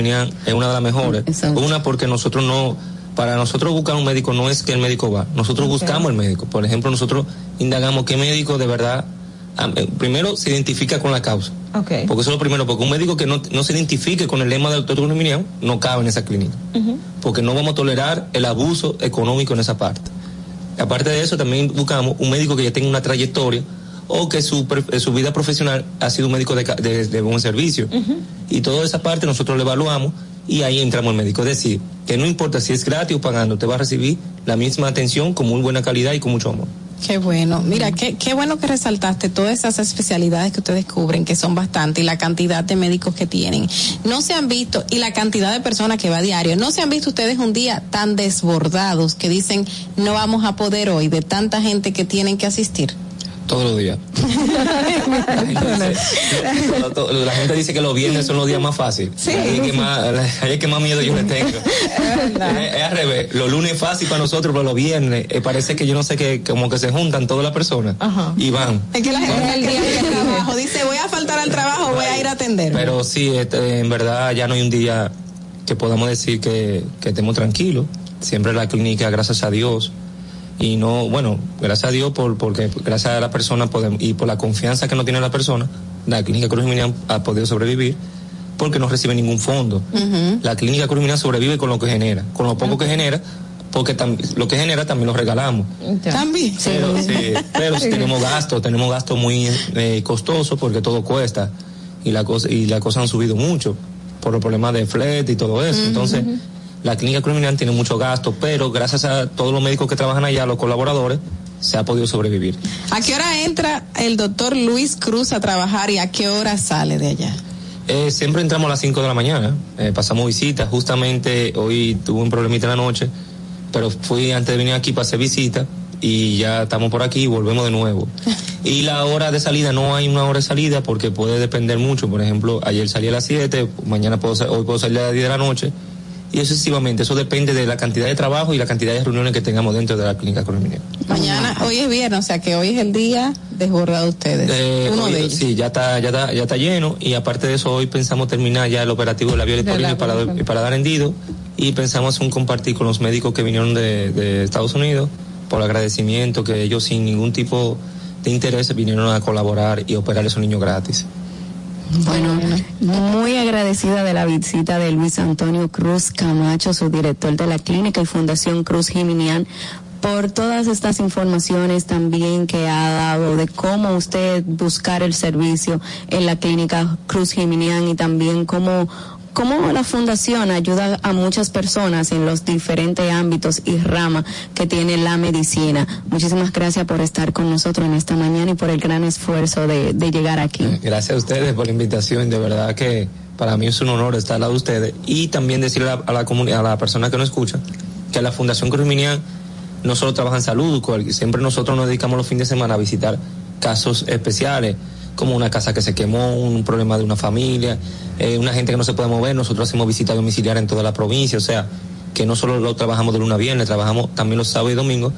una de las mejores. Una porque nosotros no, para nosotros buscar un médico no es que el médico va, nosotros buscamos el médico. Por ejemplo, nosotros indagamos qué médico de verdad, ah, eh, primero se identifica con la causa. Okay. Porque eso es lo primero, porque un médico que no, no se identifique con el lema del doctor Minian no cabe en esa clínica. Porque no vamos a tolerar el abuso económico en esa parte. Aparte de eso, también buscamos un médico que ya tenga una trayectoria o que su, eh, su vida profesional ha sido un médico de, de- de buen servicio. Y toda esa parte nosotros lo evaluamos y ahí entramos el médico. Es decir, que no importa si es gratis o pagando, te va a recibir la misma atención con muy buena calidad y con mucho amor. Qué bueno. Mira, qué, qué bueno que resaltaste todas esas especialidades que ustedes cubren, que son bastante, y la cantidad de médicos que tienen. No se han visto, y la cantidad de personas que va a diario, no se han visto ustedes un día tan desbordados que dicen, no vamos a poder hoy, de tanta gente que tienen que asistir. [LAUGHS] Todos los días. La gente dice que los viernes son los días más fáciles. Ahí es que más, ahí es que más miedo yo le tengo. [LAUGHS] Es, es al revés. Los lunes es fácil para nosotros, pero los viernes eh, parece que yo no sé que como que se juntan todas las personas y van. Es que la gente que va al trabajo dice, voy a faltar al trabajo, voy a ir a atender. Pero sí, este, en verdad ya no hay un día que podamos decir que, que estemos tranquilos. Siempre la clínica, gracias a Dios. Y no, bueno, gracias a Dios por, porque gracias a la persona podemos, y por la confianza que no tiene la persona, la clínica Cruz Minian ha podido sobrevivir porque no recibe ningún fondo. La clínica Cruz Minian sobrevive con lo que genera, con lo poco que genera, porque lo que genera también lo regalamos. También. Pero, sí, pero sí tenemos gastos, tenemos gastos muy eh, costosos porque todo cuesta y la cosa y la cosa han subido mucho por los problemas de flete y todo eso. Entonces, la clínica criminal tiene mucho gasto, pero gracias a todos los médicos que trabajan allá, los colaboradores, se ha podido sobrevivir. ¿A qué hora entra el doctor Luis Cruz a trabajar y a qué hora sale de allá? Eh, siempre entramos a las 5 de la mañana, eh, pasamos visita. Justamente hoy tuve un problemita en la noche, pero fui antes de venir aquí para hacer visita y ya estamos por aquí y volvemos de nuevo. [LAUGHS] Y la hora de salida, no hay una hora de salida porque puede depender mucho. Por ejemplo, ayer salí a las 7, mañana puedo, hoy puedo salir a las 10 de la noche. Y eso sucesivamente, eso depende de la cantidad de trabajo y la cantidad de reuniones que tengamos dentro de la clínica Coronel. Mañana, hoy es viernes, o sea que hoy es el día desbordado de ustedes. Eh, Uno hoy- de ellos. Sí, ya está, ya está, ya está lleno y aparte de eso hoy pensamos terminar ya el operativo de la vía para, para dar hendido y pensamos un compartir con los médicos que vinieron de, de Estados Unidos por agradecimiento que ellos sin ningún tipo de interés vinieron a colaborar y operar a esos niños gratis. Bueno, muy agradecida de la visita de Luis Antonio Cruz Camacho, su director de la clínica y Fundación Cruz Jiminian, por todas estas informaciones también que ha dado de cómo usted buscar el servicio en la clínica Cruz Jiminian y también cómo cómo la fundación ayuda a muchas personas en los diferentes ámbitos y ramas que tiene la medicina. Muchísimas gracias por estar con nosotros en esta mañana y por el gran esfuerzo de, de llegar aquí. Gracias a ustedes por la invitación, de verdad que para mí es un honor estar al lado de ustedes y también decirle a, la comunidad, a la persona que nos escucha, que la Fundación Cruz Minian no solo trabaja en salud, siempre nosotros nos dedicamos los fines de semana a visitar casos especiales, como una casa que se quemó, un problema de una familia, eh, una gente que no se puede mover, nosotros hacemos visitas domiciliarias en toda la provincia, o sea, que no solo lo trabajamos de lunes a viernes, trabajamos también los sábados y domingos.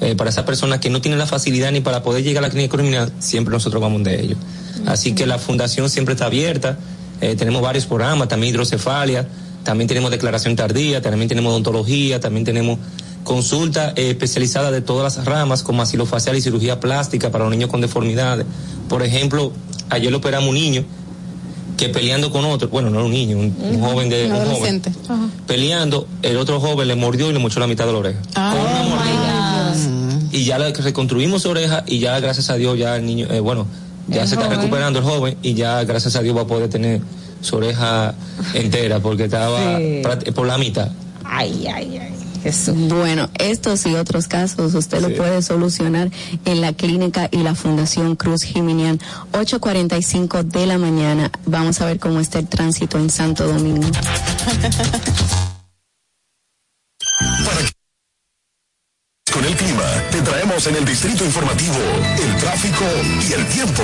Eh, para esas personas que no tienen la facilidad ni para poder llegar a la clínica criminal, siempre nosotros vamos de ellos. Así que la fundación siempre está abierta, eh, tenemos varios programas, también hidrocefalia, también tenemos declaración tardía, también tenemos odontología, también tenemos consulta eh, especializada de todas las ramas, como asilo facial y cirugía plástica para los niños con deformidades. Por ejemplo, ayer operamos un niño que peleando con otro, bueno, no era un niño, un, un joven de Un un joven, peleando, el otro joven le mordió y le mochó la mitad de la oreja. Y ya le reconstruimos su oreja y ya gracias a Dios ya el niño, eh, bueno, ya El se está recuperando el joven y ya gracias a Dios va a poder tener su oreja entera porque estaba Sí. por la mitad. Ay, ay, ay. Bueno, estos y otros casos usted lo puede solucionar en la clínica y la Fundación Cruz Jiminian, 8.45 de la mañana. Vamos a ver cómo está el tránsito en Santo Domingo. Con el clima, te traemos en el distrito informativo el tráfico y el tiempo.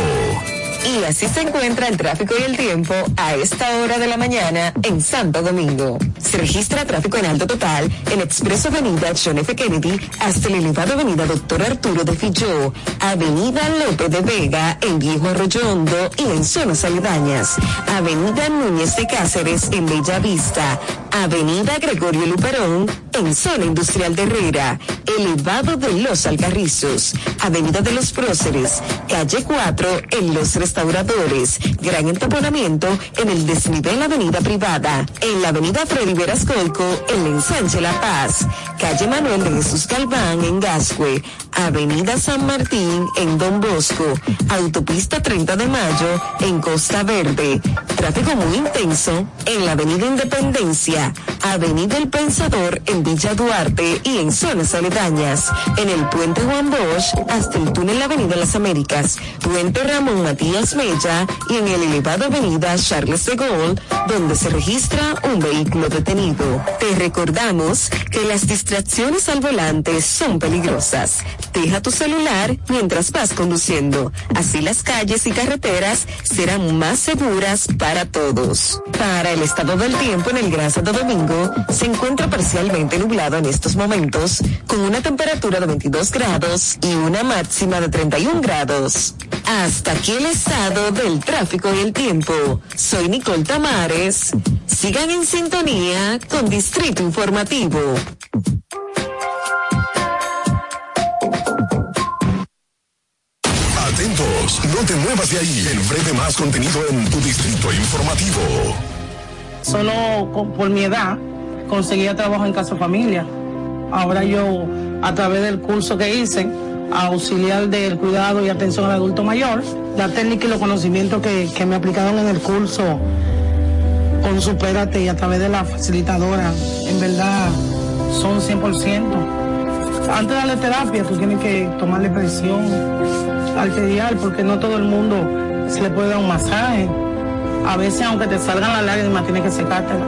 Y así se encuentra el tráfico y el tiempo a esta hora de la mañana en Santo Domingo. Se registra tráfico en alto total en Expreso Avenida John F. Kennedy hasta la elevada Avenida Doctor Arturo de Filló, Avenida Lope de Vega en Viejo Arroyondo y en zonas aledañas, Avenida Núñez de Cáceres en Bella Vista, Avenida Gregorio Luperón, en Zona Industrial de Herrera, Elevado de los Alcarrizos, Avenida de los Próceres, Calle 4, en Los Restauradores, Gran Entaponamiento en el desnivel Avenida Privada, en la Avenida Freddy Verascolco, en el Ensanche La Paz, Calle Manuel de Jesús Galván, en Gascue, Avenida San Martín, en Don Bosco, Autopista 30 de Mayo, en Costa Verde, tráfico muy intenso en la Avenida Independencia, Avenida El Pensador en Villa Duarte y en zonas aledañas, en el Puente Juan Bosch hasta el túnel Avenida Las Américas, Puente Ramón Matías Mella y en el elevado Avenida Charles de Gaulle, donde se registra un vehículo detenido. Te recordamos que las distracciones al volante son peligrosas. Deja tu celular mientras vas conduciendo. Así las calles y carreteras serán más seguras para todos. Para el estado del tiempo en el Gran Santo Domingo, se encuentra parcialmente nublado en estos momentos, con una temperatura de 22 grados y una máxima de 31 grados. Hasta aquí el del tráfico y el tiempo. Soy Nicole Tamares. Sigan en sintonía con Distrito Informativo. Atentos, no te muevas de ahí. El breve más contenido en tu distrito informativo. Solo con- por mi edad conseguía trabajo en casa familia. Ahora yo, a través del curso que hice, auxiliar del cuidado y atención al adulto mayor, la técnica y los conocimientos que, que me aplicaron en el curso con Supérate y a través de la facilitadora, en verdad son 100%. Antes de darle terapia, tú tienes que tomarle presión arterial porque no todo el mundo se le puede dar un masaje. A veces, aunque te salgan las lágrimas, tienes que secártela.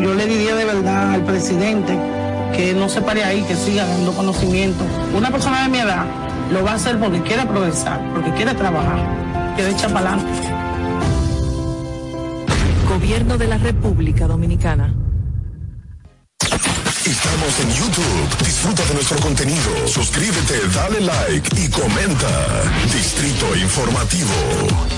Yo le diría de verdad al presidente que no se pare ahí, que siga dando conocimiento. Una persona de mi edad lo va a hacer porque quiere progresar, porque quiere trabajar, quiere echar para adelante. Gobierno de la República Dominicana. Estamos en YouTube. Disfruta de nuestro contenido. Suscríbete, dale like y comenta. Distrito Informativo.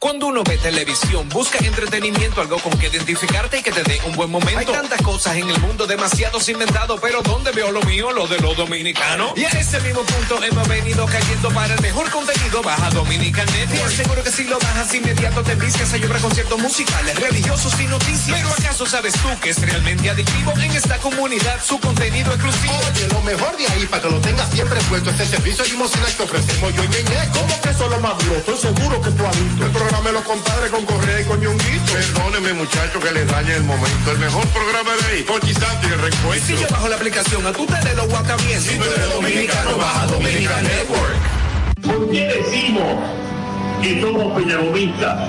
Cuando uno ve televisión, busca entretenimiento, algo con que identificarte y que te dé un buen momento. Hay tantas cosas en el mundo, demasiados inventados, pero ¿dónde veo lo mío? Lo de los dominicanos. Y a ese mismo punto hemos venido cayendo para el mejor contenido. Baja Dominican Network. Seguro que si lo bajas inmediato te visques a llorar conciertos musicales, religiosos y noticias. Pero ¿acaso sabes tú que es realmente adictivo en esta comunidad su contenido exclusivo? Oye, lo mejor de ahí para que lo tengas siempre puesto es el servicio limosina que ofrecemos yo y Ñeñe. ¿Cómo que eso lo más duro? Estoy seguro que tú has visto. El programa de los compadres con Correa y con Ñonguito. Perdóneme, muchacho, que le dañe el momento. El mejor programa de ahí. Con Santi y el Y reencuentro. si yo bajo la aplicación, a tú te de los guacabies. Si tú eres dominicano, baja Dominican Network. ¿Por qué decimos que somos peñagomistas?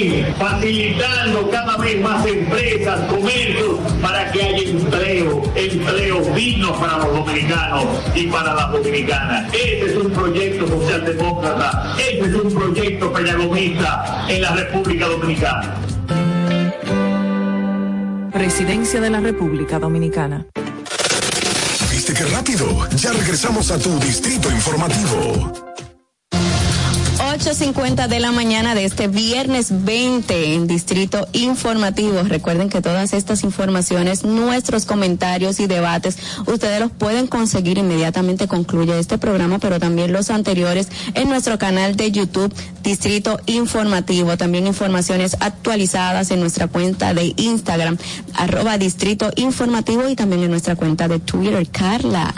facilitando cada vez más empresas, comercios, para que haya empleo, empleos dignos para los dominicanos y para las dominicanas. Este es un proyecto socialdemócrata, este es un proyecto peñagomista en la República Dominicana. Presidencia de la República Dominicana. ¿Viste qué rápido? Ya regresamos a tu Distrito Informativo. 8.50 de la mañana de este viernes 20 en Distrito Informativo. Recuerden que todas estas informaciones, nuestros comentarios y debates, ustedes los pueden conseguir inmediatamente concluye este programa, pero también los anteriores en nuestro canal de YouTube Distrito Informativo. También informaciones actualizadas en nuestra cuenta de Instagram, arroba Distrito Informativo y también en nuestra cuenta de Twitter. Carla.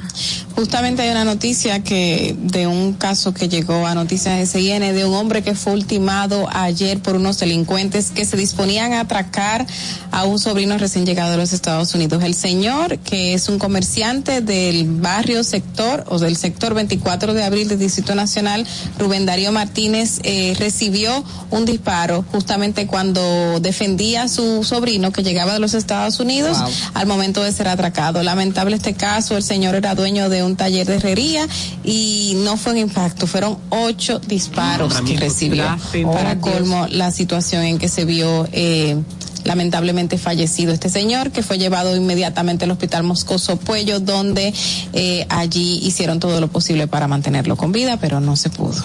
Justamente hay una noticia que de un caso que llegó a Noticias SIN de un hombre que fue ultimado ayer por unos delincuentes que se disponían a atracar a un sobrino recién llegado de los Estados Unidos. El señor, que es un comerciante del barrio sector o del sector 24 de abril del Distrito Nacional, Rubén Darío Martínez, eh, recibió un disparo justamente cuando defendía a su sobrino que llegaba de los Estados Unidos al momento de ser atracado. Lamentable este caso, el señor era dueño de un taller de herrería y no fue un impacto, fueron ocho disparos que recibió. Para colmo, la situación en que se vio eh, lamentablemente fallecido este señor, que fue llevado inmediatamente al hospital Moscoso Puello, donde eh, allí hicieron todo lo posible para mantenerlo con vida, pero no se pudo.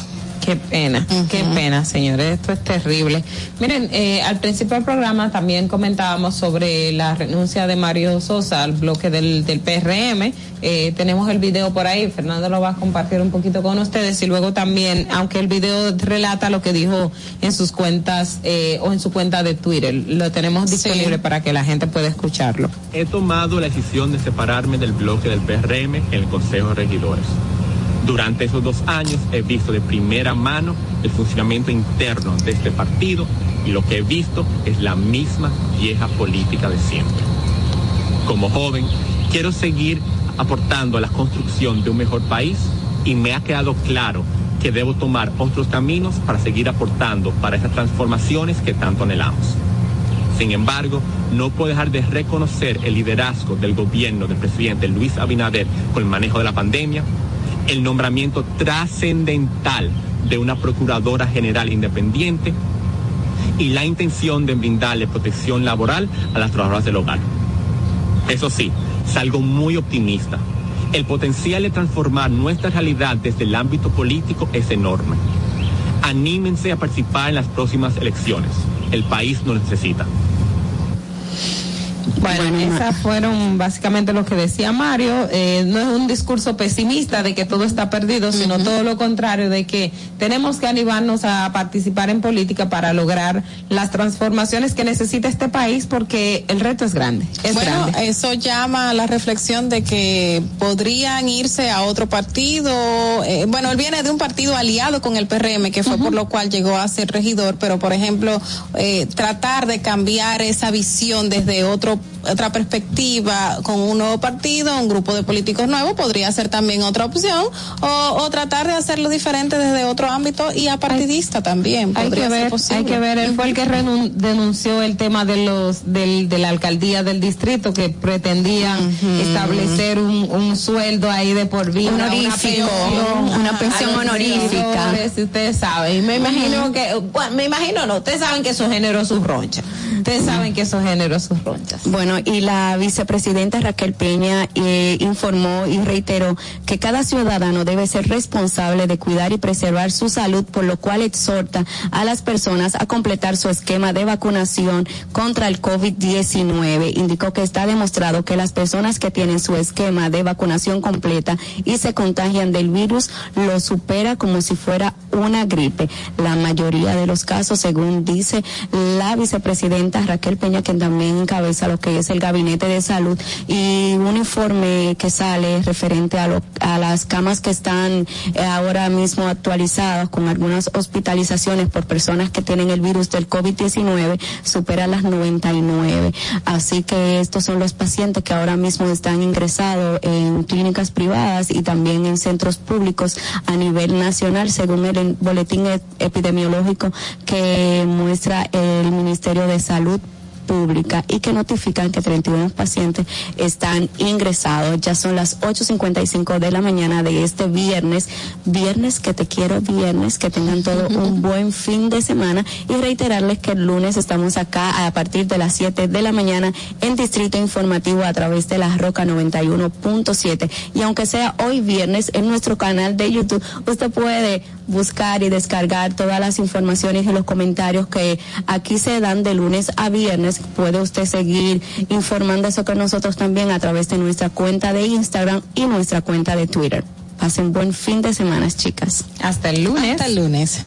Qué pena, qué pena, señores. Esto es terrible. Miren, eh, al principio del programa también comentábamos sobre la renuncia de Mario Sosa al bloque del, del PRM. Eh, tenemos el video por ahí. Fernando lo va a compartir un poquito con ustedes y luego también, aunque el video relata lo que dijo en sus cuentas eh, o en su cuenta de Twitter, lo tenemos disponible para que la gente pueda escucharlo. He tomado la decisión de separarme del bloque del PRM en el Consejo de Regidores. Durante esos dos años he visto de primera mano el funcionamiento interno de este partido y lo que he visto es la misma vieja política de siempre. Como joven, quiero seguir aportando a la construcción de un mejor país y me ha quedado claro que debo tomar otros caminos para seguir aportando para esas transformaciones que tanto anhelamos. Sin embargo, no puedo dejar de reconocer el liderazgo del gobierno del presidente Luis Abinader con el manejo de la pandemia, el nombramiento trascendental de una procuradora general independiente y la intención de brindarle protección laboral a las trabajadoras del hogar. Eso sí, salgo muy optimista. El potencial de transformar nuestra realidad desde el ámbito político es enorme. Anímense a participar en las próximas elecciones. El país nos necesita. Bueno, esas fueron básicamente lo que decía Mario. Eh, no es un discurso pesimista de que todo está perdido, sino todo lo contrario, de que tenemos que animarnos a participar en política para lograr las transformaciones que necesita este país, porque el reto es grande. Es bueno, grande. eso llama a la reflexión de que podrían irse a otro partido. Eh, bueno, él viene de un partido aliado con el PRM, que fue por lo cual llegó a ser regidor, pero por ejemplo, eh, tratar de cambiar esa visión desde otro otra perspectiva con un nuevo partido, un grupo de políticos nuevos, podría ser también otra opción, o, o tratar de hacerlo diferente desde otro ámbito y apartidista también. Hay que ver, hay que ver, él fue el que renun- denunció el tema de los del, de la alcaldía del distrito que pretendían establecer un, un sueldo ahí de por vida, Honorífico, una pensión a los honorífica. ustedes saben. Me imagino que, bueno, me imagino no, ustedes saben que eso generó sus ronchas. Ustedes saben que eso generó sus ronchas. Bueno, y la vicepresidenta Raquel Peña eh, informó y reiteró que cada ciudadano debe ser responsable de cuidar y preservar su salud, por lo cual exhorta a las personas a completar su esquema de vacunación contra el COVID-19. Indicó que está demostrado que las personas que tienen su esquema de vacunación completa y se contagian del virus lo supera como si fuera una gripe. La mayoría de los casos, según dice la vicepresidenta Raquel Peña, que también encabeza lo que es el gabinete de salud, y un informe que sale referente a, lo- a las camas que están eh, ahora mismo actualizadas con algunas hospitalizaciones por personas que tienen el virus del COVID-19 supera las 99. Así que estos son los pacientes que ahora mismo están ingresados en clínicas privadas y también en centros públicos a nivel nacional, según el boletín epidemiológico que muestra el Ministerio de Salud pública y que notifican que 31 pacientes están ingresados. Ya son las 8.55 de la mañana de este viernes. Viernes que te quiero, viernes que tengan todo [LAUGHS] un buen fin de semana y reiterarles que el lunes estamos acá a partir de las 7 de la mañana en Distrito Informativo a través de la Roca 91.7 y aunque sea hoy viernes en nuestro canal de YouTube, usted puede buscar y descargar todas las informaciones y los comentarios que aquí se dan de lunes a viernes. Puede usted seguir informándose con nosotros también a través de nuestra cuenta de Instagram y nuestra cuenta de Twitter. Pasen buen fin de semana, chicas. Hasta el lunes. Hasta el lunes.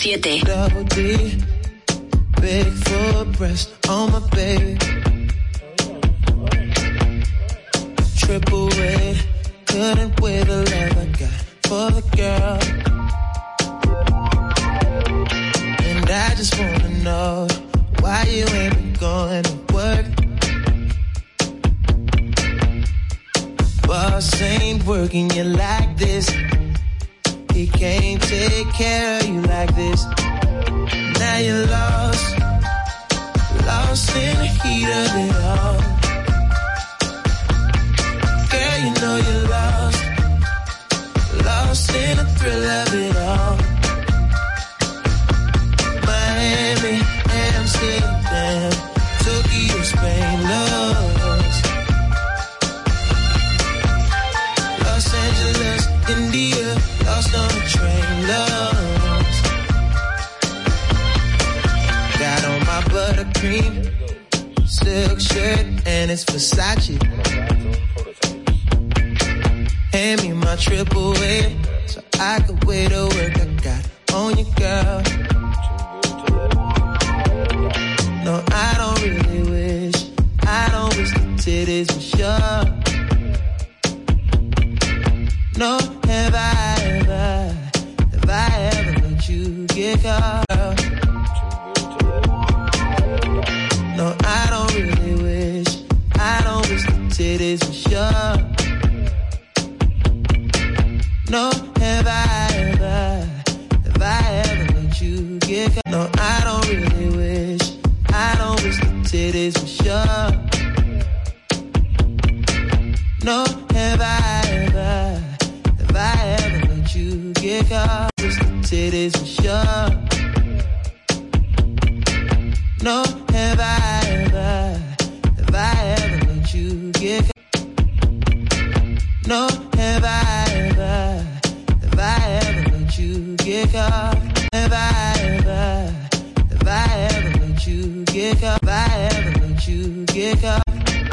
91.7